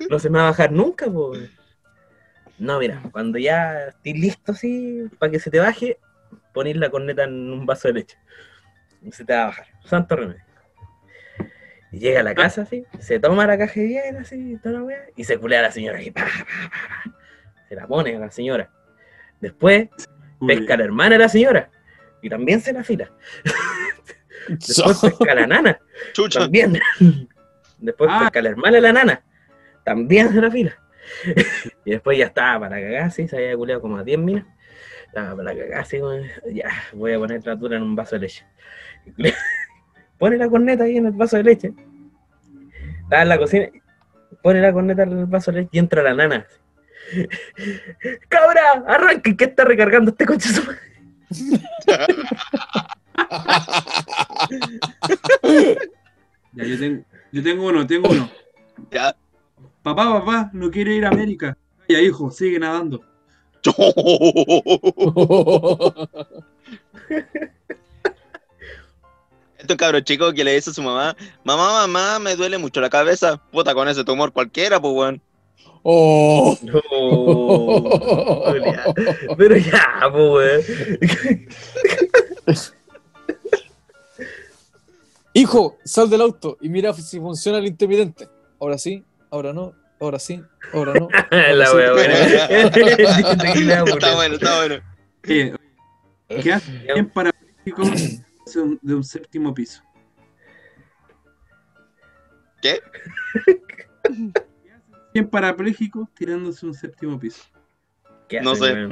No se me va a bajar nunca, po. weón. No, mira, cuando ya estés listo así, para que se te baje, ponés la corneta en un vaso de leche. Y se te va a bajar. Santo remedio. Y llega a la casa así, se toma la caja de Viagra así, toda la weá, y se culea a la señora así, pa, pa, pa, pa. Se la pone a la señora. Después pesca a la hermana de la señora. Y también se la fila. Después pesca a la nana. Chucha. También. Después Ah. pesca a la hermana de la nana. También se la fila. y después ya estaba para cagar, así, se había culeado como a 10 minas. Estaba para cagar, así, ya, voy a poner la en un vaso de leche. Pone la corneta ahí en el vaso de leche. Estaba en la cocina, pone la corneta en el vaso de leche y entra la nana. ¡Cabra! ¡Arranque! ¿Qué está recargando este coche? su madre?" Ya, yo tengo, yo tengo uno, tengo uno. Ya. Papá, papá, no quiere ir a América. Ya, hijo, sigue nadando. Este es un cabro chico que le dice a su mamá, mamá, mamá, me duele mucho la cabeza. Puta, con ese tumor cualquiera, pues, weón. ¡Oh! No. Pero ya, pues, weón. Hijo, sal del auto y mira si funciona el intermitente. Ahora sí, ahora no, ahora sí, ahora no. La wea buena. Está bueno, está bueno. ¿Qué hace bien parapléjico de un, de un séptimo piso? ¿Qué? 100 parapléjicos tirándose un séptimo piso. ¿Qué No sé.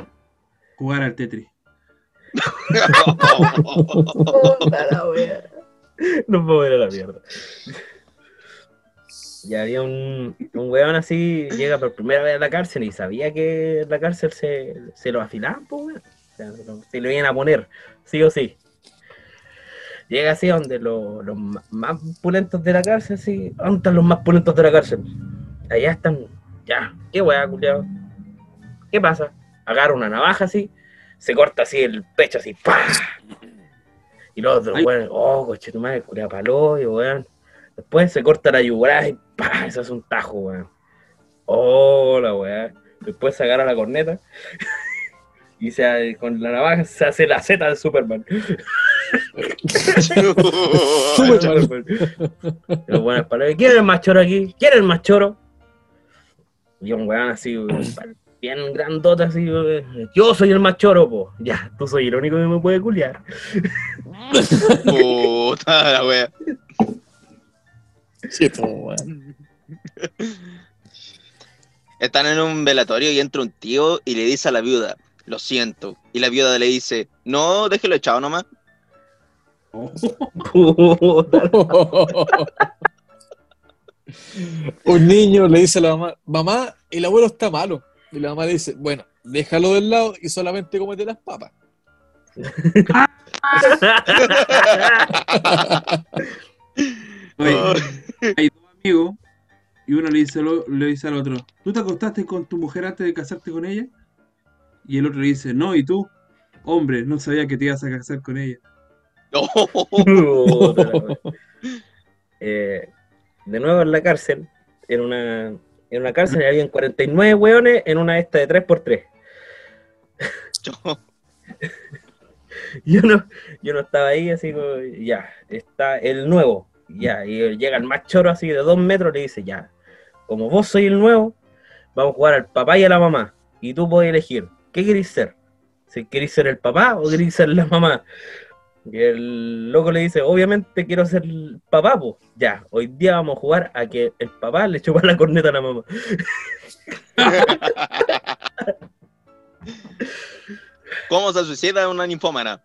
Jugar al Tetris. Puta la wea. No puedo ver a la mierda. Ya había un, un weón así, llega por primera vez a la cárcel y sabía que en la cárcel se, se lo afilaban, pues, weón. O sea, se lo- se lo iban a poner, sí o sí. Llega así a donde lo- los ma- más pulentos de la cárcel, sí. ¿Dónde están los más pulentos de la cárcel? Allá están, ya, qué weá, culiao. ¿Qué pasa? Agarra una navaja así, se corta así el pecho así, ¡pah! Y los otros, weón, oh, coche tu madre, curia palo, y weón. Después se corta la yugular y ¡pah! Eso es un tajo, weón. Oh, la weá. Después se agarra la corneta y se, con la navaja se hace la Z de Superman. Superman. Los buenos palabras. ¿Quién es el más choro aquí? ¿Quién es el más choro? Y un weón así, bien grandote, así. Yo soy el más choro, po. Ya, tú soy el único que me puede culiar. Puta la wea. Sí, po, weón. Están en un velatorio y entra un tío y le dice a la viuda, lo siento. Y la viuda le dice, no, déjelo echado nomás. Un niño le dice a la mamá, mamá, el abuelo está malo. Y la mamá le dice, bueno, déjalo del lado y solamente comete las papas. Oye, Oh. hay dos amigos y uno le dice, le dice al otro, ¿tú te acostaste con tu mujer antes de casarte con ella? Y el otro le dice, no, ¿y tú? Hombre, no sabía que te ibas a casar con ella. Wea. Eh, de nuevo en la cárcel, en una, en una cárcel y habían 49 hueones en una esta de 3x3. Yo no, yo no estaba ahí, así como, ya, está el nuevo, ya, y llega el más choro así de dos metros, le dice, ya, como vos sois el nuevo, vamos a jugar al papá y a la mamá, y tú podés elegir, ¿qué queréis ser? Si queréis ser el papá o queréis ser la mamá. Y el loco le dice, obviamente quiero ser el papá, pues. Ya, hoy día vamos a jugar a que el papá le chupa la corneta a la mamá. ¿Cómo se suicida una ninfómana?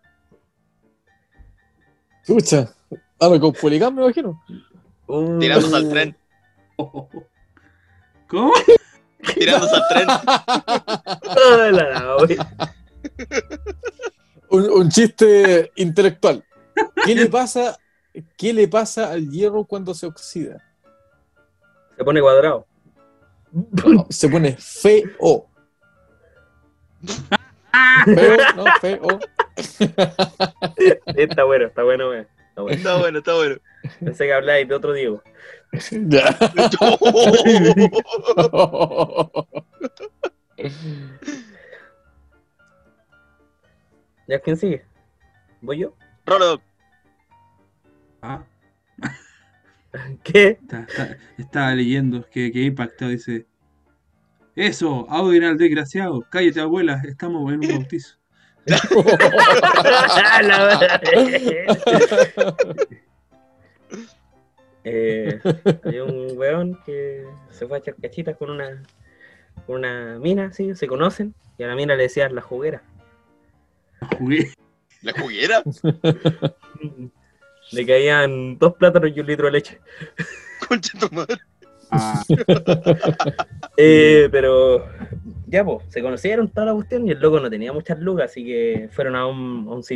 Escucha, ahora con poligam me imagino. Tirándose al tren. ¿Cómo? Tirándose al tren. Un, un chiste intelectual. ¿Qué le pasa? ¿Qué le pasa al hierro cuando se oxida? Se pone cuadrado. No, se pone feo. Feo, no, feo. Está bueno, está bueno, wey. Está bueno. Está bueno, está bueno. Pensé que habláis de otro Diego. Ya. ¿Ya quién sigue? ¿Voy yo? Rolo, Ah, ¿Qué? está- está- estaba leyendo que, que impactado, dice. Eso, audio al desgraciado. Cállate, abuela, estamos en un bautizo. Eh, había un weón que se fue a echar cachitas con una, con una mina, así, se conocen, y a la mina le decían la juguera. La juguera. Le caían dos plátanos y un litro de leche. Concha tu madre. Ah, Eh, pero ya, pues, se conocieron toda la cuestión y el loco no tenía muchas lucas, así que fueron a un, a un. Sí,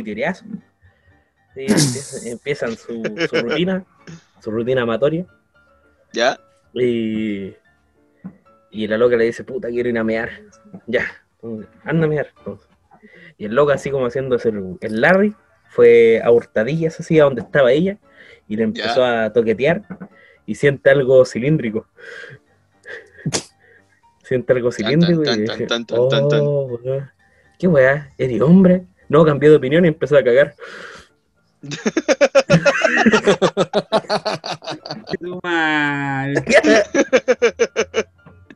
empiezan, empiezan su, su rutina, su rutina amatoria. ¿Ya? Y, y la loca le dice, puta, quiero ir a mear. Ya, anda a mear. Y el loco, así como haciéndose el, el Larry, fue a hurtadillas así a donde estaba ella y le empezó a toquetear y siente algo cilíndrico. siente algo cilíndrico tan, y tan, dice, tan, tan. "Oh, ¿qué weá? ¿Eres hombre? No, cambió de opinión y empezó a cagar. tu madre.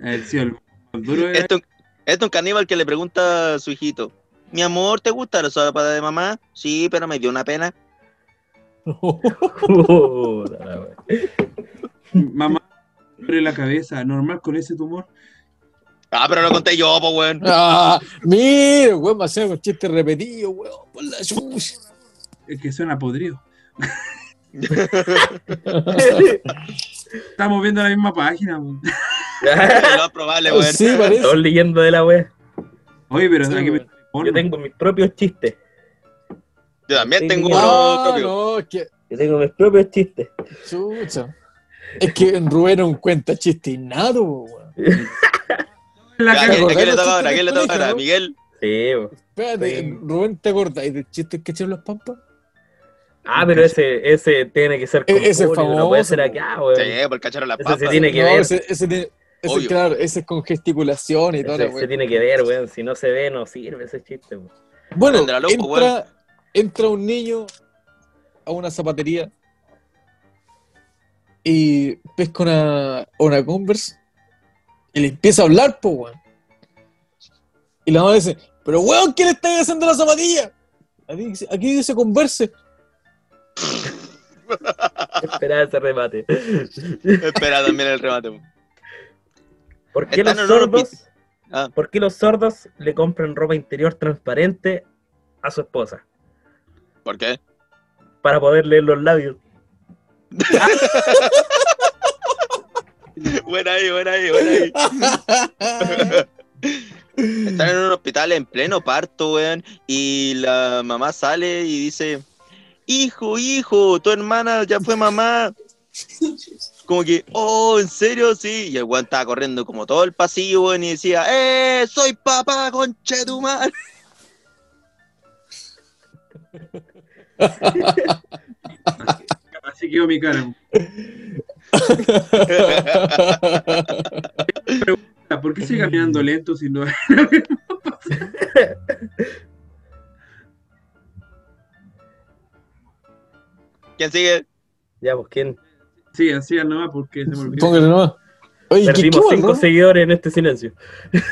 El sí, el más duro era- Esto, esto es un caníbal que le pregunta a su hijito. Mi amor, ¿te gusta la sopa de mamá? Sí, pero me dio una pena. Mamá, duele la cabeza, normal con ese tumor. Ah, pero lo conté yo, pues, weón. Ah, mira, weón, me hacía un chiste repetido, weón, por la. Es que suena podrido. Estamos viendo la misma página. weón. lo más probable, weón. Sí, parece. Todos leyendo de la wea. Oye, pero Sí, que ver Yo tengo mis propios chistes. Yo también Sí, tengo uno Ah, propio. no, que, Yo tengo mis propios chistes. chucha. Es que en Rubén un cuenta chiste innato, weón. La ¿a quién- a quién le ¿Te toca ahora? ¿A quién le toca ahora? ¿Miguel? Sí. Espérate, Sí. Rubén, ¿te acordáis del chiste que echaron las pampas? Ah, pero ese, ese tiene que ser con E- ese es público, no puede famoso, ser acá, weón. Sí, por cacharon las Ese se papas. tiene que no, ver. ese, ese, tiene- ese, Obvio. claro, ese es con gesticulación y todo. Ese, se tiene que ver, weón. Si no se ve, no sirve ese chiste, weón. Bueno, la pues, entra, entra un niño a una zapatería y pesca una, una Converse y le empieza a hablar, po, weón. Y la mamá dice, pero weón, ¿qué le estáis haciendo a la zapatilla? Aquí dice Converse. Esperaba ese remate. Espera también el remate. po. ¿Por qué los sordos? Ah. ¿Por qué los sordos le compran ropa interior transparente a su esposa? ¿Por qué? Para poder leer los labios. Buena ahí, buena ahí, buena ahí. Están en un hospital en pleno parto, weón, y la mamá sale y dice, hijo, hijo, tu hermana ya fue mamá. Como que, oh, ¿en serio? Sí. Y el weón estaba corriendo como todo el pasillo, weón, y decía, ¡eh, soy papá, conchetumar! Así quedó mi cara. ¿Por qué sigue caminando lento si no ¿Quién sigue? Ya, pues, ¿quién? Sí, así nomás porque se me olvidó. Póngale nomás. Oye, ¿qué, Perdimos qué cinco bueno? seguidores en este silencio. Muy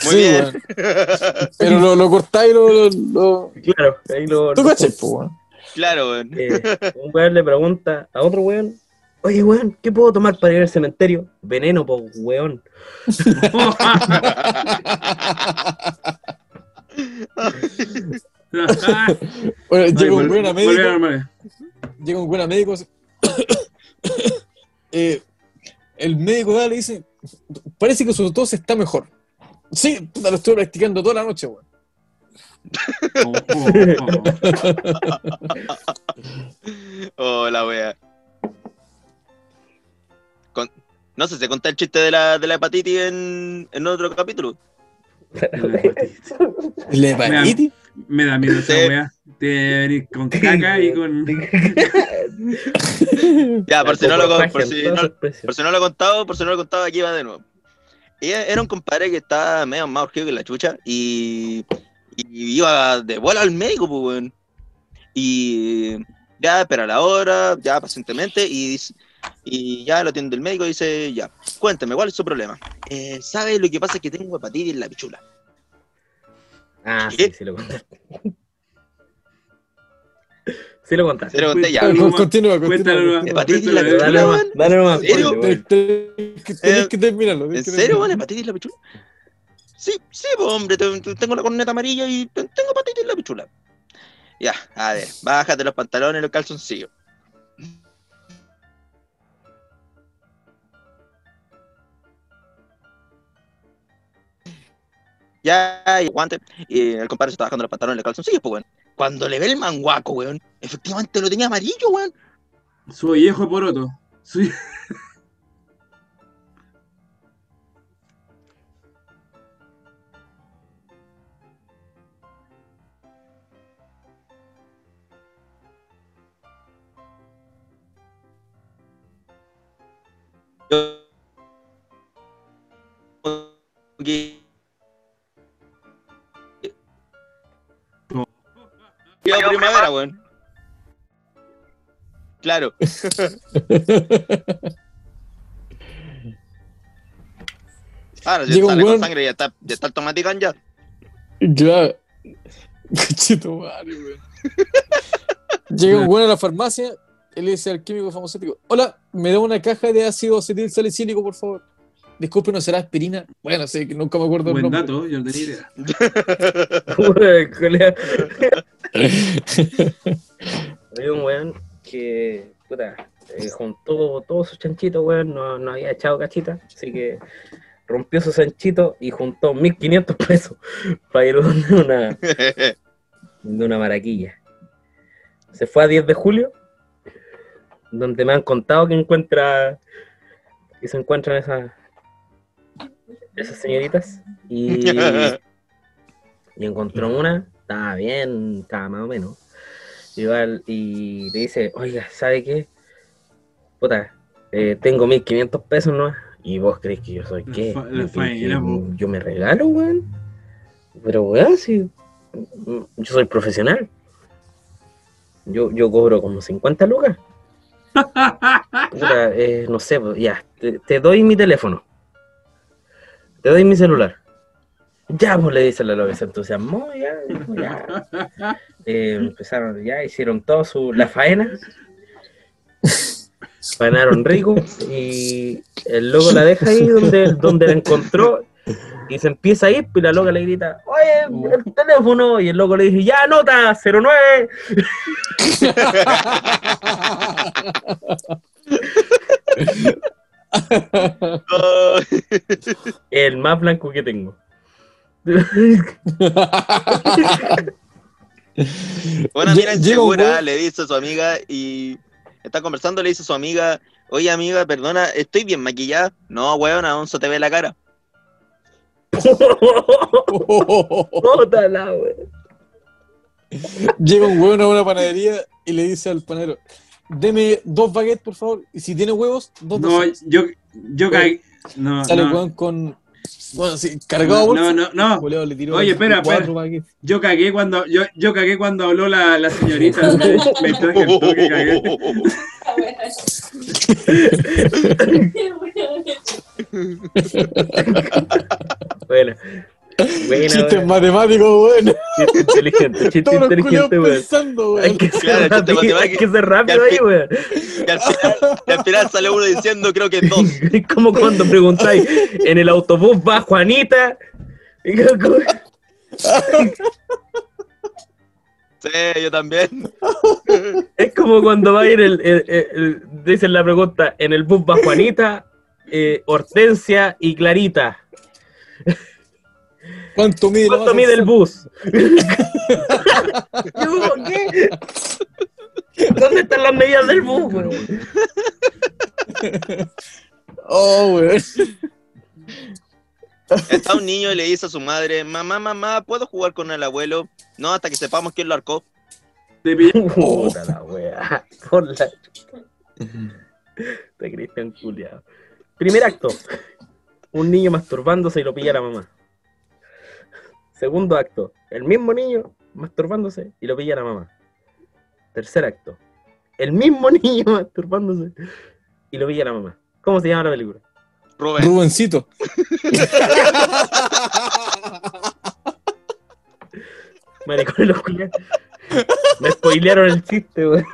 Sí, bien. weón. Pero lo, lo cortáis y lo, lo, lo- Claro, ahí lo. ¿Tú po, weón? Claro, weón. Eh, un weón le pregunta a otro weón: Oye, weón, ¿qué puedo tomar para ir al cementerio? Veneno, po, weón. Bueno, Ay, llega un buen a normal. Llega un buen médico. eh, el médico va, le dice, parece que su tos está mejor. Sí, puta, lo estuve practicando toda la noche, weón. Oh, wea. No sé, se cuenta el chiste de la, de la hepatitis en, en otro capítulo. ¿Le hepatitis? Me da miedo esa weá. De venir con caca y con. Ya, por si, no lo, por, si no, por si no lo he contado, por si no lo he contado, aquí va de nuevo. Y era un compadre que estaba medio más urgido que la chucha y, y iba de vuelo al médico, pues, weón. Y ya espera la hora, ya pacientemente, y, dice- y ya lo atiende el médico y dice, ya, cuéntame, ¿cuál es su problema? Eh, ¿Sabe lo que pasa? Es que tengo hepatitis en la pichula. Ah, ¿Qué? sí, sí lo contaste. Sí lo contaste. Se lo conté ya. Continúa, continúa. Hepatitis en la pichula, weón. dale nomás. ¿En serio? Tenés que- Eh, que terminarlo. ¿En serio, weón? ¿Hepatitis en la pichula? Sí, sí, pues, hombre, te- te- tengo la corneta amarilla y te- tengo hepatitis en la pichula. Ya, a ver, bájate los pantalones y los calzoncillos. Ya, y guante. Y el compadre se está bajando los pantalones los calzoncillos, pues, weón. Cuando le ve el manguaco, weón, efectivamente lo tenía amarillo, weón. Su viejo de poroto. Su- Que- No. Iba primavera, weón. Claro. Ahora, si Llega un sale con sangre ya está, ya está el tomaticán ya. Claro. Conchito madre, weón. Llega un weón a la farmacia él le dice al químico farmacéutico, hola, me da una caja de ácido acetil salicílico, por favor. Disculpe, ¿no será aspirina? Bueno, sí, que nunca me acuerdo el Buen nombre. dato, yo no tenía idea. Había un weón que, puta, eh, juntó todos sus chanchitos, weón, no, no había echado cachita, así que rompió sus chanchitos y juntó 1500 pesos para ir donde una, de una maraquilla. Se fue a 10 de julio, donde me han contado que encuentra que se encuentran esas esas señoritas y, y encontró una, estaba bien, estaba más o menos. Igual, y le dice, oiga, ¿sabe qué? Puta, eh, tengo 1500 pesos, ¿no? Y vos crees que yo soy La qué? fa- la yo me regalo, weón. Pero weón, si yo soy profesional. Yo, yo cobro como 50 lucas. Puta, eh, no sé, ya, te, te doy mi teléfono. Te doy mi celular. Ya, pues le dice la loca, se entusiasmó, ya, ya. Eh, empezaron, ya, hicieron todo su, la faena. Faenaron rico y el loco la deja ahí donde, donde la encontró y se empieza a ir y la loca le grita, oye, el teléfono y el loco le dice, ya, anota, 09. Oh, El más blanco que tengo. Una un insegura weón- le dice a su amiga y está conversando, le dice a su amiga, oye amiga, perdona, ¿estoy bien maquillada? No, weón, aún se te ve la cara. Bótala. Llega un hueón a una panadería y le dice al panadero, deme dos baguettes, por favor, y si tiene huevos, dos No, docenas". yo, yo cagué. No, Sale no, hueón con, bueno, sí, cargado a no, bolsa. no, no. Le tiró Oye, espera, espera. Yo cagué cuando, yo, yo cagué cuando habló la, la señorita. Me, me traje el toque, cagué. Bueno. Buena, Chistes weón. matemáticos, weón. Chiste inteligente, chiste Todos inteligente, weón. pensando, Hay que ser Claro, chiste rápido, hay matemático. que ser rápido ahí, weón. Y al final, y al final sale uno diciendo, creo que dos. Es como cuando preguntáis, en el autobús va Juanita. Sí, yo también. Es como cuando va a ir el, el- el- el- dicen la pregunta, en el bus va Juanita, eh, Hortensia y Clarita. ¿Cuánto mide ¿Cuánto mide el bus? ¿qué? ¿Dónde están las medidas del bus? weón? Oh, weón. Está un niño y le dice a su madre, mamá, mamá, ¿puedo jugar con el abuelo? No, hasta que sepamos quién lo arcó. Te. Puta la wea. Por la. De Cristian culiado. Primer acto. Un niño masturbándose y lo pilla la mamá. Segundo acto. El mismo niño masturbándose y lo pilla la mamá. Tercer acto. El mismo niño masturbándose y lo pilla la mamá. ¿Cómo se llama la película? Rubén. Rubencito. Maricones los culiados. Me spoilearon el chiste, weón.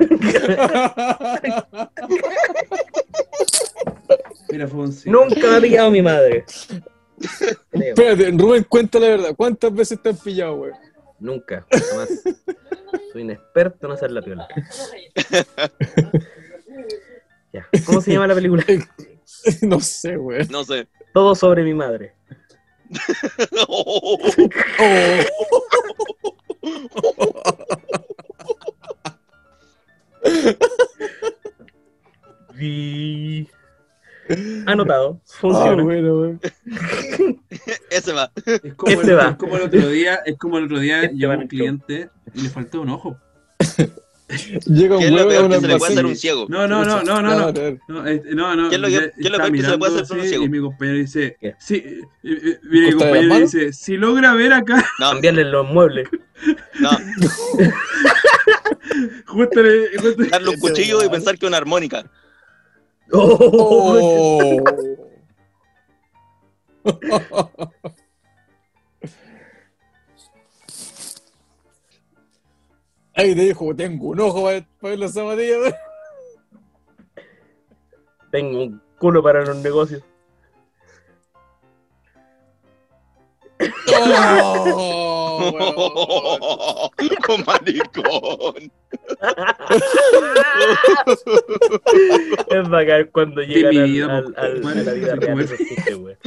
Nunca me ha pillado mi madre. Espérate, Rubén, cuenta la verdad. ¿Cuántas veces te han pillado, weón? Nunca, jamás. Soy un experto en hacer la piola. Ya. ¿Cómo se llama la película? no sé, weón. No sé. Todo sobre mi madre. Oh. Vi. Anotado. Ah, Funciona. bueno, weón. Ese va. Es como, Este el, va. es como el otro día, es como el otro día Este llegó un cliente y le faltó un ojo. Llega un ¿Qué es lo a peor que se le puede hacer a un ciego? No, no, no, no, no, no. no. No, este, no, no. ¿Qué es lo que- qué es lo está peor que se le puede hacer mirando con un ciego? Y mi compañero dice, ¿Qué? sí, eh, eh, viene mi ¿Corta de compañero y dice, si logra ver acá, No, Cambiarle los muebles. no. justo le, justo- Darle un cuchillo y pensar que es una armónica. Oh. Ahí te dijo, tengo un ojo para, ver las zapatillas. Tengo un culo para los negocios. ¡Oh! Con maricón. Es bacán cuando llegan al, al- al- po, a la vida weón. real esos chistes, weón.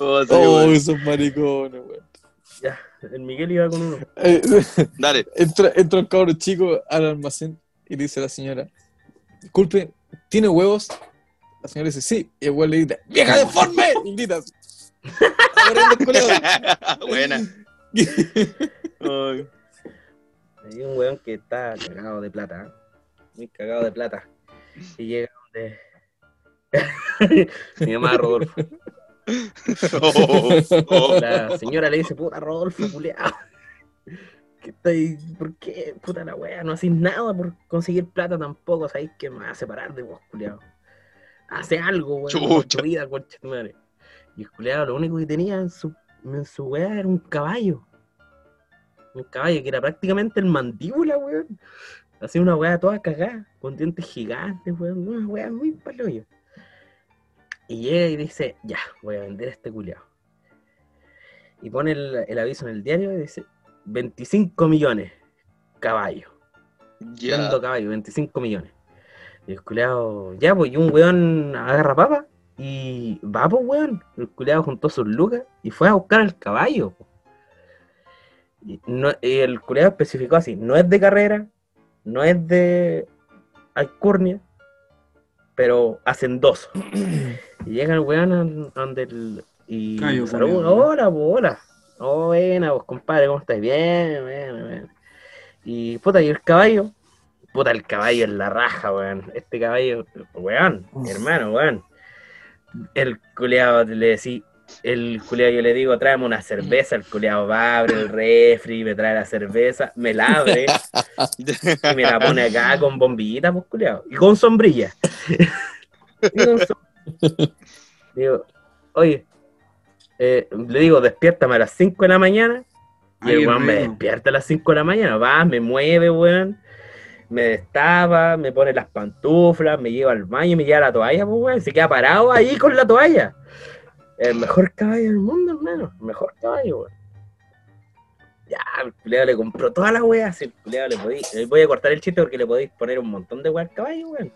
Oh, sí, Oh, esos maricones, weón. Ya, el Miguel iba con uno. Eh, Dale. entra, entra un cabro chico al almacén y le dice a la señora, disculpe, ¿tiene huevos? La señora dice, sí. Y el weón le grita, ¡vieja deforme! Y grita. Buena. Ay. Hay un weón que está cagado de plata, ¿eh? muy cagado de plata. Y llega donde. Mi mamá Rodolfo. Oh, oh. La señora le dice, puta Rodolfo, culiao. ¿Qué está ahí? ¿Por qué? Puta la wea, no haces nada por conseguir plata tampoco, ¿sabes qué me va a separar de vos, culiao? Hace algo, weón, tu vida, madre. Y el culiao lo único que tenía en su, en su wea era un caballo. Un caballo que era prácticamente el mandíbula, weón. Hacía una weá toda cagada, con dientes gigantes, weón. Una weá muy paloyo. Y llega y dice, ya, voy a vender este culiao. Y pone el, el aviso en el diario y dice, 25 millones, caballo. Ya. Vendo caballo, 25 millones. Y el culeado, ya, pues, y un weón agarra papa y va, pues, weón. El culeado juntó sus lucas y fue a buscar el caballo. po. Y, no- y el culeado especificó así, no es de carrera, no es de alcurnia, pero hacendoso. y llega el weón al- donde el... Y saluda, hola, pues, hola. Oh, buena, pues, compadre, ¿cómo estás? Bien, bien, bien. Y puta, y el caballo, puta, el caballo es la raja, weón. Este caballo, weón, hermano, weón. El culeado le decía, el culeado yo le digo, tráeme una cerveza, el culeado va, abre el refri, me trae la cerveza, me la abre y me la pone acá con bombillita, pues culeado, y con sombrilla. Y con som- Digo, oye, eh, le digo, despiértame a las 5 de la mañana y el weón me despierta a las 5 de la mañana, va, me mueve, weón. Me destapa, me pone las pantuflas, me lleva al baño y me lleva la toalla, pues, weón. Se queda parado ahí con la toalla. El mejor caballo del mundo, hermano. El mejor caballo, weón. Ya, el culeado le compró toda la weá. Si el culeado le podí, voy a cortar el chiste porque le podéis poner un montón de weá al caballo, weón.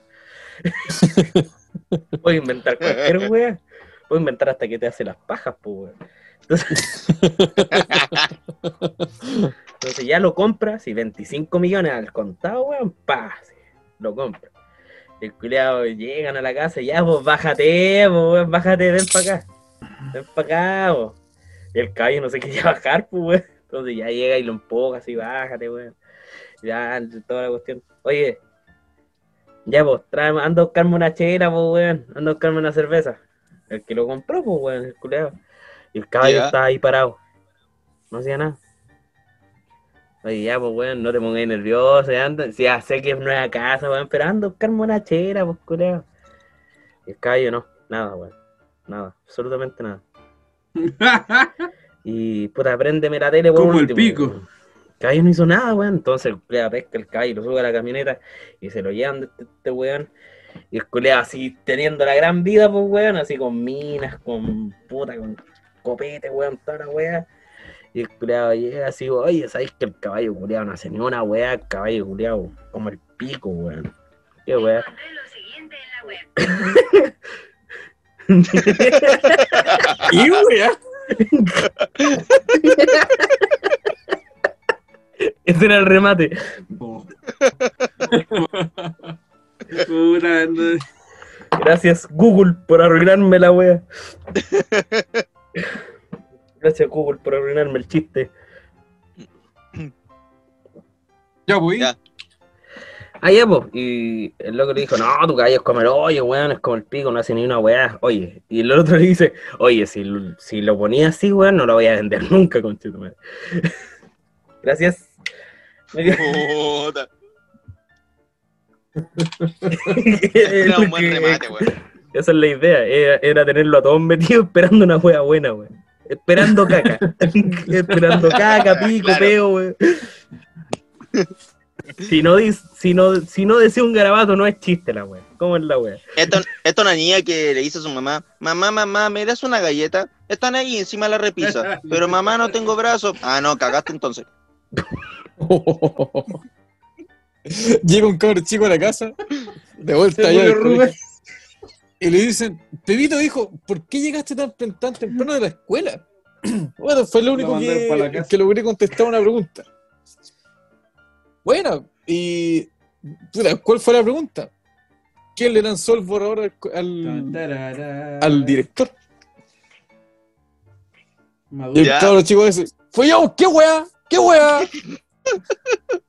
Puedo inventar cualquier weá. Puedo inventar hasta que te hace las pajas, pues, weón. Entonces, ya lo compras y 25 millones al contado, weón, pa, lo compra. El culiado llegan a la casa y ya, pues bájate, pues, weón, bájate, ven para acá. Ven para acá, pues. Y el caballo no se quería bajar, pues, weón. Entonces ya llega y lo empuja así, bájate, weón. Ya, toda la cuestión. Oye, ya, pues, tráeme, anda a buscarme una chela, pues, weón. Anda a buscarme una cerveza. El que lo compró, pues, weón, el culiado. Y el caballo estaba ahí parado. No hacía nada. Oye, ya, pues, weón, no te pongas nervioso, ya anda. Si ya sé que es nueva casa, weón, pero anda a buscarme una chela, pues, culiao. Y el caballo no, nada, weón. Nada, absolutamente nada. Y, puta, préndeme la tele, por Como el pico. weón. El caballo no hizo nada, weón. Entonces el culiao pesca el caballo, lo sube a la camioneta y se lo llevan de este, este weón. Y el culiao así teniendo la gran vida, pues, weón, así con minas, con puta, con copete, weón, toda la weá. Y el culiao llega así, oye, ¿sabéis que el caballo culiao no hace ni una weá? El caballo culiao como el pico, weón. Qué weá. Encontré lo siguiente en la web. Y, weá. Ese era el remate. Oh. Gracias, Google, por arruinarme la wea. Gracias, Google, por arruinarme el chiste. Ya, pues. Ya. Ah, ya, pues. Y el loco le dijo, no, tu caballo es como el hoyo, weón, es como el pico, no hace ni una weá. Oye, y el otro le dice, oye, si, lo- si lo ponía así, weón, no lo voy a vender nunca, conchito, madre. Gracias. Puta. Era un buen remate, weón. Esa es la idea, era, era tenerlo a todos metidos esperando una wea buena, weón. Esperando caca. esperando caca, pico, Claro. peo, weón. Si no, si, no, si no decía un garabato, no es chiste la wea. ¿Cómo es la wea? Esta, esta es una niña que le dice a su mamá, mamá, mamá, ¿me das una galleta? Están ahí encima de la repisa. Pero mamá, no tengo brazos. Ah, no, cagaste entonces. Llega un cabro chico a la casa, de vuelta allá y le dicen, Pepito, hijo, ¿por qué llegaste tan, tan temprano de la escuela? Bueno, fue lo único que, que logré contestar una pregunta. Bueno, y puta, ¿cuál fue la pregunta? ¿Quién le lanzó el borrador al, al, director? Y Maduro. el Ya. cabro chico dice, fue yo, ¿qué weá? ¿Qué weá?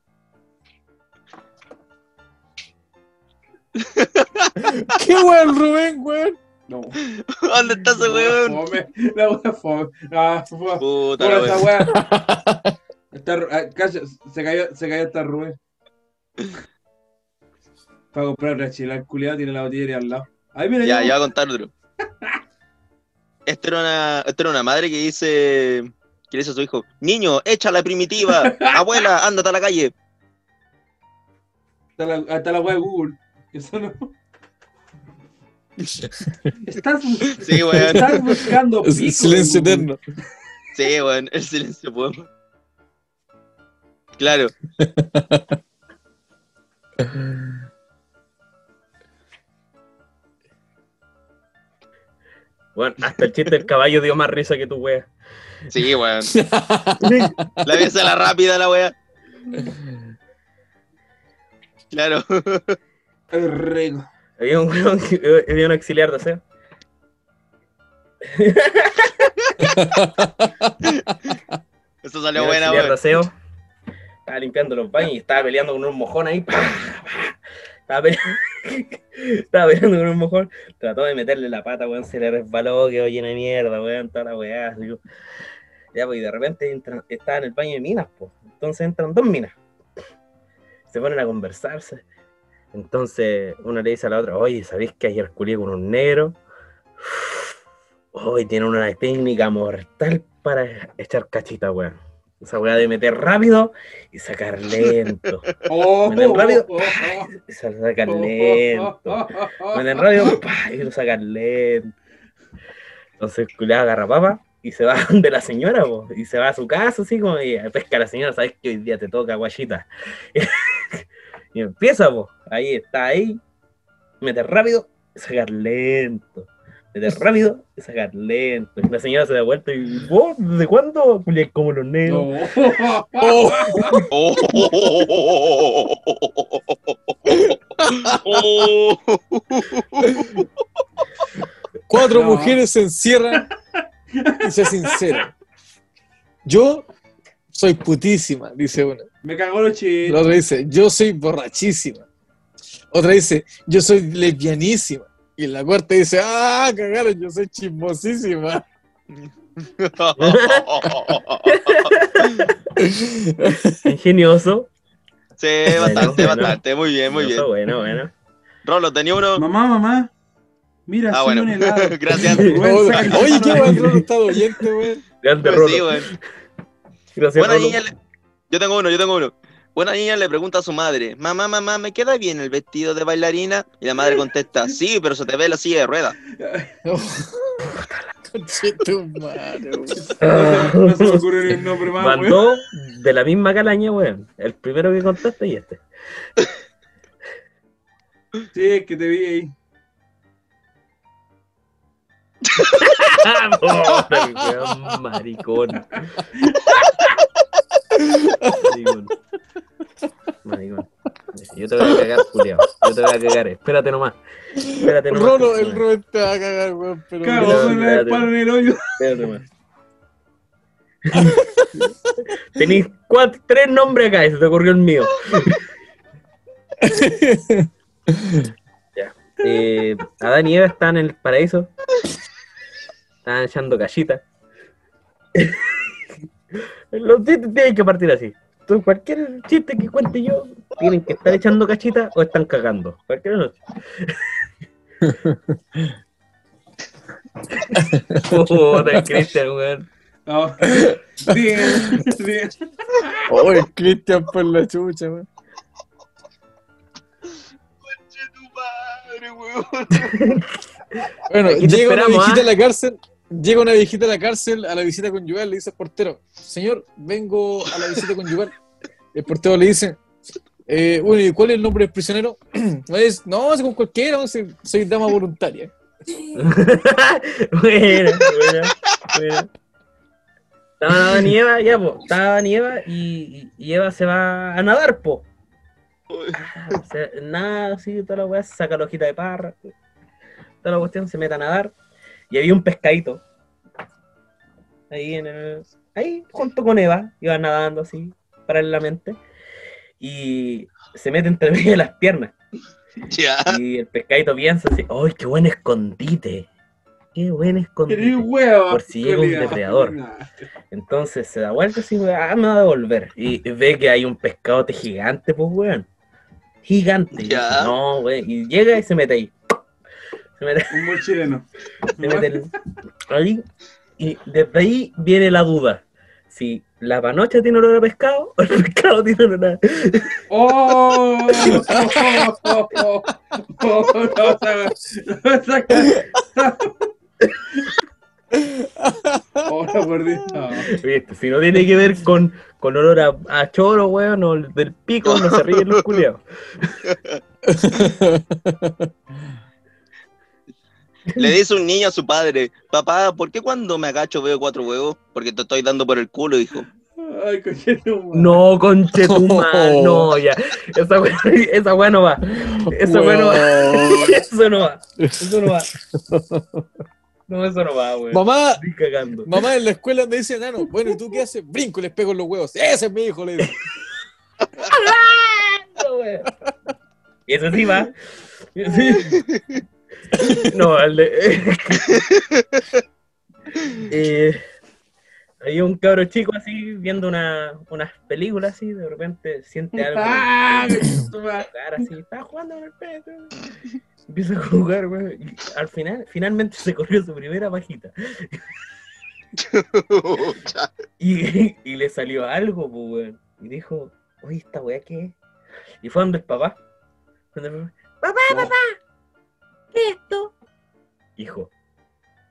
¿Qué el Rubén, weón? No. ¿Dónde está ese weón? Fome. La wea fome. Ah, fue. Puta Por la weón. wea. Está, ah, calla, se cayó, se cayó hasta Rubén. Para comprar una chela, el culiado tiene la botillería al lado. Ahí mira, Ya, ya. ya voy a contar otro. Esta era una, esta era una madre que dice, que le dice a su hijo, niño, echa la primitiva, abuela, ándate a la calle. Está la, está la wea de Google. Eso no. Estás, Sí, weón. estás buscando pico. Silencio eterno. Sí, weón, el silencio poema. Claro, Bueno, hasta el chiste del caballo dio más risa que tu wea. sí, weón. La pieza la rápida la wea. Claro. Es rico. Había un weón que- había un auxiliar de aseo. Eso Había salió un buena, auxiliar de aseo. Estaba limpiando los baños y estaba peleando con un mojón ahí. Estaba peleando, estaba peleando con un mojón. Trató de meterle la pata, weón. Se le resbaló, quedó llena de mierda, weón. Toda la weá. Ya, pues, y de repente entra- estaba en el baño de minas, pues. Entonces entran dos minas. Se ponen a conversarse. Entonces uno le dice a la otra, oye, ¿sabéis que ayer culié con un negro? Hoy tiene una técnica mortal para echar cachita, weón. Esa weá de meter rápido y sacar lento. Oh, Meten rápido, oh, oh, Y sacar oh, lento. oh, oh, oh. Meten rápido y lo sacan lento. Entonces culiá agarra papa y se va de la señora, po, y se va a su casa, así como y pesca a la señora, sabes que hoy día te toca, guayita. y empieza, po. ahí está, ahí, meter rápido y sacar lento. Meter rápido y sacar lento. Y la señora se da vuelta y vos, ¿desde cuándo? Como los negros. No. Oh, Oh. Oh. cuatro No. mujeres se encierran y se sinceran. Yo soy putísima, dice una. Me cagó los La chiles. otra dice, yo soy borrachísima. Otra dice, yo soy lesbianísima. Y la cuarta dice, ah, cagaron, yo soy chismosísima. Ingenioso. Sí, bastante, Bueno. bastante. Muy bien, muy bien. Bueno, bueno. Rolo, tenía uno. Mamá, mamá. Mira, Ah, bueno. un helado. Gracias. Oye, qué buen Rolo está oyente, weón. Grande Pues Rolo. sí. Gracias, Buena Rolo. Yo tengo uno, yo tengo uno. Buena niña le pregunta a su madre, mamá, mamá, ¿me queda bien el vestido de bailarina? Y la madre contesta, sí, pero se te ve la silla de weón. No se, no se me ocurre ni un nombre más, weón. Mandó de la misma calaña, weón. El primero que contaste y este. Sí, es que te vi ahí. Weón, maricón. Maricón. Maricón. Yo te voy a cagar, Julián. Yo te voy a cagar. Espérate nomás. Espérate nomás. Rolo, el Espérate Rubén te va a cagar, weón. Pero con el espérate. palo en el hoyo. nomás. Tenéis cuatro, tres nombres acá y se te ocurrió el mío. ya. Eh, Adán y Eva están en el paraíso. Están echando cachita. Los tienen que partir así. Entonces, cualquier chiste que cuente yo, tienen que estar echando cachita o están cagando. Cualquiera de los Puta, Cristian, weón. No. Bien, bien. Oh, el Cristian por la chucha, weón. Conche tu madre, Bueno, Aquí te llega una viejita a la cárcel, llega una viejita a la cárcel a la visita conyugal, le dice al portero, señor, vengo a la visita conyugal. El portero le dice, eh, bueno, ¿y cuál es el nombre del prisionero? No, es con cualquiera, no soy dama voluntaria. buena, buena, buena. Estaba y Eva, ya, po. Estaba y Eva y, y Eva se va a nadar, po. Ah, nada, así, toda la weá, saca la hojita de parra, toda la cuestión, se mete a nadar. Y había un pescadito. Ahí en el. Ahí, junto con Eva, iba nadando así, paralelamente. Y se mete entre medio de las piernas. Y el pescadito piensa así, ¡ay, qué buen escondite! ¡Qué buen escondite! huevo. Por si llega un depredador. Entonces se da vuelta así, ah, me va a devolver. Y ve que hay un pescadote gigante, pues, weón. Gigante. Y Ya. dice, no, weón. Y llega y se mete ahí. Se mete, Un mochileno. se mete el- ahí. Y desde ahí viene la duda. Si la panocha tiene olor a pescado o el pescado tiene olor a... ¡Oh! ¡Oh! ¡Oh! ¡Oh! ¡Oh! No, saca- saca. ¡Oh, por Dios! ¿Viste? Si no tiene que ver con, con olor a, a choro, weón, o del pico, no se ríen los culiados. Le dice un niño a su padre, papá, ¿por qué cuando me agacho veo cuatro huevos? Porque te estoy dando por el culo, hijo. ¡Ay, coño! No, conche tu madre, no, ya. Esa weá, esa weá no va. Esa weá no va. Eso no va. Eso no va. No, eso no va, weón. Mamá, Estoy cagando. mamá en la escuela me dice, nano, bueno, ¿y tú qué haces? Brinco y les pego en los huevos. Ese es mi hijo, le digo. No, eso sí va. Sí. No, al de. Eh, había un cabro chico así viendo una, unas películas así, de repente siente algo. ¡Ah! cara así, está jugando con el pecho. Empieza a jugar, weón. Y al final, finalmente se corrió su primera pajita. Y, y le salió algo, pues, weón. Y dijo, oye, ¿esta weá qué es? Y fue donde el papá. El papá, papá, papá, ¿qué es esto? Hijo,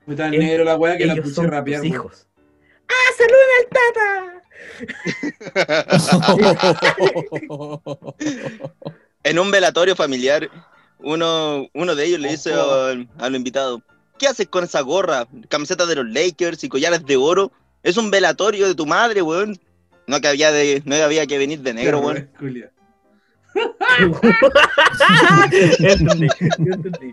Fue tan negro la weá que la ellos puse son rapear. tus hijos. ¡Ah, saluda al tata! en un velatorio familiar, uno, uno de ellos le dice al, al invitado, ¿qué haces con esa gorra? Camiseta de los Lakers y collares de oro. Es un velatorio de tu madre, weón. No que había de, no había que venir de negro, weón. Entendí, yo entendí.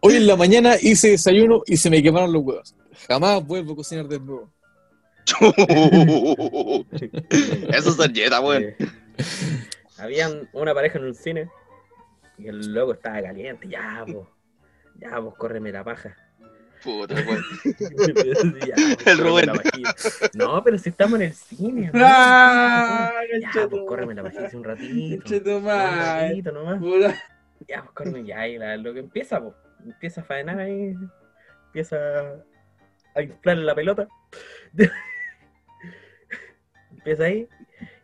Hoy en la mañana hice desayuno y se me quemaron los huevos. Jamás vuelvo a cocinar de nuevo. Eso es servilleta, weón. Habían una pareja en un cine y el loco estaba caliente. Ya, pues. Ya, pues, córreme la paja. Puta. Ya, pues, El Rubén. No, pero si estamos en el cine. ¡Ah! Ya, pues, córreme la pajita un ratito. Un ratito nomás. Puta. Ya, pues, córreme ya. Y la- lo que empieza, pues. Empieza a faenar ahí. Empieza a inflar la pelota. empieza ahí.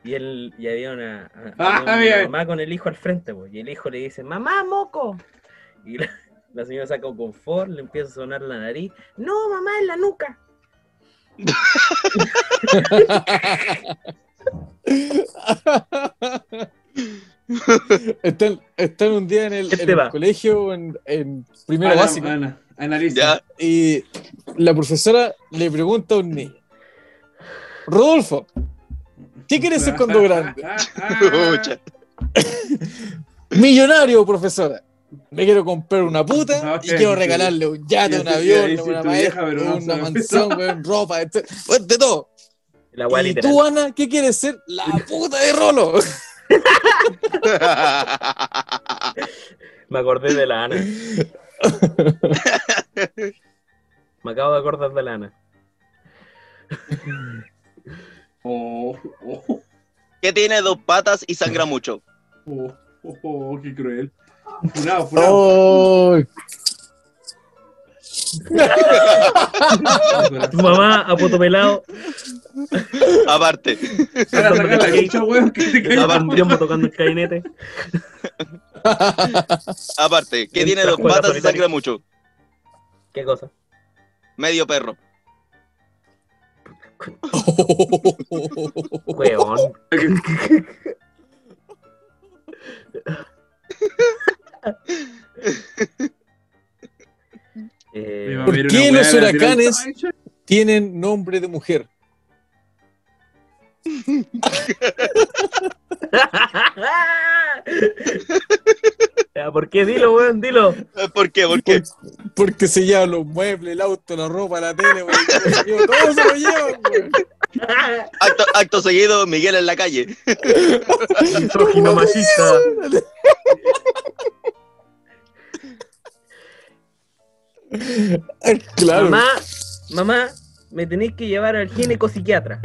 Y, él, y había una, a- Ah, una mamá con el hijo al frente, pues, y el hijo le dice, mamá, moco. Y la, la señora saca un confort, le empieza a sonar la nariz. No, mamá, en la nuca. están, están un día en el, Este en el colegio, en, en primero Ana, básico, Ana, analiza. Y la profesora le pregunta a un niño, Rodolfo, ¿qué quieres ser cuando grande? Millonario, profesora. Me quiero comprar una puta No, y quiero regalarle un yate, ya un avión, una vieja, maestra, pero no una mansión, weón, ropa, etc. De todo. La y literal. tú, Ana, ¿qué quieres ser? La puta de Rolo. Me acordé de la Ana. Me acabo de acordar de la Ana. Oh, oh, que tiene dos patas y sangra mucho. oh, oh, oh, qué cruel. Funado, funado. Oh. Tu mamá a poto pelado, Aparte, Para sacar la chucha, weón, que te caiga. a un tiempo tocando el cainete. aparte, que tiene dos patas y sangra mucho. ¿Qué cosa? Medio perro. Weón. Eh, ¿Por qué los huracanes- chucha. Tienen nombre de mujer. ¿Por qué? Dilo, weón, dilo. Eh, ¿Por qué? ¿Por qué? Por- porque se llevan los muebles, el auto, la ropa, la tele, weón, todo se lo llevan, weón. Acto, acto seguido, Miguel en la calle. Misógino machista. Claro. Mamá, mamá, me tenéis que llevar al gineco psiquiatra.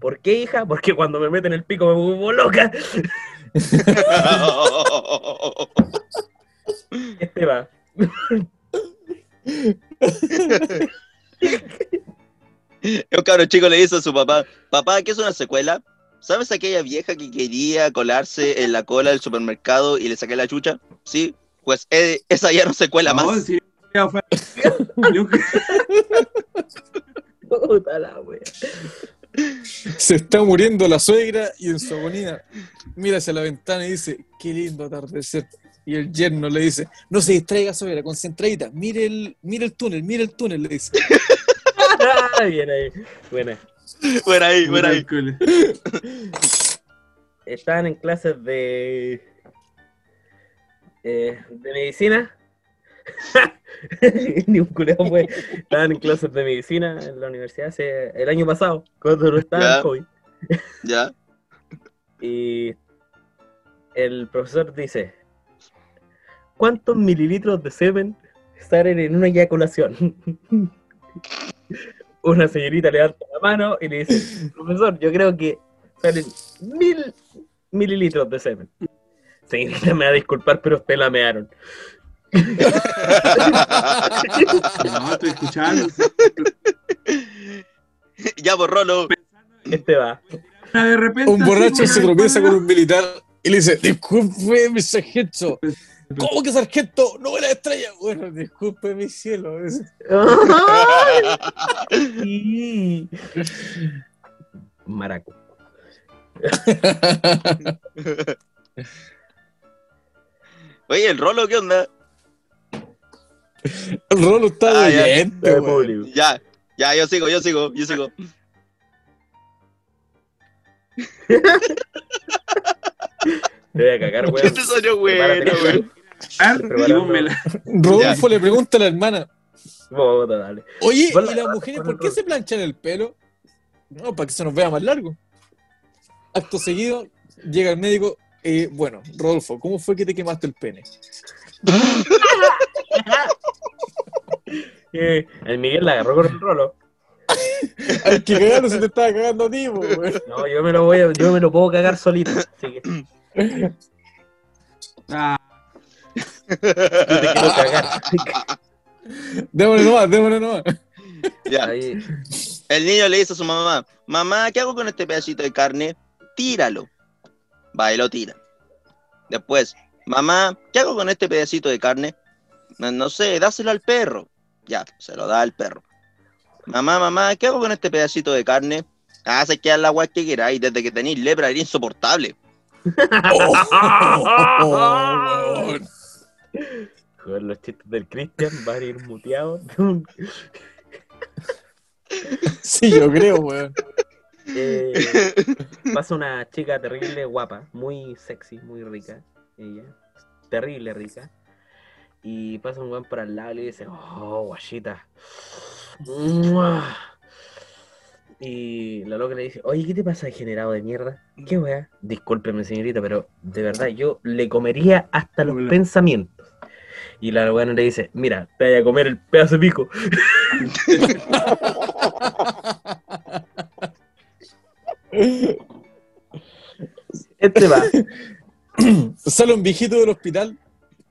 ¿Por qué, hija? Porque cuando me meten el pico me vuelvo loca. Este va. Un cabrón chico le dice a su papá, papá, ¿qué es una secuela? ¿Sabes aquella vieja que quería colarse en la cola del supermercado y le saqué la chucha? Sí, pues eh, esa ya no se cuela No, más. si ya fue- Yo- Puta la wea. Se está muriendo la suegra y en su agonía mira hacia la ventana y dice, qué lindo atardecer. Y el yerno le dice, no se distraiga suegra, concentradita, mire el, mire el túnel, mire el túnel, le dice. Bien ahí. Buena. Fuera ahí, fuera ahí. Miércoles. Estaban en clases de. eh, de medicina. Ni un culeo fue. Estaban en clases de medicina en la universidad hace, el año pasado, cuando no estaba Ya. el COVID. Ya. Y el profesor dice: ¿Cuántos mililitros de semen salen en una eyaculación? Una señorita levanta la mano y le dice: Profesor, yo creo que salen mil mililitros de semen. Señorita, me va a disculpar, pero usted la mearon. No, estoy escuchando. ya borrolo. Este va. De repente. Un borracho se tropieza con un militar y le dice, disculpe mi sargento. ¿Cómo que sargento? No ve la estrella. Bueno, disculpe mi cielo. Maraco. Oye, el rolo, ¿qué onda? El rolo está Ah, de ya. Ya, ya, yo sigo, yo sigo, yo sigo. Te voy a cagar, weón. Este salió bueno, weón. Rodolfo le pregunta a la hermana, Puta, dale. oye, ¿y las mujeres por qué se planchan el pelo? No, para que se nos vea más largo. Acto seguido, llega el médico, eh, bueno, Rodolfo, ¿cómo fue que te quemaste el pene? Eh, el Miguel la agarró con el rolo. Al que cagando se te estaba cagando a ti. No, yo me lo voy a, yo me lo puedo cagar solito. Así que Ah, yo te quiero cagar. Démosle nomás, démosle nomás. Ya. Ahí. El niño le dice a su mamá, mamá, ¿qué hago con este pedacito de carne? Tíralo. Va y lo tira. Después, mamá, ¿qué hago con este pedacito de carne? No, no sé, dáselo al perro. Ya, se lo da al perro. Mamá, mamá, ¿qué hago con este pedacito de carne? Ah, se queda la agua que queráis. Desde que tenéis lepra era insoportable. Oh, los chistes del Cristian van a ir muteados. Sí, yo creo, weón. Eh, pasa una chica terrible, guapa, muy sexy, muy rica. Ella, terrible rica. Y pasa un weón por al lado y le dice, oh, guachita. Mua". Y la loca le dice, oye, ¿qué te pasa, degenerado de mierda? ¿Qué weá? Discúlpeme, señorita, pero de verdad yo le comería hasta los Hola. pensamientos. Y la weá le dice, mira, te voy a comer el pedazo de pico. Este va. Sale un viejito del hospital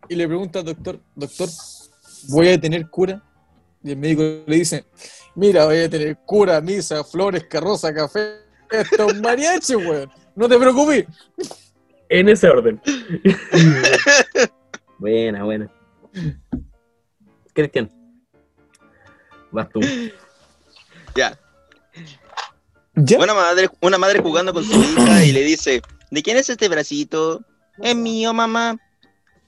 y le pregunta al doctor, doctor, ¿voy a tener cura? Y el médico le dice, mira, voy a tener cura, misa, flores, carroza, café, esto es un mariachi, weón. No te preocupes. En ese orden. buena, buena. Cristian. Vas tú. Ya. ¿Ya? Una madre, una madre jugando con su hija y le dice, ¿de quién es este bracito? Es mío, mamá.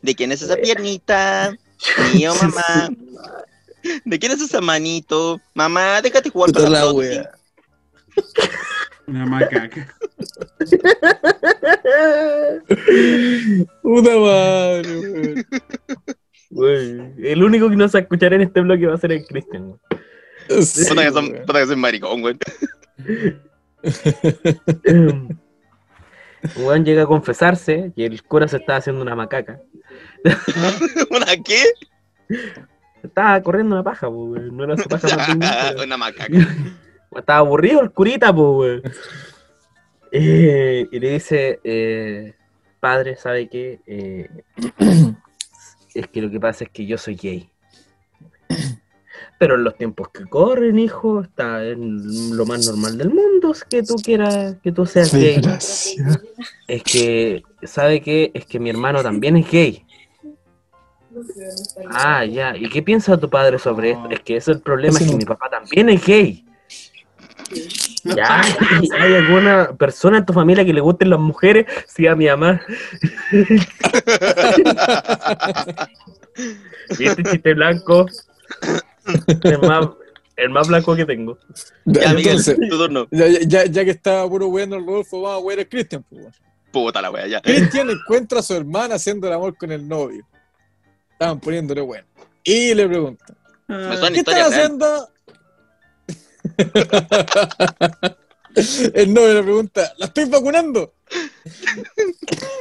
¿De quién es esa piernita? Mío, mamá. ¿De quién es esa manito? Mamá, déjate jugar con la wea. Una macaca. Puta madre. Güey, El único que no se va a escuchar en este bloque va a ser el Cristian. güey. Sí, Puta que son, puta que soy maricón, güey. Juan llega a confesarse y el cura se estaba haciendo una macaca. ¿Una qué? Estaba corriendo una paja, güey. No era su paja más digna, pero- Una macaca. Estaba aburrido el curita, güey. Eh, y le dice, eh, padre, ¿sabe qué? Eh, es que lo que pasa es que yo soy gay. Pero en los tiempos que corren, hijo, está en lo más normal del mundo es que tú quieras, que tú seas gay. Es que, ¿sabe qué? Es que mi hermano también es gay. Ah, ya. ¿Y qué piensa tu padre sobre esto? Es que ese es el problema, es que mi papá también es gay. Ya, ¿y ¿hay alguna persona en tu familia que le gusten las mujeres? Sí, a mi mamá. ¿Viste chiste blanco? El más, el más blanco que tengo. Ya, Miguel, Entonces, tu turno. ya, ya, ya que está puro bueno el Rodolfo, vamos a ver a Cristian. pues. Puta la wea, ya. Cristian encuentra a su hermana haciendo el amor con el novio. Estaban poniéndole bueno. Y le pregunta, Me Ah, ¿qué estás haciendo? el novio le pregunta, ¿la estoy vacunando?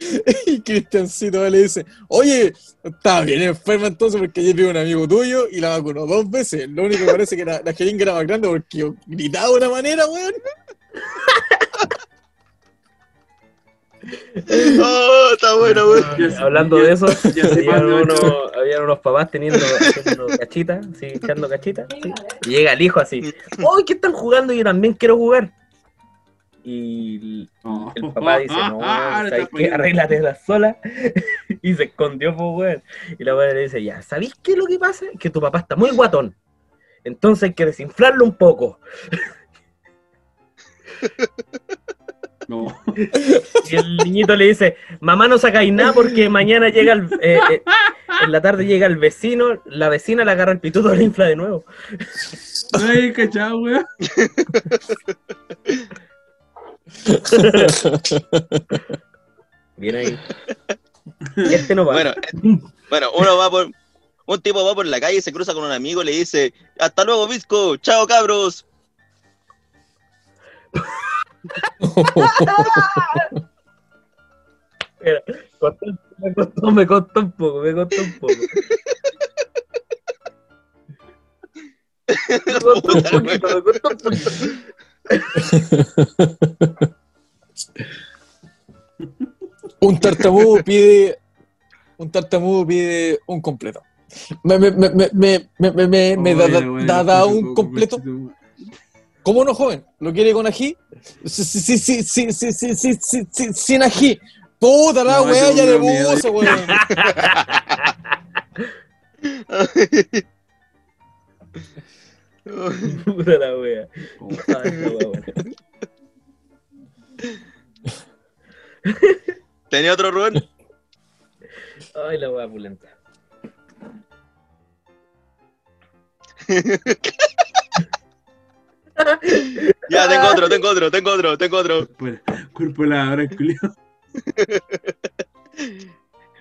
y Cristiancito le dice, oye, está bien enferma entonces porque ayer vi un amigo tuyo y la vacunó dos veces. Lo único que parece que la, la jeringa era más grande porque yo gritaba de una manera, weón. Oh, está bueno, sé- Hablando de eso, ocho. unos, habían unos papás teniendo haciendo cachitas, sí, echando cachitas. sí. Y llega el hijo así, ¡Uy, qué están jugando! Yo también quiero jugar. Y el papá dice, no, Ah, ¿sabes está qué? Arréglate sola. y se escondió, pues, weón. Y la madre le dice, ya, ¿sabéis qué es lo que pasa? Que tu papá está muy guatón. Entonces hay que desinflarlo un poco. No. Y el niñito le dice, mamá no sacáis nada porque mañana llega el, eh, eh, en la tarde llega el vecino, la vecina le agarra el pituto y lo infla de nuevo. Ay, cachado, weón. Bien ahí. Este no va. Bueno, bueno, uno va por. Un tipo va por la calle, se cruza con un amigo y le dice: Hasta luego, Visco, chao cabros. Costó- me costó, me costó un poco, me costó un poco. Me costó un poquito, me costó un poquito. Un tartamudo pide. Un tartamudo pide un completo. Me, me, me, me, me, me, me, me da, da- un completo. ¿Cómo no, joven? ¿Lo quiere con ají? Sí, sí, sí, sí, sí, sí, sí, sí, sí, sí, sin ají. Puta la No, ya mierda. puso, weón. Puta la wea. Ay, la wea buena. ¿Tenía otro Rubén? Ay, la wea pulenta. Ya, tengo otro, tengo otro, tengo otro, tengo otro. Cuerpo de la hora, culiao.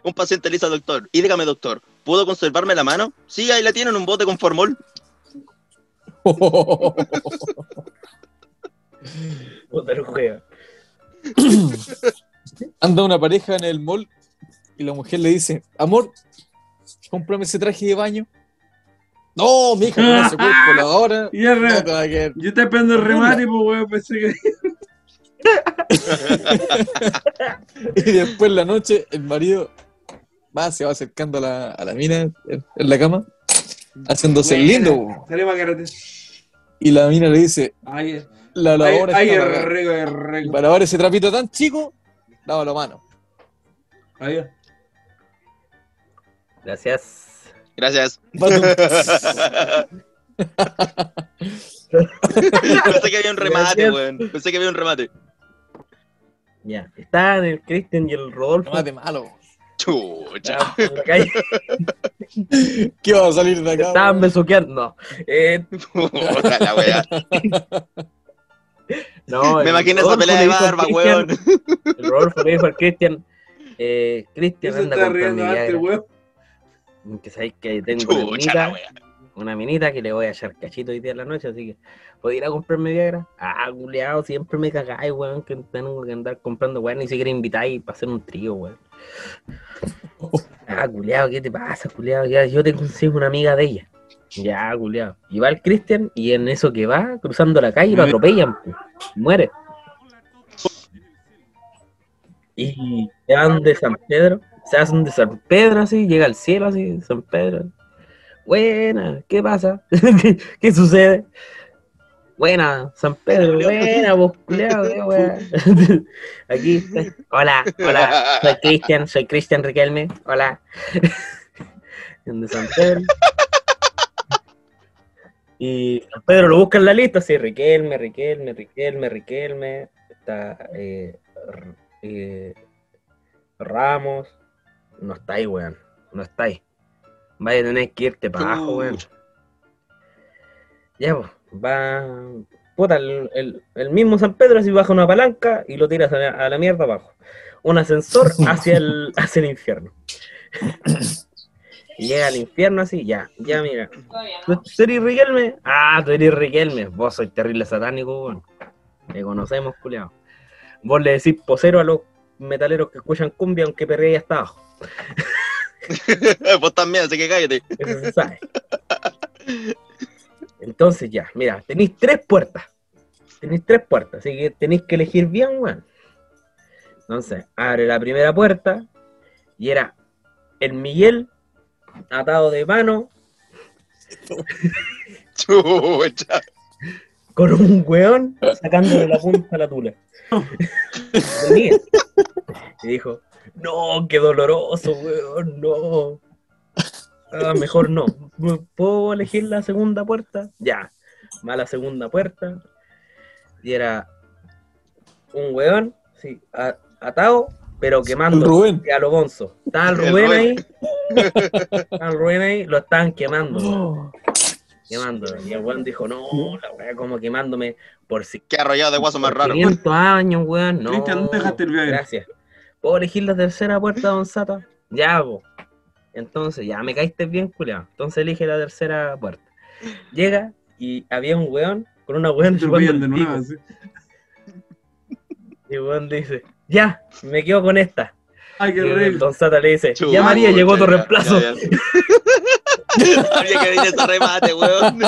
Un paciente le dice al doctor: Y dígame, doctor, ¿puedo conservarme la mano? Sí, ahí la tienen, un bote con formol. Anda una pareja en el mall y la mujer le dice, amor, cómprame ese traje de baño. No, mija, con ese cuerpo, la hora Y es no re- te va a quedar. Yo te esperando el remate, pues, weón, pensé que. Y después en la noche el marido Va, se va acercando a la, a la mina en, en la cama, haciéndose el Buena. lindo. po. Salimos a karate. Y la mina le dice, Ay, la ay, lavadora ay, está es apagada. rico, es Y rico. para lavar ese trapito tan chico, lávalo mano. Ay, Gracias. Gracias. Patum. Pensé que había un remate, Gracias. weón. Pensé que había un remate. Ya. Estaban el Cristian y el Rodolfo. Más de malo. Chucha. Calle. ¿Qué va a salir de acá? Estaban besuqueando. No. Eh, Puta la wea. no, Me imagino esa pelea le de barba, weón. El Rodolfo le dijo al Cristian. Eh, ¿qué Cristian anda está a comprar riendo mi Viagra. weón? Que sabéis que tengo una Chucha la minita, una minita que le voy a echar cachito hoy día en la noche, así que ¿puedo ir a comprarme Viagra? Ah, culiao, siempre me cagáis, weón, que tengo que andar comprando, weón, ni siquiera invitáis para hacer un trío, weón. Ah, culiao, ¿qué te pasa, culiao? Ya, yo te consigo una amiga de ella. Ya, culiao. Y va el Cristian y en eso que va, cruzando la calle, lo atropellan, pu, muere. Y se van de San Pedro, se hacen de San Pedro así, llega al cielo así, San Pedro. Buena, ¿qué pasa? ¿Qué, qué sucede? Buena, San Pedro, buena, vos wea. Aquí, estoy. hola, hola, soy Cristian, soy Cristian Riquelme, hola. De San Pedro. Y San Pedro lo busca en la lista, así, Riquelme, Riquelme, Riquelme, Riquelme, está eh, eh, Ramos, no está ahí, weón, no está ahí. Vaya a tener que irte para abajo, weón. Ya, pues, va. Puta, el, el- el mismo San Pedro así baja una palanca y lo tiras a la, a la mierda abajo. Un ascensor hacia el, hacia el infierno. Llega al infierno así, ya, ya mira. ¿Tú tú eres Riquelme? Ah, tú eres Riquelme. Vos sois terrible satánico, weón. Te conocemos, culiao. Vos le decís posero a los metaleros que escuchan cumbia aunque perrea hasta abajo. Vos también, así que cállate. Eso se sabe. Entonces ya, mira, tenéis tres puertas. Tenéis tres puertas, así que tenéis que elegir bien, weón. Entonces, abre la primera puerta y era el Miguel atado de mano Chucha. con un weón sacándole la punta a la tula. Y dijo, no, qué doloroso, weón, no. Ah, mejor no. ¿Puedo elegir la segunda puerta? Ya. Va a la segunda puerta. Y era un weón, sí, atado, pero quemando El Rubén. a lo bonzo. Estaba el Rubén Rubén. ahí. Estaba el Rubén ahí, lo estaban quemando. Quemando. Y el weón dijo, no, la weá como quemándome por si Qué arrollado de guaso más raro. 500 años, weón. No. Cristian, ¿dónde dejaste el? Gracias. ¿Puedo elegir la tercera puerta, don Sata? Ya, po. Entonces, ya me caíste bien, culiao. Entonces elige la tercera puerta. Llega y había un weón con una weón chupando el pico. Y el weón dice, ya, me quedo con esta. Ay, Y qué el rico. don Sata le dice, ya María, llegó tu ya, reemplazo. ya, que venía ese remate, weón.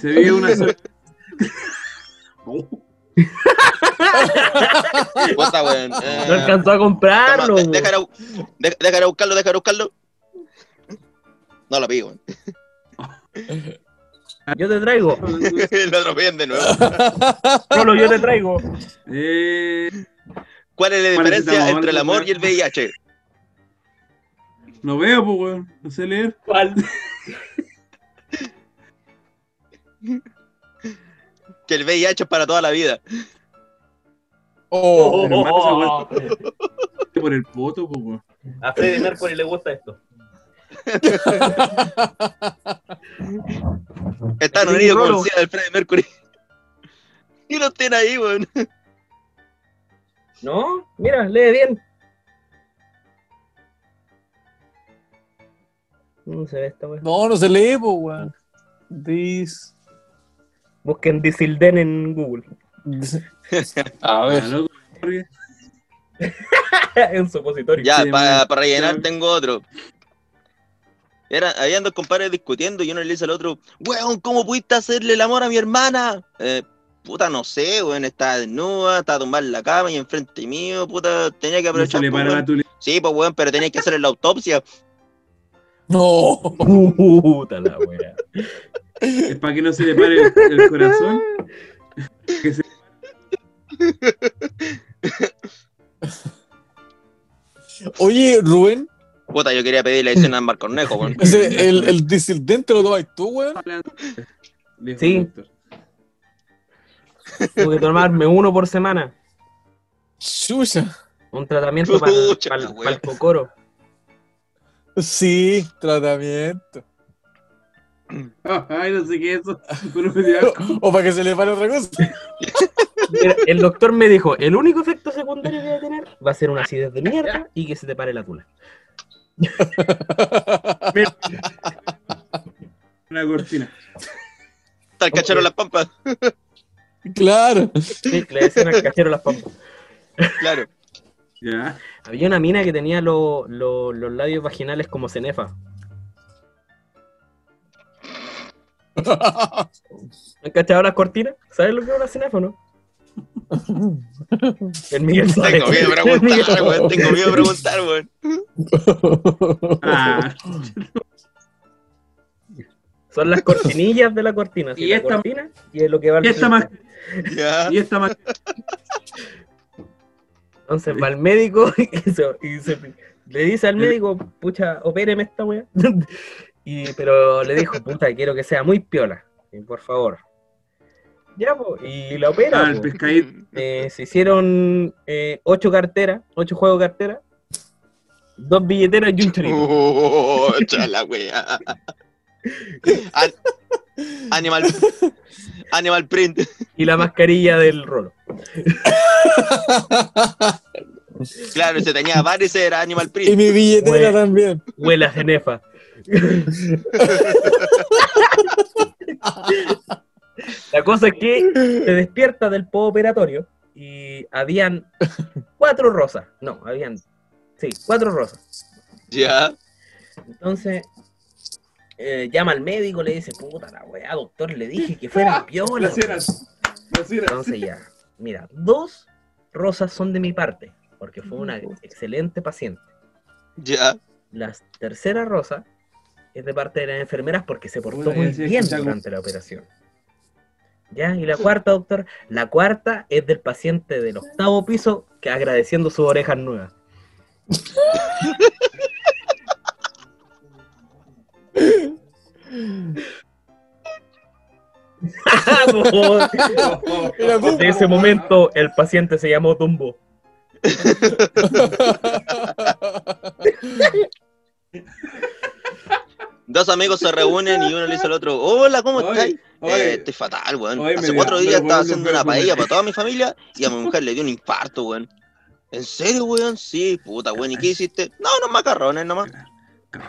Se ve una Puta, weón. Eh, No alcanzó a comprarlo. toma, de- bu- de- buscarlo, a buscarlo. No lo pido, weón. Yo te traigo. Lo atropellan de nuevo. Solo yo te traigo. Eh, ¿Cuál es la diferencia entre el amor y el VIH? no veo, pues, weón. No sé leer. ¿Cuál? Que el VIH es para toda la vida. Oh, hermano, Por el poto, pues, weón. A Freddy Mercury le gusta esto. Están unidos con el SIDA del Freddie Mercury. Y lo tienen ahí, weón. No, mira, lee bien. No se ve esta weá. no, no se lee, po, weón. This. Busquen Disilden en Google. A ver. un supositorio. Ya, Sí, para man. rellenar tengo otro. Era, habían dos compadres discutiendo y uno le dice al otro, weón, ¿cómo pudiste hacerle el amor a mi hermana? Eh, puta, no sé, weón, estaba desnuda, estaba tumbada en la cama y enfrente mío, puta, tenía que aprovechar. pues, para. Sí, pues weón, pero tenía que hacerle la autopsia. No. Puta la wea. Es para que no se le pare el, el corazón. Que se- Oye, Rubén, Puta, yo quería pedir la escena a Cornejo, weón. el, el disidente lo tomas tú, weón. Sí. Tuve que tomarme uno por semana. Chucha. Un tratamiento para el cocoro. Sí, tratamiento. Ay, no sé qué es eso. Asco. O para que se le pare otra cosa. Mira, el doctor me dijo, el único efecto secundario que va a tener va a ser una acidez de mierda y que se te pare la tula. Una cortina. Está el cachero las pampas. Claro. Sí, le decían al cachero las pampas. Claro. Ya. Había una mina que tenía lo- lo- los labios vaginales como cenefa. ¿Han cachado las cortinas? ¿Sabes lo que es una cenefa o no? El Miguel sabe. Tengo miedo de preguntar, weón. Tengo miedo de preguntar, weón. Ah, Son las cortinillas de la cortina. sí, Y la esta- cortina y es lo que va al y esta más. Y esta más. Entonces va al médico y, se- y se- le dice al médico, pucha, opéreme esta weá. y, pero le dijo, puta, quiero que sea muy piola, y por favor. Ya, po, y la opera. Ah, el po. Eh, se hicieron eh, ocho carteras, ocho juegos de cartera, dos billeteras y un chorito. Oh, la wea. An- Animal. Animal print. Y la mascarilla del rolo. Claro, se tenía varios, era Animal y print. mi billetera también. Huele a cenefa. La cosa es que se despierta del operatorio y habían cuatro rosas. No, habían, sí, cuatro rosas. Ya. Entonces eh, llama al médico, le dice, puta la weá, doctor, le dije que fuera piola. Las. Las. Entonces ya, mira, dos rosas son de mi parte, porque fue una excelente paciente. Ya. La tercera rosa es de parte de las enfermeras porque se portó muy bien durante la operación. Ya, y la cuarta, doctor, la cuarta es del paciente del octavo piso que agradeciendo sus orejas nuevas. Desde ese momento el paciente se llamó Tumbo. Dos amigos se reúnen y uno le dice al otro, hola, ¿cómo estáis? oye. Eh, estoy fatal, weón. Hace cuatro días estaba haciendo una paella para toda mi familia y a mi mujer le dio un infarto, weón. ¿En serio, weón? Sí, puta, weón. ¿Y qué hiciste? No, unos macarrones nomás. ¿Qué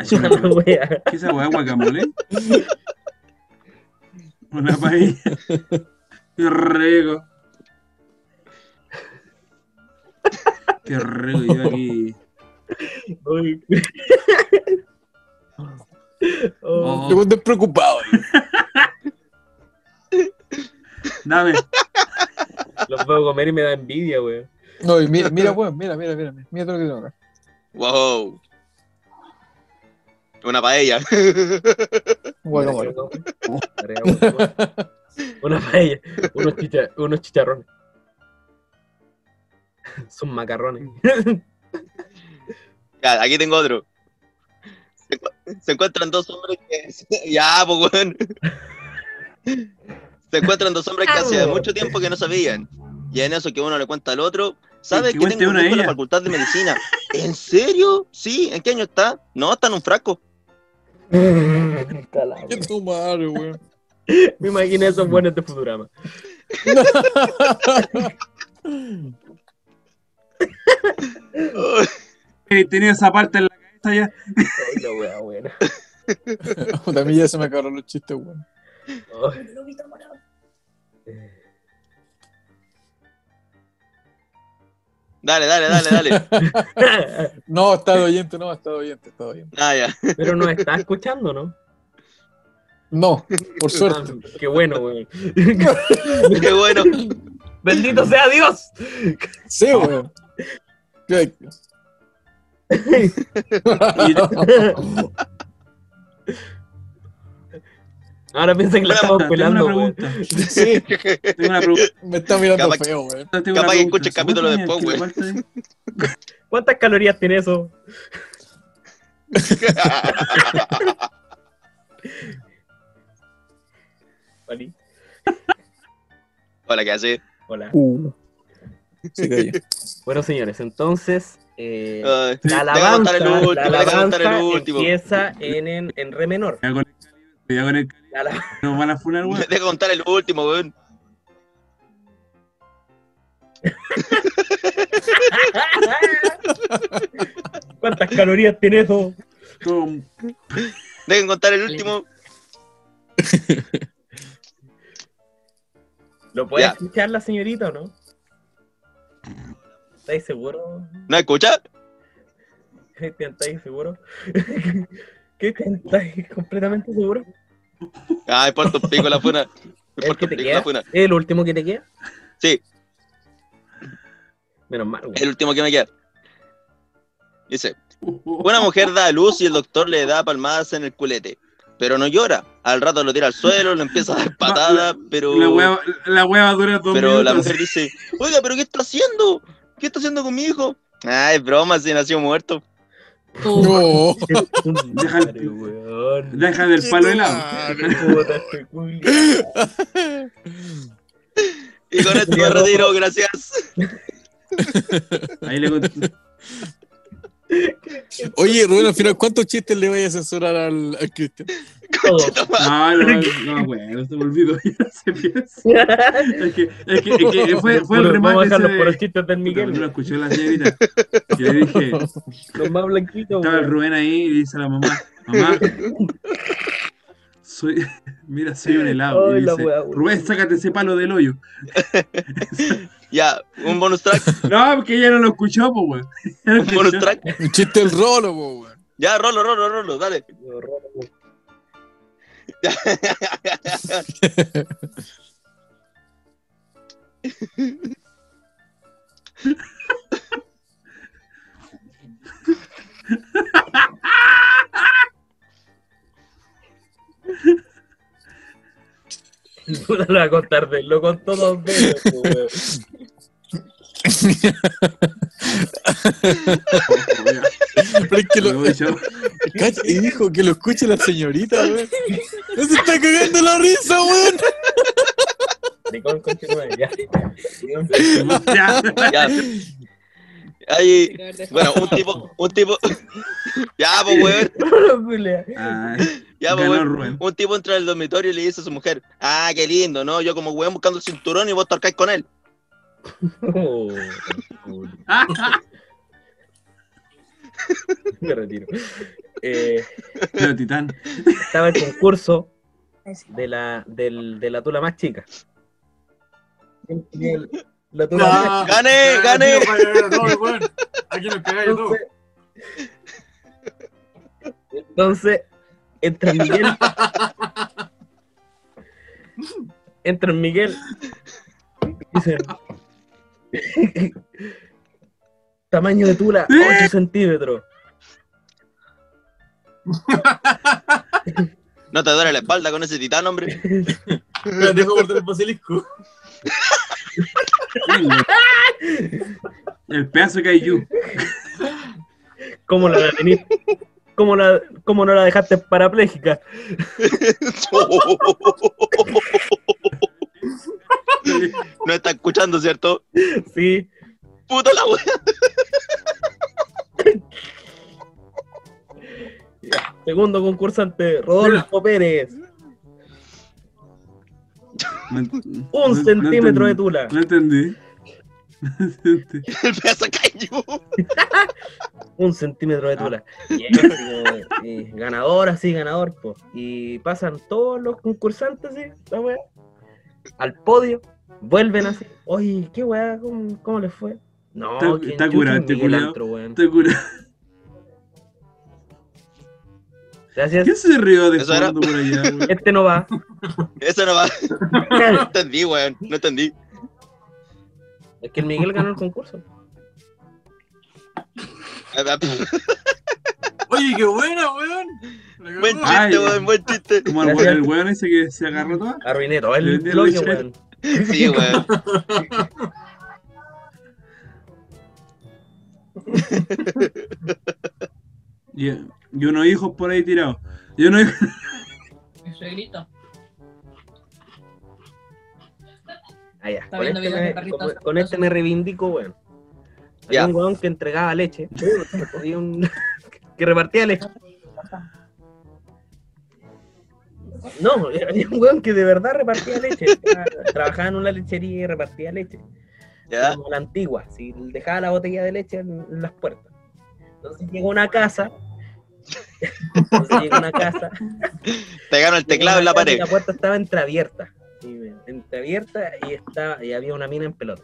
es esa weá, guacamole? Una paella. Qué rico. Qué rico, yo aquí. Oh, Te pones preocupado. Dame. los puedo comer y me da envidia, weón. No, y mira, mira, weón, mira, mira, mira, mira, mira todo lo que tengo acá. Wow. Una paella. Guacamole. Una paella, unos, chicha- unos chicharrones. Son macarrones. Ya, aquí tengo otro. Se, encu- se encuentran dos hombres que. Ya, pues, weón. Se encuentran dos hombres que hacía mucho tiempo que no sabían. Y en eso que uno le cuenta al otro, ¿sabes Que tengo un en la facultad de medicina? ¿En serio? Sí, ¿en qué año está? No, está en un frasco. Qué tu madre, weón. Me imaginé esos buenos de Futurama. Eh, Tenía esa parte en la cabeza ya. Ay, la wea buena. A mí ya se me acabaron los chistes, weón. Dale, dale, dale, dale. No, está oyente, no, está oyente, está oyente. Ah, ya. Pero nos está escuchando, ¿no? No, por suerte. Ah, Qué bueno, weón. Qué bueno. Bendito sea Dios. Sí, weón. Ahora piensan que la estamos Tengo una pelando, pregunta. Sí, Tengo una pregunta. me está mirando Capaz- feo. Tengo Capaz que escuche el capítulo ¿Cuántos después, güey. ¿Cuántas calorías tiene eso? Hola, ¿qué hace? Hola. Uh. Se. Bueno, señores, entonces eh, Ay, la Deja contar el alabanza, último, la deja contar el alabanza último. empieza en, en, en re menor. Cuidado con el calibre, cuidado con el calibre, La ala- nos van a funar, weón. Deja contar el último, weón. ¿Cuántas calorías tiene eso? Dejen contar el último. ¿Lo puede Ya. escuchar la señorita o no? ¿Estáis seguros? ¿No escucha? Cristian, ¿estáis seguros? Cristian, ¿estáis completamente seguro? Ay, por tu pico la funa. ¿El que te queda? la funa. ¿Es el último que te queda? Sí, Menos mal, güey. el último que me queda. Dice, una mujer da a luz y el doctor le da palmadas en el culete. Pero no llora. Al rato lo tira al suelo, le empieza a dar patadas, pero... La hueva, la hueva dura dos Pero minutos. la mujer dice, oiga, pero ¿qué está haciendo? ¿Qué está haciendo con mi hijo? Ay, broma, si nació muerto. No. Deja el-. Deja del palo helado. Y con esto me retiro, gracias. Ahí le conté. Oye, Rubén, al final, ¿cuántos chistes le voy a censurar al, al Cristian? Todo. No, no, no, bueno, se me olvidó. Ya se piensa. Es que, es que, es que fue, fue el Puro- Vamos a remate dejar los de... del no lo Miguel. escuché la señorita. Le dije, Los más blanquitos, estaba el. Rubén ahí y dice a la mamá, mamá, soy, mira, soy un helado. Y dice, wea. Rubén, sácate ese palo del hoyo. Ya, un bonus track, No, porque ella no lo escuchó, pues, weón. Un bonus track. Un chiste del rolo, weón. Ya, rolo, rolo, rolo, dale. No lo voy a contar de él, lo contó dos veces, güey. Pero es que Lo cacha, y dijo que lo escuche la señorita, weón. No se está cagando la risa, weón. Nicole, ya. Ya. Ya. Bueno, un tipo, un tipo. Ya, pues, weón. Ya, pues, weón. Un tipo entra al dormitorio y le dice a su mujer, ah, qué lindo, ¿no? Yo como weón buscando el cinturón y vos torcáis con él. Oh. Me retiro. Eh, Pero Titán. estaba el concurso de la, del, de la tula más chica. El- La tula más Ya. ¡Gané, gané! Aquí nos cagáis todo. Entonces, entra Miguel. Entra Miguel. Dice. Tamaño de tula, 8 centímetros. No te duele la espalda con ese titán, hombre. Dejo cortar el basilisco. El pedazo de Kaiju. ¿Cómo la tenís? ¿Cómo, la, ¿Cómo no la dejaste parapléjica? No está escuchando, ¿cierto? Sí. Puta la wea. Segundo concursante, Rodolfo Pérez. No- Un no- no centímetro de tula. No entendí. El pedazo cayó. Un centímetro de tula. Y ganador, así, ganador, po. Y pasan todos los concursantes, así, la wea, al podio, vuelven así. Oye, ¿qué weá? ¿Cómo, cómo les fue? No, Está- ¿quién está curado es este Miguel culiao. Antro, weón? Te cura. Gracias. ¿Quién se rió de Eso era- fondo por allá, weón? Este no va. Eso no va. No entendí, weón. No entendí. Es que el Miguel ganó el concurso. Oye, qué buena, weón. Buen chiste, weón. Buen chiste. Como el, el weón ese que se agarró todo. Arruiné todo el bloque, weón. Sí, weón. Y, y unos hijos por ahí tirados. Y unos hijos- Mi suegrito. Ah, ya. Está Con viendo este, me, con- con este me reivindico, weón. Ya. Había un weón que entregaba leche. Un que repartía leche. No, había un weón que de verdad repartía leche. Trabajaba en una lechería y repartía leche. Ya. Como la antigua, si dejaba la botella de leche en, en las puertas. Entonces llegó una casa. Entonces llegó una casa. Pegaron el teclado en la pared. La puerta estaba entreabierta. Entreabierta y, estaba, y había una mina en pelota.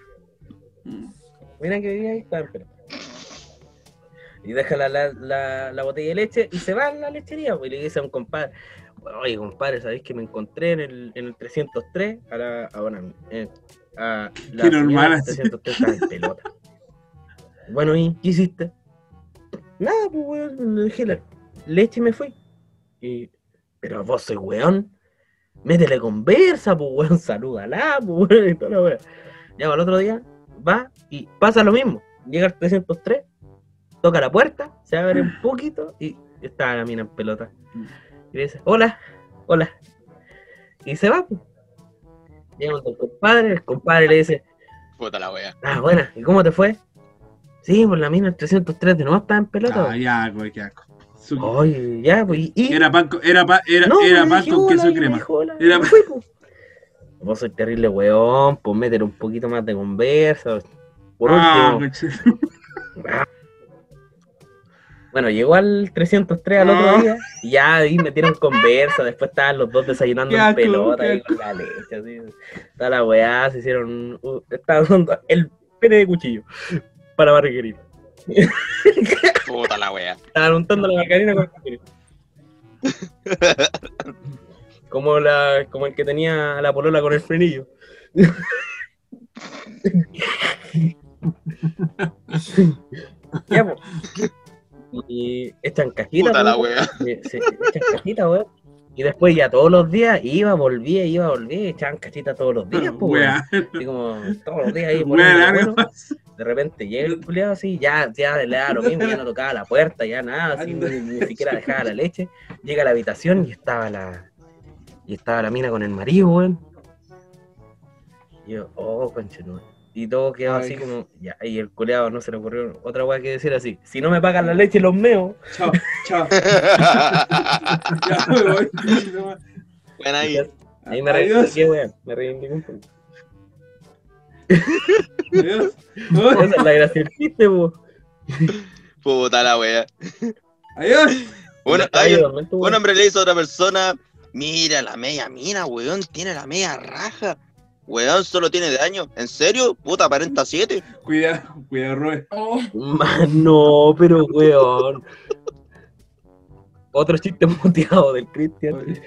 Mira que vivía ahí, estaba en pelota. Y deja la, la, la, la botella de leche y se va a la lechería. Pues, y le dice a un compadre: Oye, compadre, ¿sabéis que me encontré en el, en el 303? A la, a, bueno, eh, a la Qué normal, del así. 303 estaba en pelota. Bueno, ¿y qué hiciste? Nada, pues, weón, le dejé la leche y me fui. Y, pero vos soy weón. Métele conversa, pues weón, salúdala, pues weón, y toda la weá. Ya, al otro día, va y pasa lo mismo. Llega al 303, toca la puerta, se abre un poquito y está la mina en pelota. Y le dice, hola, hola. Y se va, pues. Llega donde el compadre, el compadre le dice, Puta la wea. ah, buena, ¿y cómo te fue? Sí, pues la mina el 303 de nuevo estaba en pelota. Ah, ya, güey, qué asco. Oye, ya, pues, y... Era pan con, era pa- era, No, era pan dije, con hola, queso y crema. dijo, hola, Era po. Vos sois terrible weón, pues métele un poquito más de conversa. Por Ah, último, coche. Bueno, llegó al 303 al Ah. otro día y ya ahí metieron conversa. Después estaban los dos desayunando Qué en pelota qué ahí con la leche. Así. Toda la weá, se hicieron. uh, estaban usando el pene de cuchillo para barrequerir. Puta la wea. Estaban untando la margarina con el cuchillo. Como, la, como el que tenía a la polola con el frenillo. ya, pues. Y echan cajitas. Puta la weón. wea. Se, se echan cajitas, weón. Y después ya todos los días iba, volvía, iba, volvía, echaban cachitas todos los días, pues, weón. Wea, Así como todos los días ahí bueno. De repente llega el culiado así, ya, ya le da lo mismo, ya no tocaba la puerta, ya nada, así, ni, ni siquiera dejaba la leche. Llega a la habitación y estaba la. Y estaba la mina con el marido, weón. Y yo, oh. Y todo quedó Ay. así como, ya, y el culeado no se le ocurrió otra weá que decir así. Si no me pagan la leche, los meo. Chao, chao. Ya me voy. Buena ahí. Ahí me reivindiqué, weón. Me reivindiqué un poco. Adiós. Esa es la gracia del chiste, weón. Puta la wea. Adiós. Un, hay hombre le dice a otra persona, mira la media mina, weón, tiene la media raja. Weón, solo tiene de año. ¿En serio? Puta, aparenta 7. Cuidado, cuidado, Robert. Oh, Man, no, pero weón. Otro chiste muteado del Cristian.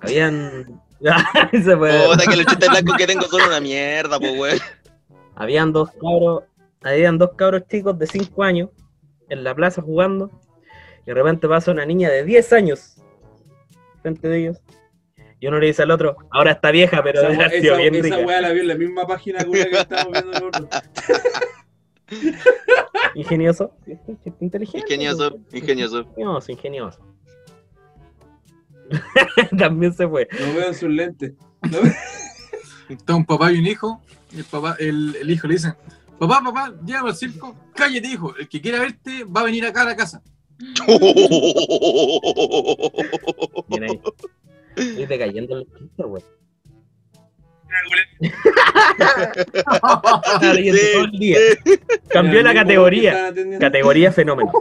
Habían. Se fue. Puta, que los chistes blancos que tengo son una mierda, pues weón. Habían dos cabros. Habían dos cabros chicos de 5 años en la plaza jugando. Y de repente pasa una niña de 10 años frente de ellos. Y uno le dice al otro, ahora está vieja, pero Esa, bien esa rica. weá la vi en la misma página culia que estamos viendo nosotros. Ingenioso. Inteligente. Ingenioso, ingenioso. Ingenioso, ingenioso. También se fue. Lo veo en sus lentes. Está un papá y un hijo. Y el, papá, el, el hijo le dice: Papá, papá, llévame al circo. Cállate, hijo. El que quiera verte va a venir acá a la casa. Bien ahí. Estoy decayendo el chiste, güey. Todo el día. sí. Cambió la categoría. Categoría fenómeno.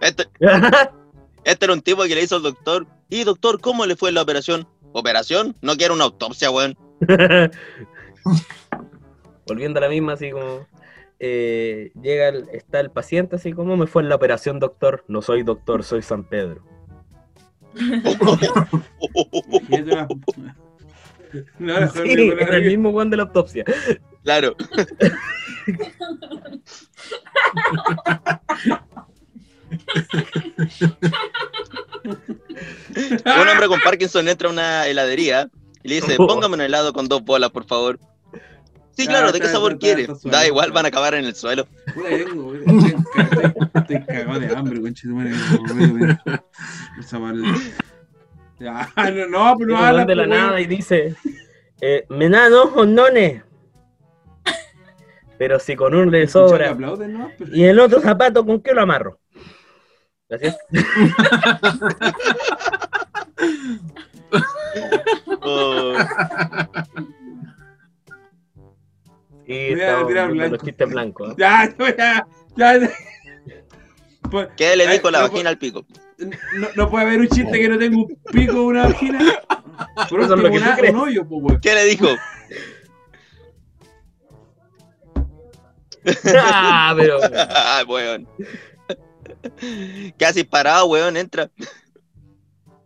Este, este era un tipo que le hizo al doctor. Y doctor, ¿cómo le fue la operación? ¿Operación? No quiero una autopsia, weón. volviendo a la misma, así como eh, llega, el- está el paciente, así como me fue en la operación, doctor. No soy doctor, soy San Pedro. No, Sí, el mismo Juan de la autopsia. Claro. Un hombre con Parkinson entra a una heladería y le dice, póngame un helado con dos bolas, por favor. Sí, Ah, claro, ¿de qué sabor está- quiere? Da igual, van a acabar en el suelo. Puta, estoy, cagado de hambre, no, no, pero no Llega un habla, de la pues, nada y dice, eh, me dan ojos, nones. Pero si con uno le sobra aplauden, ¿no? Pero- y el otro zapato, ¿con qué lo amarro? Gracias. Y Voy a estamos tirar viendo blanco. los chistes blancos. ¿eh? Ya, ya, ya. ya. Pues, ¿Qué le dijo la no, vagina al pico? No, no puede haber un chiste que no tenga un pico o una vagina. Por Eso es lo último, que tú una- un hoyo, pues. ¿Qué le dijo? ah, pero... Ah, weón. Casi parado, weón, entra.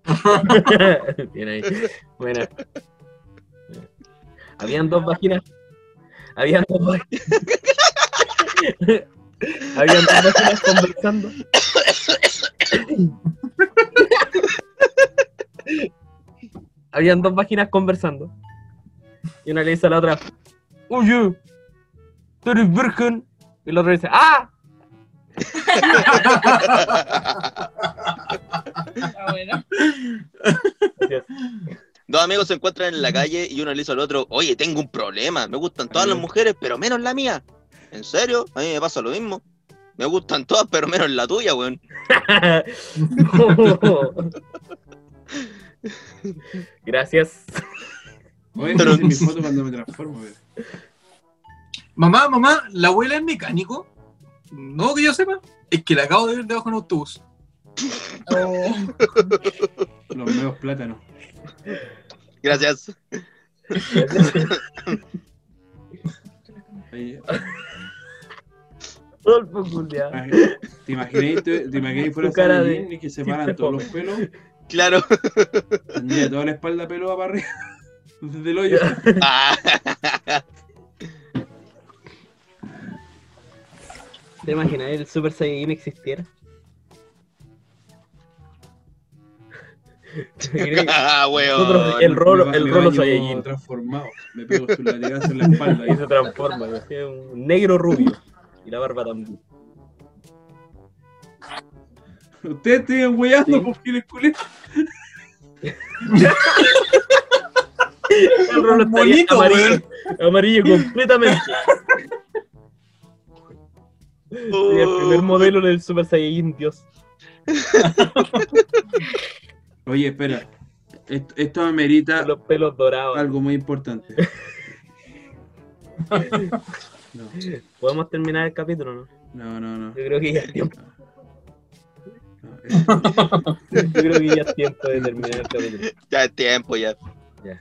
Bien ahí. Buena. Habían dos vaginas. Habían dos. Habían dos vaginas conversando. Habían dos vaginas conversando. Y una le dice a la otra, Oye, tú eres virgen. Y la otra dice, ¡Ah! Ah, bueno. Dos amigos se encuentran en la calle y uno le dice al otro, oye, tengo un problema, me gustan todas las mujeres, pero menos la mía. ¿En serio? A mí me pasa lo mismo. Me gustan todas, pero menos la tuya, weón. Gracias. Oye, Pero- esa es mi foto cuando me transformo, weón. Mamá, mamá, ¿la abuela es mecánico? No, que yo sepa. Es que la acabo de ver debajo en un autobús. Oh, Los meos plátanos. Gracias. Rodolfo Julián. Ah, ¿Te imagináis, te, te imagináis fuera cara de y que se paran todos los pelos? Claro. Tendría toda la espalda peluda para arriba. Desde el hoyo. Ah, ¿Te imaginas el Super Saiyajin existiera? Ah, weón. el rolo, el rolo Saiyajin. transformado. Me pego su latigazo en la espalda. Ahí se transforma. Es un negro rubio. Y la barba también. Ustedes estén weyando Sí. porque les culé. El rolo Bonito, amarillo, amarillo completamente. El primer modelo del Super Saiyajin Dios. Oye, espera. Esto, esto amerita Con los pelos dorados. algo muy importante. No, ¿Podemos terminar el capítulo, no? no, no. no. Yo creo que ya es tiempo. Yo creo que ya es tiempo de terminar el capítulo. Ya es tiempo, ya. Ya.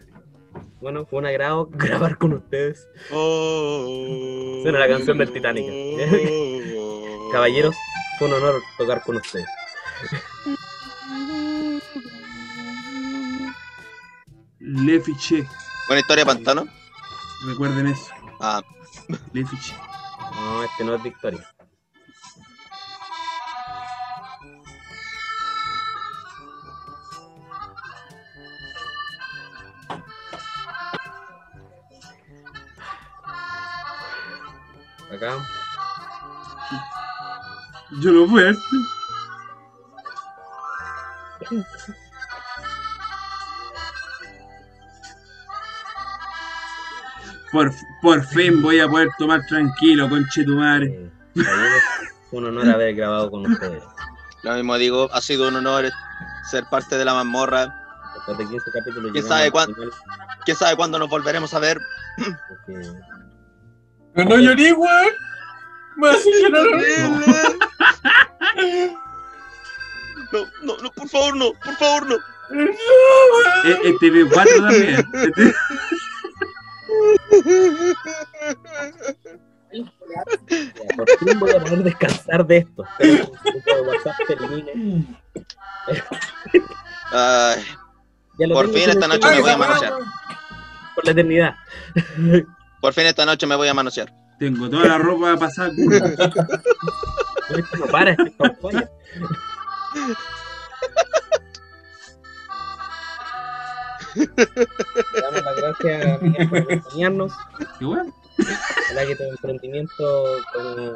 Bueno, fue un agrado grabar con ustedes. Oh. Suena la canción del Titanic. Caballeros, fue un honor tocar con ustedes. Le fiché. Buena historia, Pantano. Recuerden eso. Ah, Le fiché. No, este no es Victoria. Acá. Yo lo voy a Por, por fin voy a poder tomar tranquilo, conche tu madre. eh, caballeros, fue un honor haber grabado con ustedes. lo mismo digo, ha sido un honor ser parte de la mazmorra. Después de 15 capítulos. ¿Quién sabe al cuán- final, ¿Quién sabe cuándo nos volveremos a ver? Pero no llorí, weón. Me hace llorar. No, no, no, por favor, no, por favor, no. E- Este B4 también. Este- Por fin voy a poder descansar de esto. Elimine. Ay, Por fin esta noche me voy a manosear. Por la eternidad. por fin esta noche me voy a manosear. Tengo toda la ropa pasada. no para, esto Le Damos las gracias Miguel, por acompañarnos. Bueno. Ojalá que tu emprendimiento con,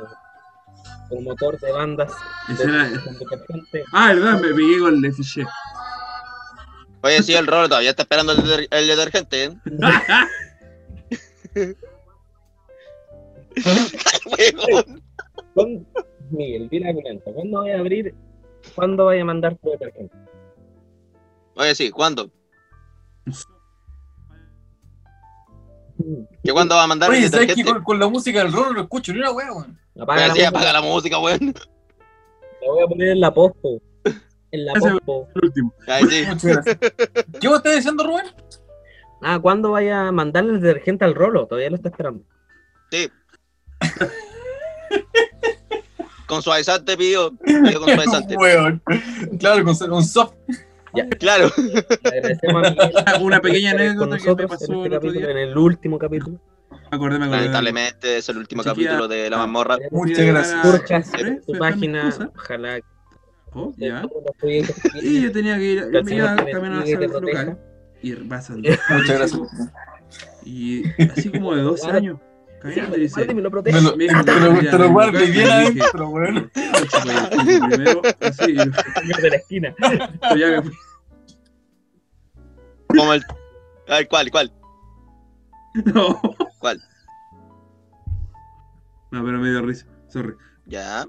con motor de bandas de, detergente Ah, verdad, me pegué con el FG. Oye, sí, el rolo todavía está esperando el, deter- el detergente, ¿eh? Huevón. ¿Cuándo- Miguel, dile lento. ¿Cuándo voy a abrir? ¿Cuándo voy a mandar tu detergente? Oye, sí, ¿cuándo? ¿Que cuándo va a mandar el Oye, ¿sabes que con, con la música del rolo no escucho ni una wea, weón? Apaga sí, música. apaga la música, weón. La voy a poner en la posto. En la Ese- posto. El último. Ay, sí. ¿Qué vos estás diciendo, Rubén? Ah, ¿cuándo vaya a mandarle el detergente al rolo? Todavía lo está esperando. Sí. Con suavizante pidió. Pidió con suavizante. Weón. Claro, con, con soft. Claro. Le agradecemos a Miguel Una pequeña anécdota que me pasó en, el este otro capítulo, día. en el último capítulo. Me acordé, me acordé. Lamentablemente es el último Chiquilla. capítulo de La Mazmorra. Muchas a gracias. la- tu página. Ojalá Oh, ya. Y yo tenía que ir, me el iba hacia te el proteja. local y pasando. Muchas gracias. Y así como de 12 años, caminando y dice, me lo Me protege. te lo, ya, ya, ya, y bien ya, adentro, weón. primero, así, Señor de la esquina. pues ya me fui. Como el. A ver, ¿cuál? ¿Cuál? No. ¿Cuál? No, pero me dio risa, sorry. Ya.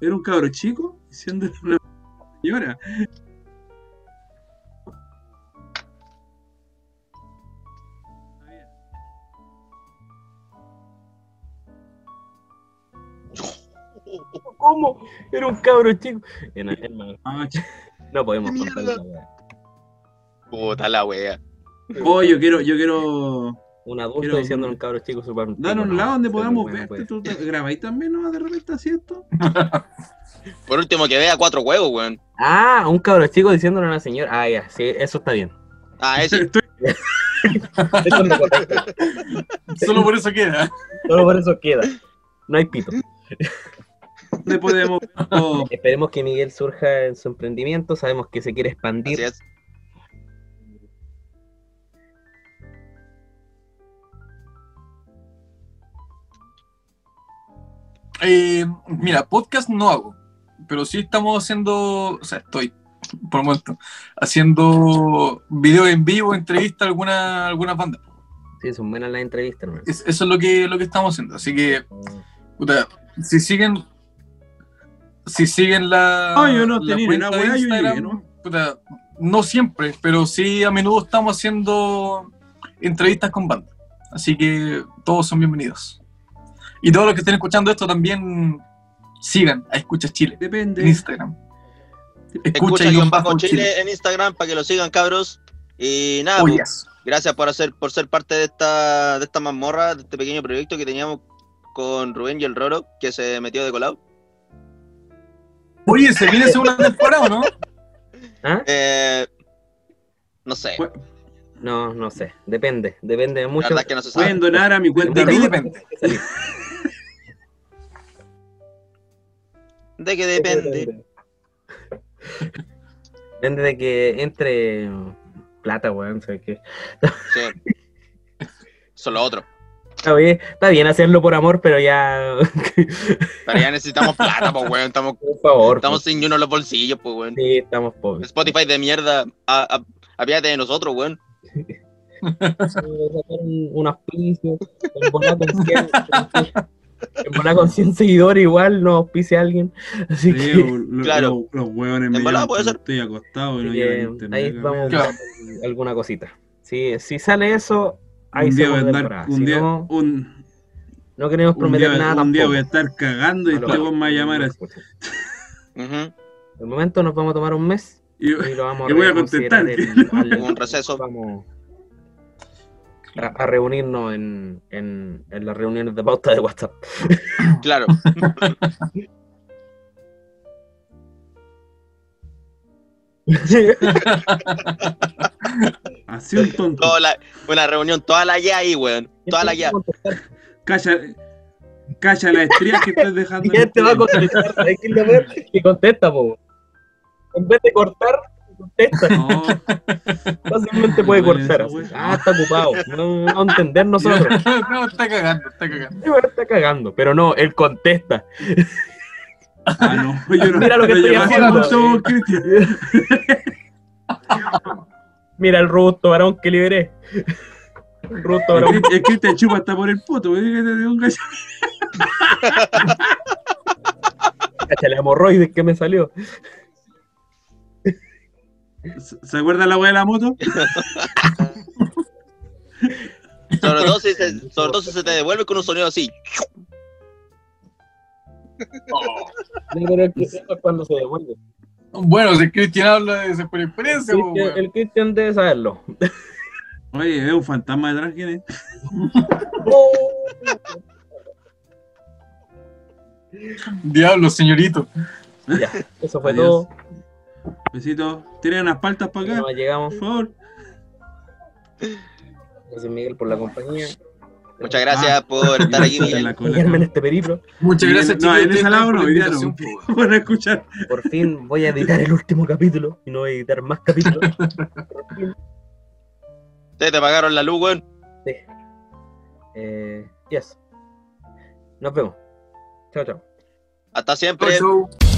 Era un cabro chico diciendo una señora. ¿Cómo? Era un cabro chico. En- hermano, Ah, no podemos ¡Qué contar esa weá. Puta la wea. Oh, yo quiero, yo quiero Un adulto Quiero- diciendo a un cabro chico super. dar un no, lado donde podamos bueno, verte. pues. ¿Tú te- grabáis también, no? De repente esto. Por último, que vea cuatro huevos, weón. Ah, un cabro chico diciéndole a una señora. Ah, ya, sí, eso está bien. Ah, ese. Estoy- Eso correcto. Solo por eso queda. Solo por eso queda. No hay pito. ¿Dónde podemos? oh, Esperemos que Miguel surja en su emprendimiento. Sabemos que se quiere Así expandir. es. Eh, mira, podcast no hago, pero sí estamos haciendo, o sea, estoy, por el momento, haciendo video en vivo, entrevista a alguna, algunas bandas. Sí, son buenas las entrevistas. Es- eso es lo que, lo que estamos haciendo. Así que, puta, si siguen, si siguen la, Ah, yo no la tenía cuenta una de weá, yo Instagram, llegué, ¿no? puta, no siempre, pero sí a menudo estamos haciendo entrevistas con bandas. Así que todos son bienvenidos. Y todos los que estén escuchando esto también sigan a Escuchas Chile en depende. Instagram. Escucha guion bajo Chile en Instagram para que lo sigan, cabros. Y nada, Oh, pues, yes. gracias por hacer, por ser parte de esta, de esta mazmorra, de este pequeño proyecto que teníamos con Rubén y el Roro, que se metió de colado. Oye, se viene segunda temporada, ¿o ¿no? ¿Ah? Eh, no sé, No, no sé. Depende. Depende de la mucho. verdad es que no se sabe. Pueden donar a mi cuenta. ¿De qué Ruth. depende? De que depende. Depende de que entre plata, weón. ¿sabes qué? Sí. Eso es lo otro. Está bien, está bien hacerlo por amor, pero ya. Pero ya necesitamos plata, pues, weón. Estamos, por favor. estamos sin ni uno en los bolsillos, pues, weón. Sí, estamos pobres. Spotify de mierda, a- a- apiádate de nosotros, weón. sacar un, un auspicio, en volar con 100, en 100 seguidores igual no auspicia a alguien. Así Sí, que, lo- Claro. Los, los hueones me puede ser. estoy acostado y no que ahí vamos Claro. con alguna cosita. Si, si sale eso, ahí un día voy a temporada. un Si día, no, un, no queremos un prometer día, nada un día voy a estar cagando y este vamos. weón me va a llamar así. Ujú. De momento nos vamos a tomar un mes Y- y lo vamos Y voy a reconsiderar contestar. el- al- Un receso. Vamos, a, a reunirnos en, en, en las reuniones de pauta de WhatsApp. Claro. Así un tonto. Toda la- una reunión, toda la ya ahí, weón. Toda la ya. Calla, calla la estría que estás dejando. ¿Quién te va a contestar? ¿Sabes quién le va a- Que contesta, po. En vez de cortar, contesta. No, Fácilmente puede Bueno, cortar. wea. Ah, está ocupado. No, no entender nosotros. no, está cagando, está cagando. Igual está cagando, pero no, él contesta. Ah, no. Yo no Mira lo que estoy haciendo. Mira el robusto varón que liberé. El robusto El varón. Cristian- El Cristian chupa hasta por el gallo. Cacha la hemorroides que me salió. ¿Se se acuerda la weá de la moto? Sobre todo, si se, sobre todo si se te devuelve con un sonido así. Cuando se devuelve. Bueno, si Cristian habla de por experiencia, pues, el Cristian debe saberlo. Oye, es un fantasma detrás, ¿quién es? Diablo, señorito. Ya, eso fue Adiós. todo. Besito. ¿Tienen unas paltas para acá? No llegamos. Por favor. Gracias, Miguel, por la compañía. Muchas gracias por estar aquí, cola. Acompañarme en este periplo. Muchas Y gracias, en- no, chicos, en ese ustedes lado por no, a escuchar. Por fin voy a editar el último capítulo y no voy a editar más capítulos. Ustedes te pagaron la luz, weón. Sí. Eh, yes. Nos vemos. Chao, chao. Hasta siempre. Chau, chau.